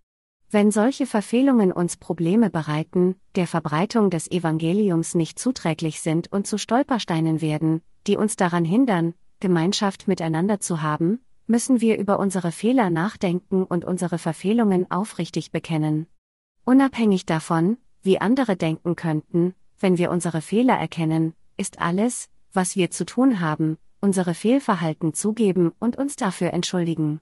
Wenn solche Verfehlungen uns Probleme bereiten, der Verbreitung des Evangeliums nicht zuträglich sind und zu Stolpersteinen werden, die uns daran hindern, Gemeinschaft miteinander zu haben, müssen wir über unsere Fehler nachdenken und unsere Verfehlungen aufrichtig bekennen. Unabhängig davon, wie andere denken könnten, wenn wir unsere Fehler erkennen, ist alles, was wir zu tun haben, unsere Fehlverhalten zugeben und uns dafür entschuldigen.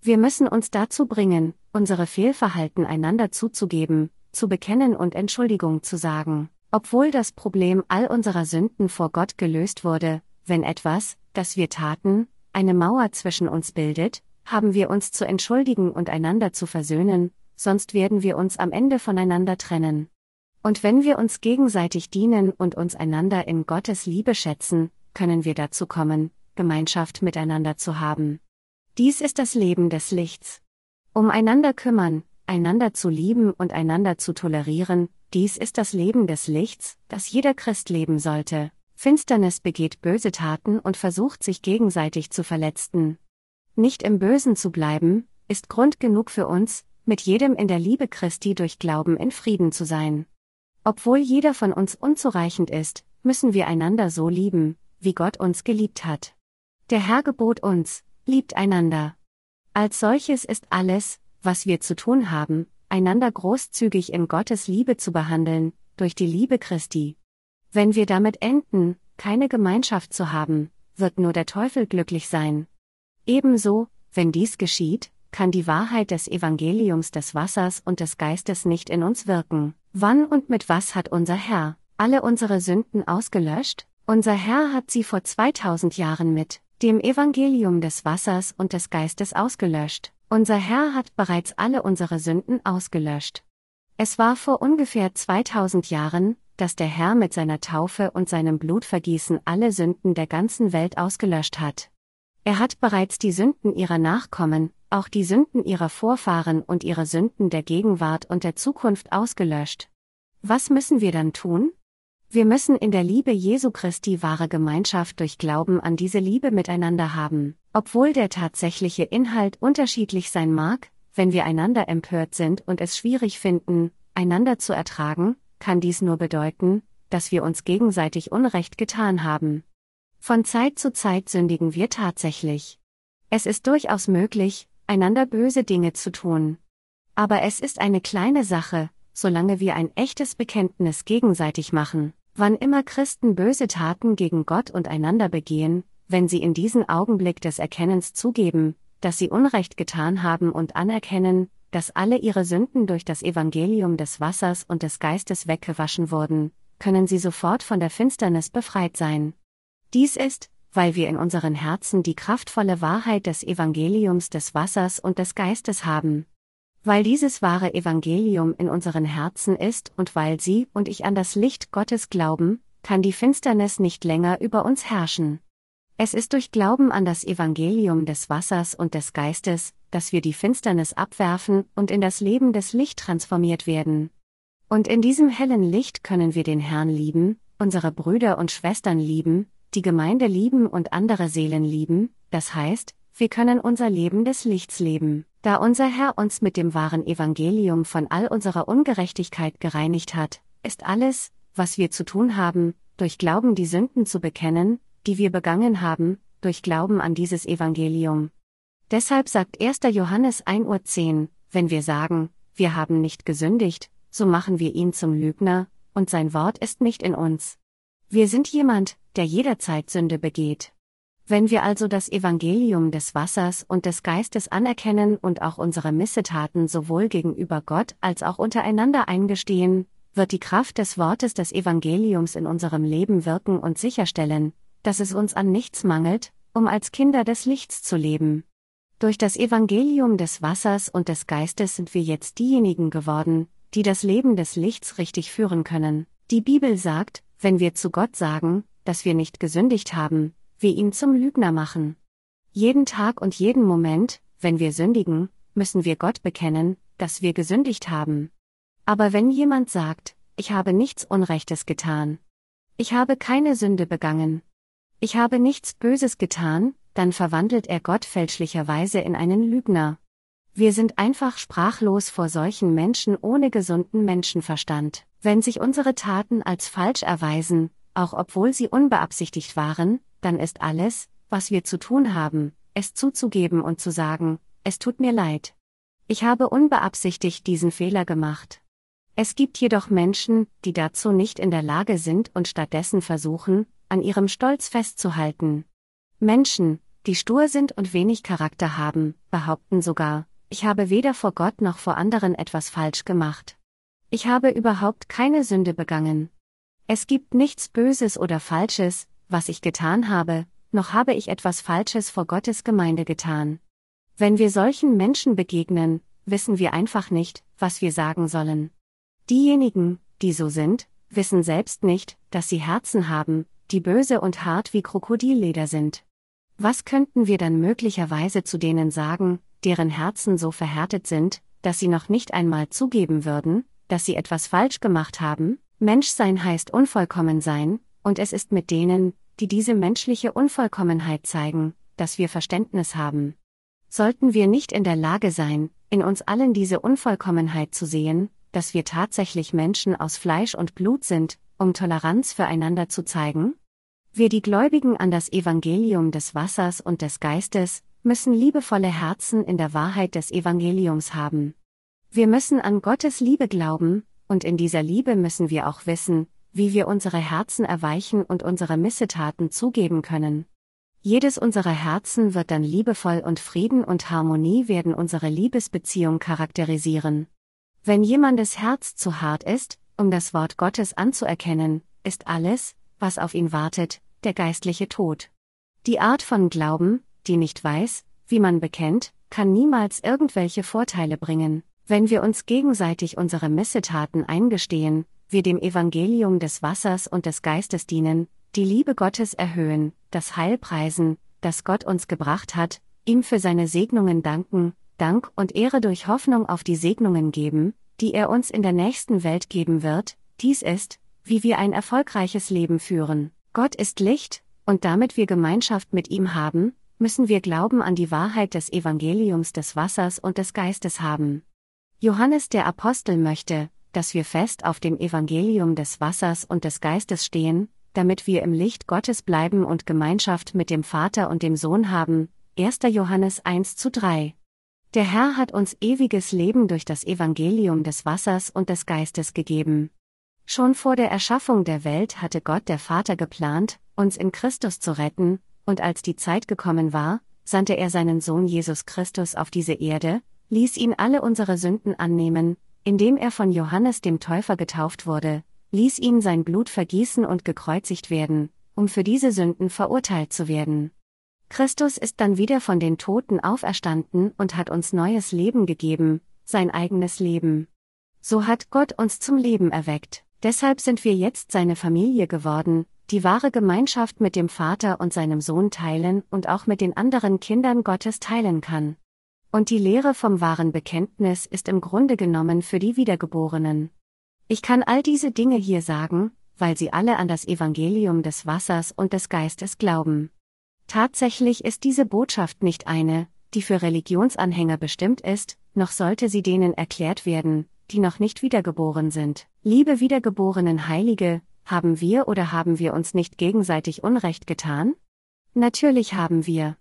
Wir müssen uns dazu bringen, unsere Fehlverhalten einander zuzugeben, zu bekennen und Entschuldigung zu sagen. Obwohl das Problem all unserer Sünden vor Gott gelöst wurde, wenn etwas, das wir taten, eine Mauer zwischen uns bildet, haben wir uns zu entschuldigen und einander zu versöhnen, sonst werden wir uns am Ende voneinander trennen. Und wenn wir uns gegenseitig dienen und uns einander in Gottes Liebe schätzen, können wir dazu kommen, Gemeinschaft miteinander zu haben. Dies ist das Leben des Lichts. Um einander kümmern, einander zu lieben und einander zu tolerieren, dies ist das Leben des Lichts, das jeder Christ leben sollte. Finsternis begeht böse Taten und versucht sich gegenseitig zu verletzen. Nicht im Bösen zu bleiben, ist Grund genug für uns, mit jedem in der Liebe Christi durch Glauben in Frieden zu sein. Obwohl jeder von uns unzureichend ist, müssen wir einander so lieben, wie Gott uns geliebt hat. Der Herr gebot uns, liebt einander. Als solches ist alles, was wir zu tun haben, einander großzügig in Gottes Liebe zu behandeln, durch die Liebe Christi. Wenn wir damit enden, keine Gemeinschaft zu haben, wird nur der Teufel glücklich sein. Ebenso, wenn dies geschieht, kann die Wahrheit des Evangeliums des Wassers und des Geistes nicht in uns wirken. Wann und mit was hat unser Herr alle unsere Sünden ausgelöscht? Unser Herr hat sie vor 2000 Jahren mit dem Evangelium des Wassers und des Geistes ausgelöscht. Unser Herr hat bereits alle unsere Sünden ausgelöscht. Es war vor ungefähr 2000 Jahren, dass der Herr mit seiner Taufe und seinem Blutvergießen alle Sünden der ganzen Welt ausgelöscht hat. Er hat bereits die Sünden ihrer Nachkommen, auch die Sünden ihrer Vorfahren und ihre Sünden der Gegenwart und der Zukunft ausgelöscht. Was müssen wir dann tun? Wir müssen in der Liebe Jesu Christi wahre Gemeinschaft durch Glauben an diese Liebe miteinander haben, obwohl der tatsächliche Inhalt unterschiedlich sein mag, wenn wir einander empört sind und es schwierig finden, einander zu ertragen, kann dies nur bedeuten, dass wir uns gegenseitig Unrecht getan haben. Von Zeit zu Zeit sündigen wir tatsächlich. Es ist durchaus möglich, einander böse Dinge zu tun. Aber es ist eine kleine Sache, solange wir ein echtes Bekenntnis gegenseitig machen. Wann immer Christen böse Taten gegen Gott und einander begehen, wenn sie in diesen Augenblick des Erkennens zugeben, dass sie Unrecht getan haben und anerkennen, dass alle ihre Sünden durch das Evangelium des Wassers und des Geistes weggewaschen wurden, können sie sofort von der Finsternis befreit sein. Dies ist, weil wir in unseren Herzen die kraftvolle Wahrheit des Evangeliums des Wassers und des Geistes haben. Weil dieses wahre Evangelium in unseren Herzen ist und weil Sie und ich an das Licht Gottes glauben, kann die Finsternis nicht länger über uns herrschen. Es ist durch Glauben an das Evangelium des Wassers und des Geistes, dass wir die Finsternis abwerfen und in das Leben des Licht transformiert werden. Und in diesem hellen Licht können wir den Herrn lieben, unsere Brüder und Schwestern lieben, die Gemeinde lieben und andere Seelen lieben, das heißt, wir können unser Leben des Lichts leben. Da unser Herr uns mit dem wahren Evangelium von all unserer Ungerechtigkeit gereinigt hat, ist alles, was wir zu tun haben, durch Glauben die Sünden zu bekennen, die wir begangen haben, durch Glauben an dieses Evangelium. Deshalb sagt 1. Johannes 1.10 Uhr, wenn wir sagen, wir haben nicht gesündigt, so machen wir ihn zum Lügner, und sein Wort ist nicht in uns. Wir sind jemand, der jederzeit Sünde begeht. Wenn wir also das Evangelium des Wassers und des Geistes anerkennen und auch unsere Missetaten sowohl gegenüber Gott als auch untereinander eingestehen, wird die Kraft des Wortes des Evangeliums in unserem Leben wirken und sicherstellen, dass es uns an nichts mangelt, um als Kinder des Lichts zu leben. Durch das Evangelium des Wassers und des Geistes sind wir jetzt diejenigen geworden, die das Leben des Lichts richtig führen können. Die Bibel sagt, wenn wir zu Gott sagen, dass wir nicht gesündigt haben, wir ihn zum Lügner machen. Jeden Tag und jeden Moment, wenn wir sündigen, müssen wir Gott bekennen, dass wir gesündigt haben. Aber wenn jemand sagt, ich habe nichts Unrechtes getan, ich habe keine Sünde begangen, ich habe nichts Böses getan, dann verwandelt er Gott fälschlicherweise in einen Lügner. Wir sind einfach sprachlos vor solchen Menschen ohne gesunden Menschenverstand. Wenn sich unsere Taten als falsch erweisen, auch obwohl sie unbeabsichtigt waren, dann ist alles, was wir zu tun haben, es zuzugeben und zu sagen, es tut mir leid. Ich habe unbeabsichtigt diesen Fehler gemacht. Es gibt jedoch Menschen, die dazu nicht in der Lage sind und stattdessen versuchen, an ihrem Stolz festzuhalten. Menschen, die stur sind und wenig Charakter haben, behaupten sogar, ich habe weder vor Gott noch vor anderen etwas falsch gemacht. Ich habe überhaupt keine Sünde begangen. Es gibt nichts Böses oder Falsches, was ich getan habe, noch habe ich etwas Falsches vor Gottes Gemeinde getan. Wenn wir solchen Menschen begegnen, wissen wir einfach nicht, was wir sagen sollen. Diejenigen, die so sind, wissen selbst nicht, dass sie Herzen haben, die böse und hart wie Krokodilleder sind. Was könnten wir dann möglicherweise zu denen sagen, deren Herzen so verhärtet sind, dass sie noch nicht einmal zugeben würden, dass sie etwas falsch gemacht haben? Menschsein heißt unvollkommen sein, und es ist mit denen, die diese menschliche Unvollkommenheit zeigen, dass wir Verständnis haben. Sollten wir nicht in der Lage sein, in uns allen diese Unvollkommenheit zu sehen, dass wir tatsächlich Menschen aus Fleisch und Blut sind, um Toleranz füreinander zu zeigen? Wir die Gläubigen an das Evangelium des Wassers und des Geistes, müssen liebevolle Herzen in der Wahrheit des Evangeliums haben. Wir müssen an Gottes Liebe glauben, und in dieser Liebe müssen wir auch wissen, wie wir unsere Herzen erweichen und unsere Missetaten zugeben können. Jedes unserer Herzen wird dann liebevoll und Frieden und Harmonie werden unsere Liebesbeziehung charakterisieren. Wenn jemandes Herz zu hart ist, um das Wort Gottes anzuerkennen, ist alles, was auf ihn wartet, der geistliche Tod. Die Art von Glauben, die nicht weiß, wie man bekennt, kann niemals irgendwelche Vorteile bringen. Wenn wir uns gegenseitig unsere Missetaten eingestehen, wir dem Evangelium des Wassers und des Geistes dienen, die Liebe Gottes erhöhen, das Heil preisen, das Gott uns gebracht hat, ihm für seine Segnungen danken, Dank und Ehre durch Hoffnung auf die Segnungen geben, die er uns in der nächsten Welt geben wird, dies ist, wie wir ein erfolgreiches Leben führen. Gott ist Licht, und damit wir Gemeinschaft mit ihm haben, müssen wir Glauben an die Wahrheit des Evangeliums des Wassers und des Geistes haben. Johannes der Apostel möchte, dass wir fest auf dem Evangelium des Wassers und des Geistes stehen, damit wir im Licht Gottes bleiben und Gemeinschaft mit dem Vater und dem Sohn haben. 1. Johannes 1 zu 3. Der Herr hat uns ewiges Leben durch das Evangelium des Wassers und des Geistes gegeben. Schon vor der Erschaffung der Welt hatte Gott der Vater geplant, uns in Christus zu retten, und als die Zeit gekommen war, sandte er seinen Sohn Jesus Christus auf diese Erde, ließ ihn alle unsere Sünden annehmen, indem er von Johannes dem Täufer getauft wurde, ließ ihn sein Blut vergießen und gekreuzigt werden, um für diese Sünden verurteilt zu werden. Christus ist dann wieder von den Toten auferstanden und hat uns neues Leben gegeben, sein eigenes Leben. So hat Gott uns zum Leben erweckt, deshalb sind wir jetzt seine Familie geworden, die wahre Gemeinschaft mit dem Vater und seinem Sohn teilen und auch mit den anderen Kindern Gottes teilen kann. Und die Lehre vom wahren Bekenntnis ist im Grunde genommen für die Wiedergeborenen. Ich kann all diese Dinge hier sagen, weil sie alle an das Evangelium des Wassers und des Geistes glauben. Tatsächlich ist diese Botschaft nicht eine, die für Religionsanhänger bestimmt ist, noch sollte sie denen erklärt werden, die noch nicht wiedergeboren sind. Liebe wiedergeborenen Heilige, haben wir oder haben wir uns nicht gegenseitig Unrecht getan? Natürlich haben wir.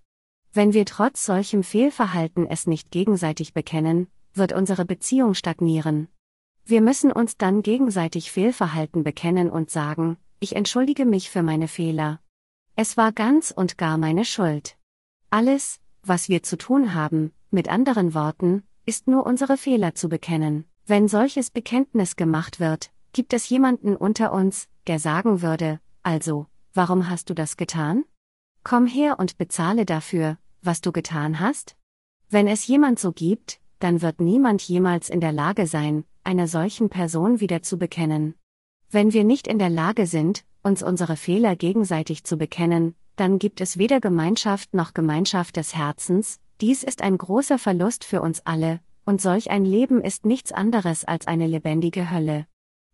Wenn wir trotz solchem Fehlverhalten es nicht gegenseitig bekennen, wird unsere Beziehung stagnieren. Wir müssen uns dann gegenseitig Fehlverhalten bekennen und sagen, ich entschuldige mich für meine Fehler. Es war ganz und gar meine Schuld. Alles, was wir zu tun haben, mit anderen Worten, ist nur unsere Fehler zu bekennen. Wenn solches Bekenntnis gemacht wird, gibt es jemanden unter uns, der sagen würde, also, warum hast du das getan? Komm her und bezahle dafür, was du getan hast? Wenn es jemand so gibt, dann wird niemand jemals in der Lage sein, einer solchen Person wieder zu bekennen. Wenn wir nicht in der Lage sind, uns unsere Fehler gegenseitig zu bekennen, dann gibt es weder Gemeinschaft noch Gemeinschaft des Herzens, dies ist ein großer Verlust für uns alle, und solch ein Leben ist nichts anderes als eine lebendige Hölle.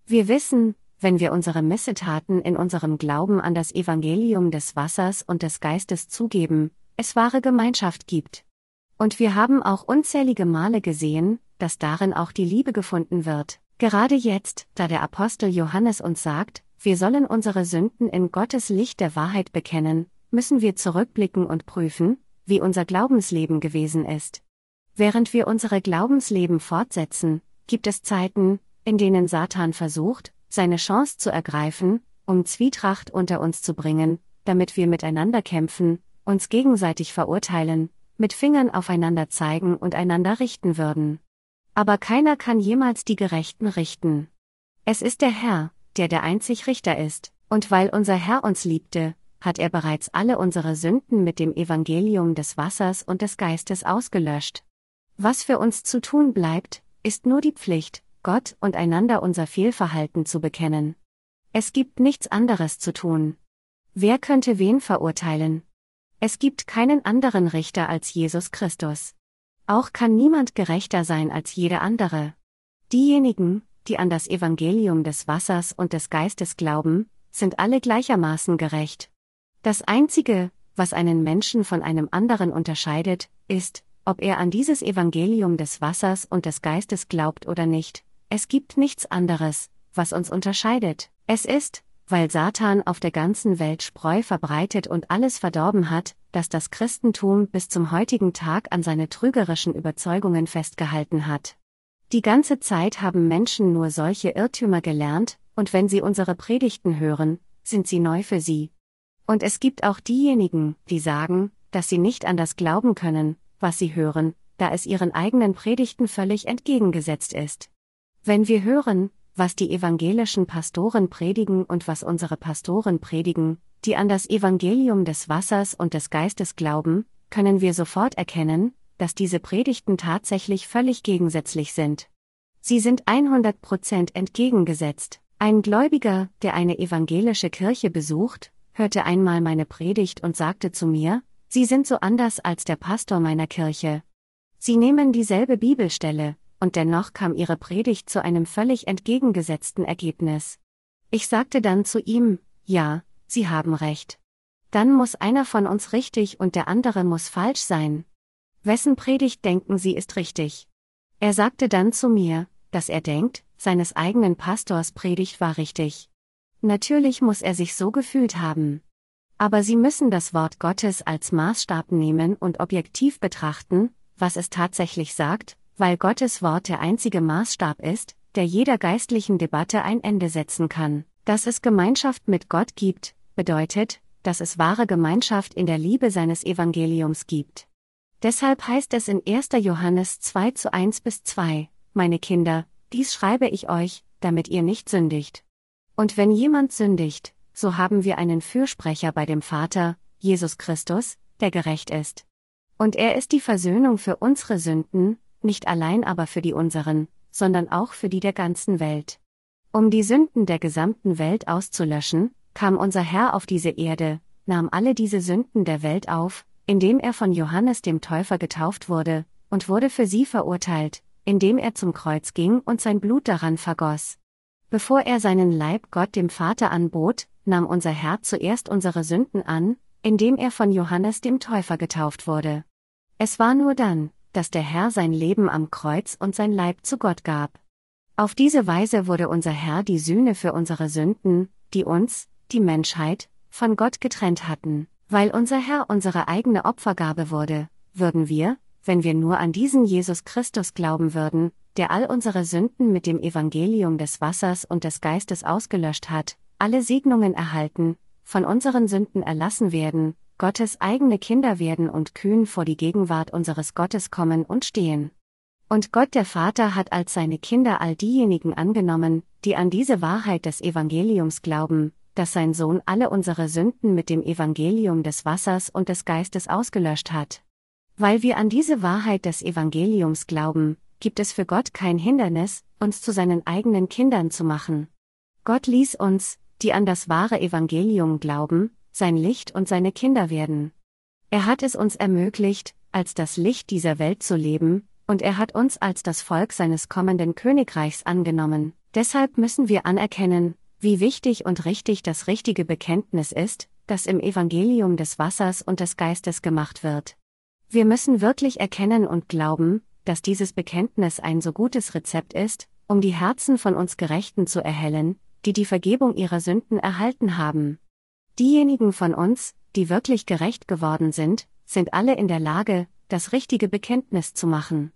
Wir wissen, wenn wir unsere Missetaten in unserem Glauben an das Evangelium des Wassers und des Geistes zugeben, es wahre Gemeinschaft gibt. Und wir haben auch unzählige Male gesehen, dass darin auch die Liebe gefunden wird, gerade jetzt, da der Apostel Johannes uns sagt, wir sollen unsere Sünden in Gottes Licht der Wahrheit bekennen, müssen wir zurückblicken und prüfen, wie unser Glaubensleben gewesen ist. Während wir unsere Glaubensleben fortsetzen, gibt es Zeiten, in denen Satan versucht, seine Chance zu ergreifen, um Zwietracht unter uns zu bringen, damit wir miteinander kämpfen, uns gegenseitig verurteilen, mit Fingern aufeinander zeigen und einander richten würden. Aber keiner kann jemals die Gerechten richten. Es ist der Herr, der der einzig Richter ist, und weil unser Herr uns liebte, hat er bereits alle unsere Sünden mit dem Evangelium des Wassers und des Geistes ausgelöscht. Was für uns zu tun bleibt, ist nur die Pflicht, Gott und einander unser Fehlverhalten zu bekennen. Es gibt nichts anderes zu tun. Wer könnte wen verurteilen? Es gibt keinen anderen Richter als Jesus Christus. Auch kann niemand gerechter sein als jeder andere. Diejenigen, die an das Evangelium des Wassers und des Geistes glauben, sind alle gleichermaßen gerecht. Das Einzige, was einen Menschen von einem anderen unterscheidet, ist, ob er an dieses Evangelium des Wassers und des Geistes glaubt oder nicht. Es gibt nichts anderes, was uns unterscheidet. Es ist, weil Satan auf der ganzen Welt Spreu verbreitet und alles verdorben hat, dass das Christentum bis zum heutigen Tag an seine trügerischen Überzeugungen festgehalten hat. Die ganze Zeit haben Menschen nur solche Irrtümer gelernt, und wenn sie unsere Predigten hören, sind sie neu für sie. Und es gibt auch diejenigen, die sagen, dass sie nicht an das glauben können, was sie hören, da es ihren eigenen Predigten völlig entgegengesetzt ist. Wenn wir hören, was die evangelischen Pastoren predigen und was unsere Pastoren predigen, die an das Evangelium des Wassers und des Geistes glauben, können wir sofort erkennen, dass diese Predigten tatsächlich völlig gegensätzlich sind. Sie sind 100% entgegengesetzt. Ein Gläubiger, der eine evangelische Kirche besucht, hörte einmal meine Predigt und sagte zu mir, Sie sind so anders als der Pastor meiner Kirche. Sie nehmen dieselbe Bibelstelle, und dennoch kam Ihre Predigt zu einem völlig entgegengesetzten Ergebnis. Ich sagte dann zu ihm, ja, Sie haben recht. Dann muss einer von uns richtig und der andere muss falsch sein. Wessen Predigt denken Sie ist richtig? Er sagte dann zu mir, dass er denkt, seines eigenen Pastors Predigt war richtig. Natürlich muss er sich so gefühlt haben. Aber Sie müssen das Wort Gottes als Maßstab nehmen und objektiv betrachten, was es tatsächlich sagt, weil Gottes Wort der einzige Maßstab ist, der jeder geistlichen Debatte ein Ende setzen kann. Dass es Gemeinschaft mit Gott gibt, bedeutet, dass es wahre Gemeinschaft in der Liebe seines Evangeliums gibt. Deshalb heißt es in 1. Johannes 2 zu 1 bis 2, Meine Kinder, dies schreibe ich euch, damit ihr nicht sündigt. Und wenn jemand sündigt, so haben wir einen Fürsprecher bei dem Vater, Jesus Christus, der gerecht ist. Und er ist die Versöhnung für unsere Sünden, nicht allein aber für die unseren, sondern auch für die der ganzen Welt. Um die Sünden der gesamten Welt auszulöschen, kam unser Herr auf diese Erde, nahm alle diese Sünden der Welt auf, indem er von Johannes dem Täufer getauft wurde, und wurde für sie verurteilt, indem er zum Kreuz ging und sein Blut daran vergoss. Bevor er seinen Leib Gott dem Vater anbot, nahm unser Herr zuerst unsere Sünden an, indem er von Johannes dem Täufer getauft wurde. Es war nur dann, dass der Herr sein Leben am Kreuz und sein Leib zu Gott gab. Auf diese Weise wurde unser Herr die Sühne für unsere Sünden, die uns, die Menschheit, von Gott getrennt hatten. Weil unser Herr unsere eigene Opfergabe wurde, würden wir, wenn wir nur an diesen Jesus Christus glauben würden, der all unsere Sünden mit dem Evangelium des Wassers und des Geistes ausgelöscht hat, alle Segnungen erhalten, von unseren Sünden erlassen werden, Gottes eigene Kinder werden und kühn vor die Gegenwart unseres Gottes kommen und stehen. Und Gott der Vater hat als seine Kinder all diejenigen angenommen, die an diese Wahrheit des Evangeliums glauben, dass sein Sohn alle unsere Sünden mit dem Evangelium des Wassers und des Geistes ausgelöscht hat. Weil wir an diese Wahrheit des Evangeliums glauben, gibt es für Gott kein Hindernis, uns zu seinen eigenen Kindern zu machen. Gott ließ uns, die an das wahre Evangelium glauben, sein Licht und seine Kinder werden. Er hat es uns ermöglicht, als das Licht dieser Welt zu leben, und er hat uns als das Volk seines kommenden Königreichs angenommen. Deshalb müssen wir anerkennen, wie wichtig und richtig das richtige Bekenntnis ist, das im Evangelium des Wassers und des Geistes gemacht wird. Wir müssen wirklich erkennen und glauben, dass dieses Bekenntnis ein so gutes Rezept ist, um die Herzen von uns Gerechten zu erhellen, die die Vergebung ihrer Sünden erhalten haben. Diejenigen von uns, die wirklich gerecht geworden sind, sind alle in der Lage, das richtige Bekenntnis zu machen.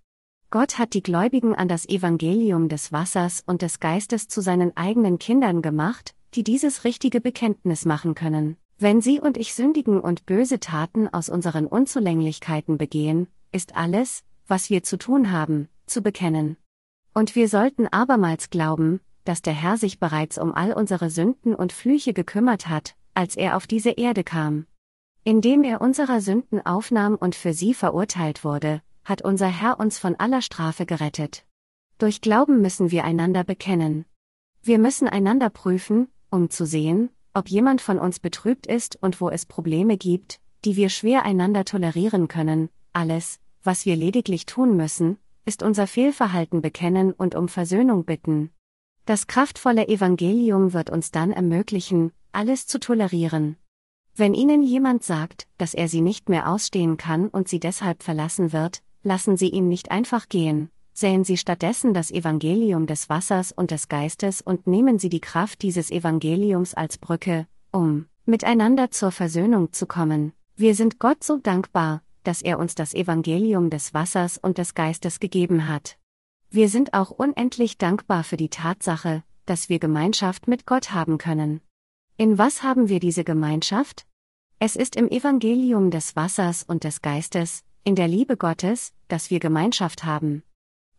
Gott hat die Gläubigen an das Evangelium des Wassers und des Geistes zu seinen eigenen Kindern gemacht, die dieses richtige Bekenntnis machen können. Wenn Sie und ich sündigen und böse Taten aus unseren Unzulänglichkeiten begehen, ist alles, was wir zu tun haben, zu bekennen. Und wir sollten abermals glauben, dass der Herr sich bereits um all unsere Sünden und Flüche gekümmert hat, als er auf diese Erde kam. Indem er unserer Sünden aufnahm und für sie verurteilt wurde, hat unser Herr uns von aller Strafe gerettet. Durch Glauben müssen wir einander bekennen. Wir müssen einander prüfen, um zu sehen, ob jemand von uns betrübt ist und wo es Probleme gibt, die wir schwer einander tolerieren können, alles, was wir lediglich tun müssen, ist unser Fehlverhalten bekennen und um Versöhnung bitten. Das kraftvolle Evangelium wird uns dann ermöglichen, alles zu tolerieren. Wenn Ihnen jemand sagt, dass er Sie nicht mehr ausstehen kann und Sie deshalb verlassen wird, lassen Sie ihn nicht einfach gehen, säen Sie stattdessen das Evangelium des Wassers und des Geistes und nehmen Sie die Kraft dieses Evangeliums als Brücke, um miteinander zur Versöhnung zu kommen. Wir sind Gott so dankbar, dass er uns das Evangelium des Wassers und des Geistes gegeben hat. Wir sind auch unendlich dankbar für die Tatsache, dass wir Gemeinschaft mit Gott haben können. In was haben wir diese Gemeinschaft? Es ist im Evangelium des Wassers und des Geistes, in der Liebe Gottes, dass wir Gemeinschaft haben.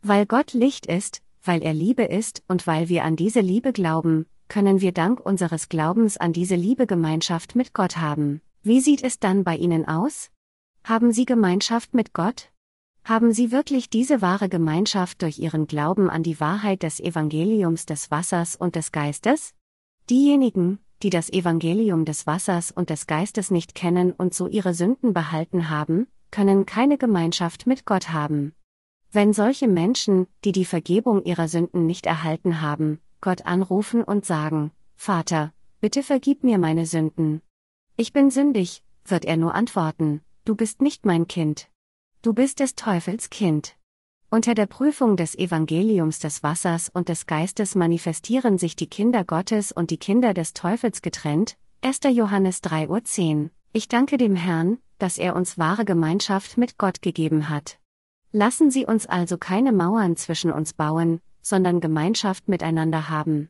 Weil Gott Licht ist, weil er Liebe ist und weil wir an diese Liebe glauben, können wir dank unseres Glaubens an diese Liebe Gemeinschaft mit Gott haben. Wie sieht es dann bei Ihnen aus? Haben Sie Gemeinschaft mit Gott? Haben Sie wirklich diese wahre Gemeinschaft durch Ihren Glauben an die Wahrheit des Evangeliums des Wassers und des Geistes? Diejenigen, die das Evangelium des Wassers und des Geistes nicht kennen und so ihre Sünden behalten haben, können keine Gemeinschaft mit Gott haben. Wenn solche Menschen, die die Vergebung ihrer Sünden nicht erhalten haben, Gott anrufen und sagen, Vater, bitte vergib mir meine Sünden. Ich bin sündig, wird er nur antworten, du bist nicht mein Kind. Du bist des Teufels Kind. Unter der Prüfung des Evangeliums des Wassers und des Geistes manifestieren sich die Kinder Gottes und die Kinder des Teufels getrennt. 1. Johannes 3.10 Uhr. Ich danke dem Herrn, dass er uns wahre Gemeinschaft mit Gott gegeben hat. Lassen Sie uns also keine Mauern zwischen uns bauen, sondern Gemeinschaft miteinander haben.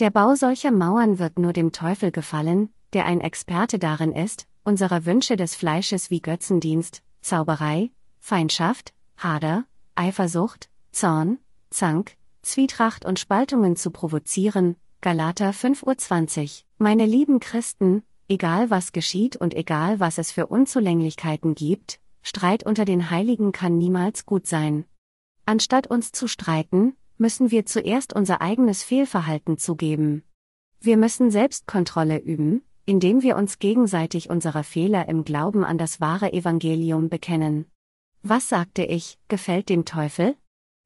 Der Bau solcher Mauern wird nur dem Teufel gefallen, der ein Experte darin ist, unserer Wünsche des Fleisches wie Götzendienst, Zauberei, Feindschaft, Hader, Eifersucht, Zorn, Zank, Zwietracht und Spaltungen zu provozieren. Galater 5.20 Uhr. Meine lieben Christen, egal was geschieht und egal was es für Unzulänglichkeiten gibt, Streit unter den Heiligen kann niemals gut sein. Anstatt uns zu streiten, müssen wir zuerst unser eigenes Fehlverhalten zugeben. Wir müssen Selbstkontrolle üben, indem wir uns gegenseitig unserer Fehler im Glauben an das wahre Evangelium bekennen. Was sagte ich, gefällt dem Teufel?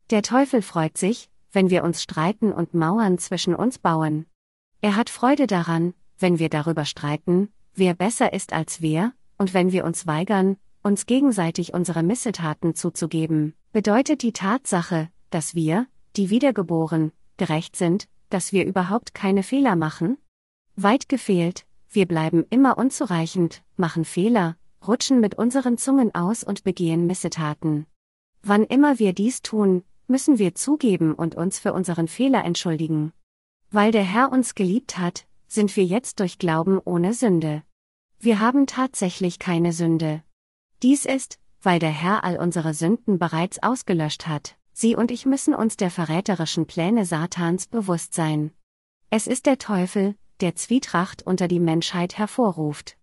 Der Teufel freut sich, wenn wir uns streiten und Mauern zwischen uns bauen. Er hat Freude daran, wenn wir darüber streiten, wer besser ist als wer, und wenn wir uns weigern, uns gegenseitig unsere Missetaten zuzugeben, bedeutet die Tatsache, dass wir, die wiedergeboren, gerecht sind, dass wir überhaupt keine Fehler machen? Weit gefehlt, wir bleiben immer unzureichend, machen Fehler, rutschen mit unseren Zungen aus und begehen Missetaten. Wann immer wir dies tun, müssen wir zugeben und uns für unseren Fehler entschuldigen. Weil der Herr uns geliebt hat, sind wir jetzt durch Glauben ohne Sünde. Wir haben tatsächlich keine Sünde. Dies ist, weil der Herr all unsere Sünden bereits ausgelöscht hat. Sie und ich müssen uns der verräterischen Pläne Satans bewusst sein. Es ist der Teufel, der Zwietracht unter die Menschheit hervorruft.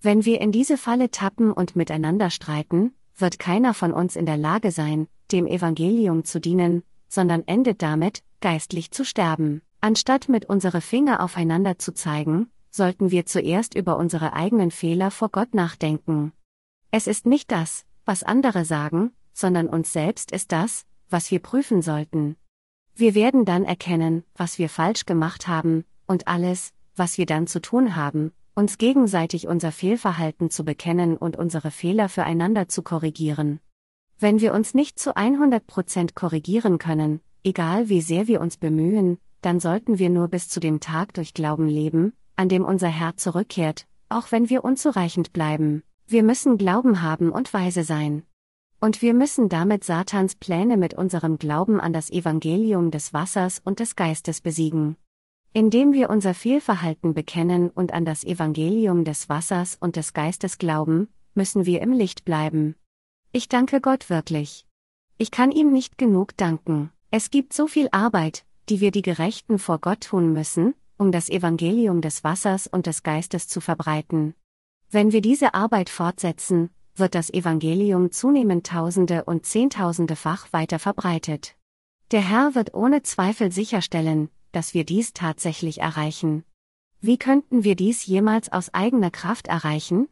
Wenn wir in diese Falle tappen und miteinander streiten, wird keiner von uns in der Lage sein, dem Evangelium zu dienen, sondern endet damit, geistlich zu sterben. Anstatt mit unsere Finger aufeinander zu zeigen, sollten wir zuerst über unsere eigenen Fehler vor Gott nachdenken. Es ist nicht das, was andere sagen, sondern uns selbst ist das, was wir prüfen sollten. Wir werden dann erkennen, was wir falsch gemacht haben, und alles, was wir dann zu tun haben, uns gegenseitig unser Fehlverhalten zu bekennen und unsere Fehler füreinander zu korrigieren. Wenn wir uns nicht zu 100% korrigieren können, egal wie sehr wir uns bemühen, dann sollten wir nur bis zu dem Tag durch Glauben leben, an dem unser Herr zurückkehrt, auch wenn wir unzureichend bleiben. Wir müssen Glauben haben und weise sein. Und wir müssen damit Satans Pläne mit unserem Glauben an das Evangelium des Wassers und des Geistes besiegen. Indem wir unser Fehlverhalten bekennen und an das Evangelium des Wassers und des Geistes glauben, müssen wir im Licht bleiben. Ich danke Gott wirklich. Ich kann ihm nicht genug danken. Es gibt so viel Arbeit, die wir die Gerechten vor Gott tun müssen, um das Evangelium des Wassers und des Geistes zu verbreiten. Wenn wir diese Arbeit fortsetzen, wird das Evangelium zunehmend Tausende und Zehntausendefach weiter verbreitet. Der Herr wird ohne Zweifel sicherstellen, dass wir dies tatsächlich erreichen. Wie könnten wir dies jemals aus eigener Kraft erreichen?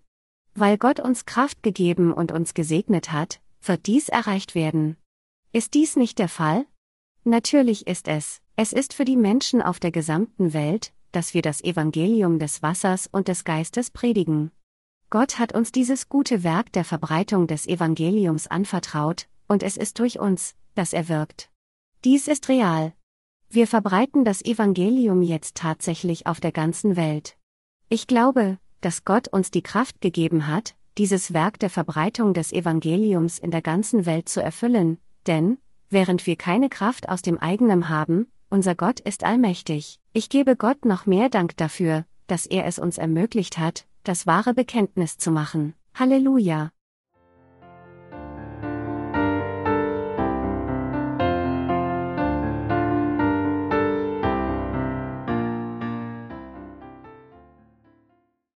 Weil Gott uns Kraft gegeben und uns gesegnet hat, wird dies erreicht werden. Ist dies nicht der Fall? Natürlich ist es. Es ist für die Menschen auf der gesamten Welt, dass wir das Evangelium des Wassers und des Geistes predigen. Gott hat uns dieses gute Werk der Verbreitung des Evangeliums anvertraut, und es ist durch uns, dass er wirkt. Dies ist real. Wir verbreiten das Evangelium jetzt tatsächlich auf der ganzen Welt. Ich glaube, dass Gott uns die Kraft gegeben hat, dieses Werk der Verbreitung des Evangeliums in der ganzen Welt zu erfüllen, denn, während wir keine Kraft aus dem eigenen haben, unser Gott ist allmächtig. Ich gebe Gott noch mehr Dank dafür, dass er es uns ermöglicht hat, das wahre Bekenntnis zu machen. Halleluja!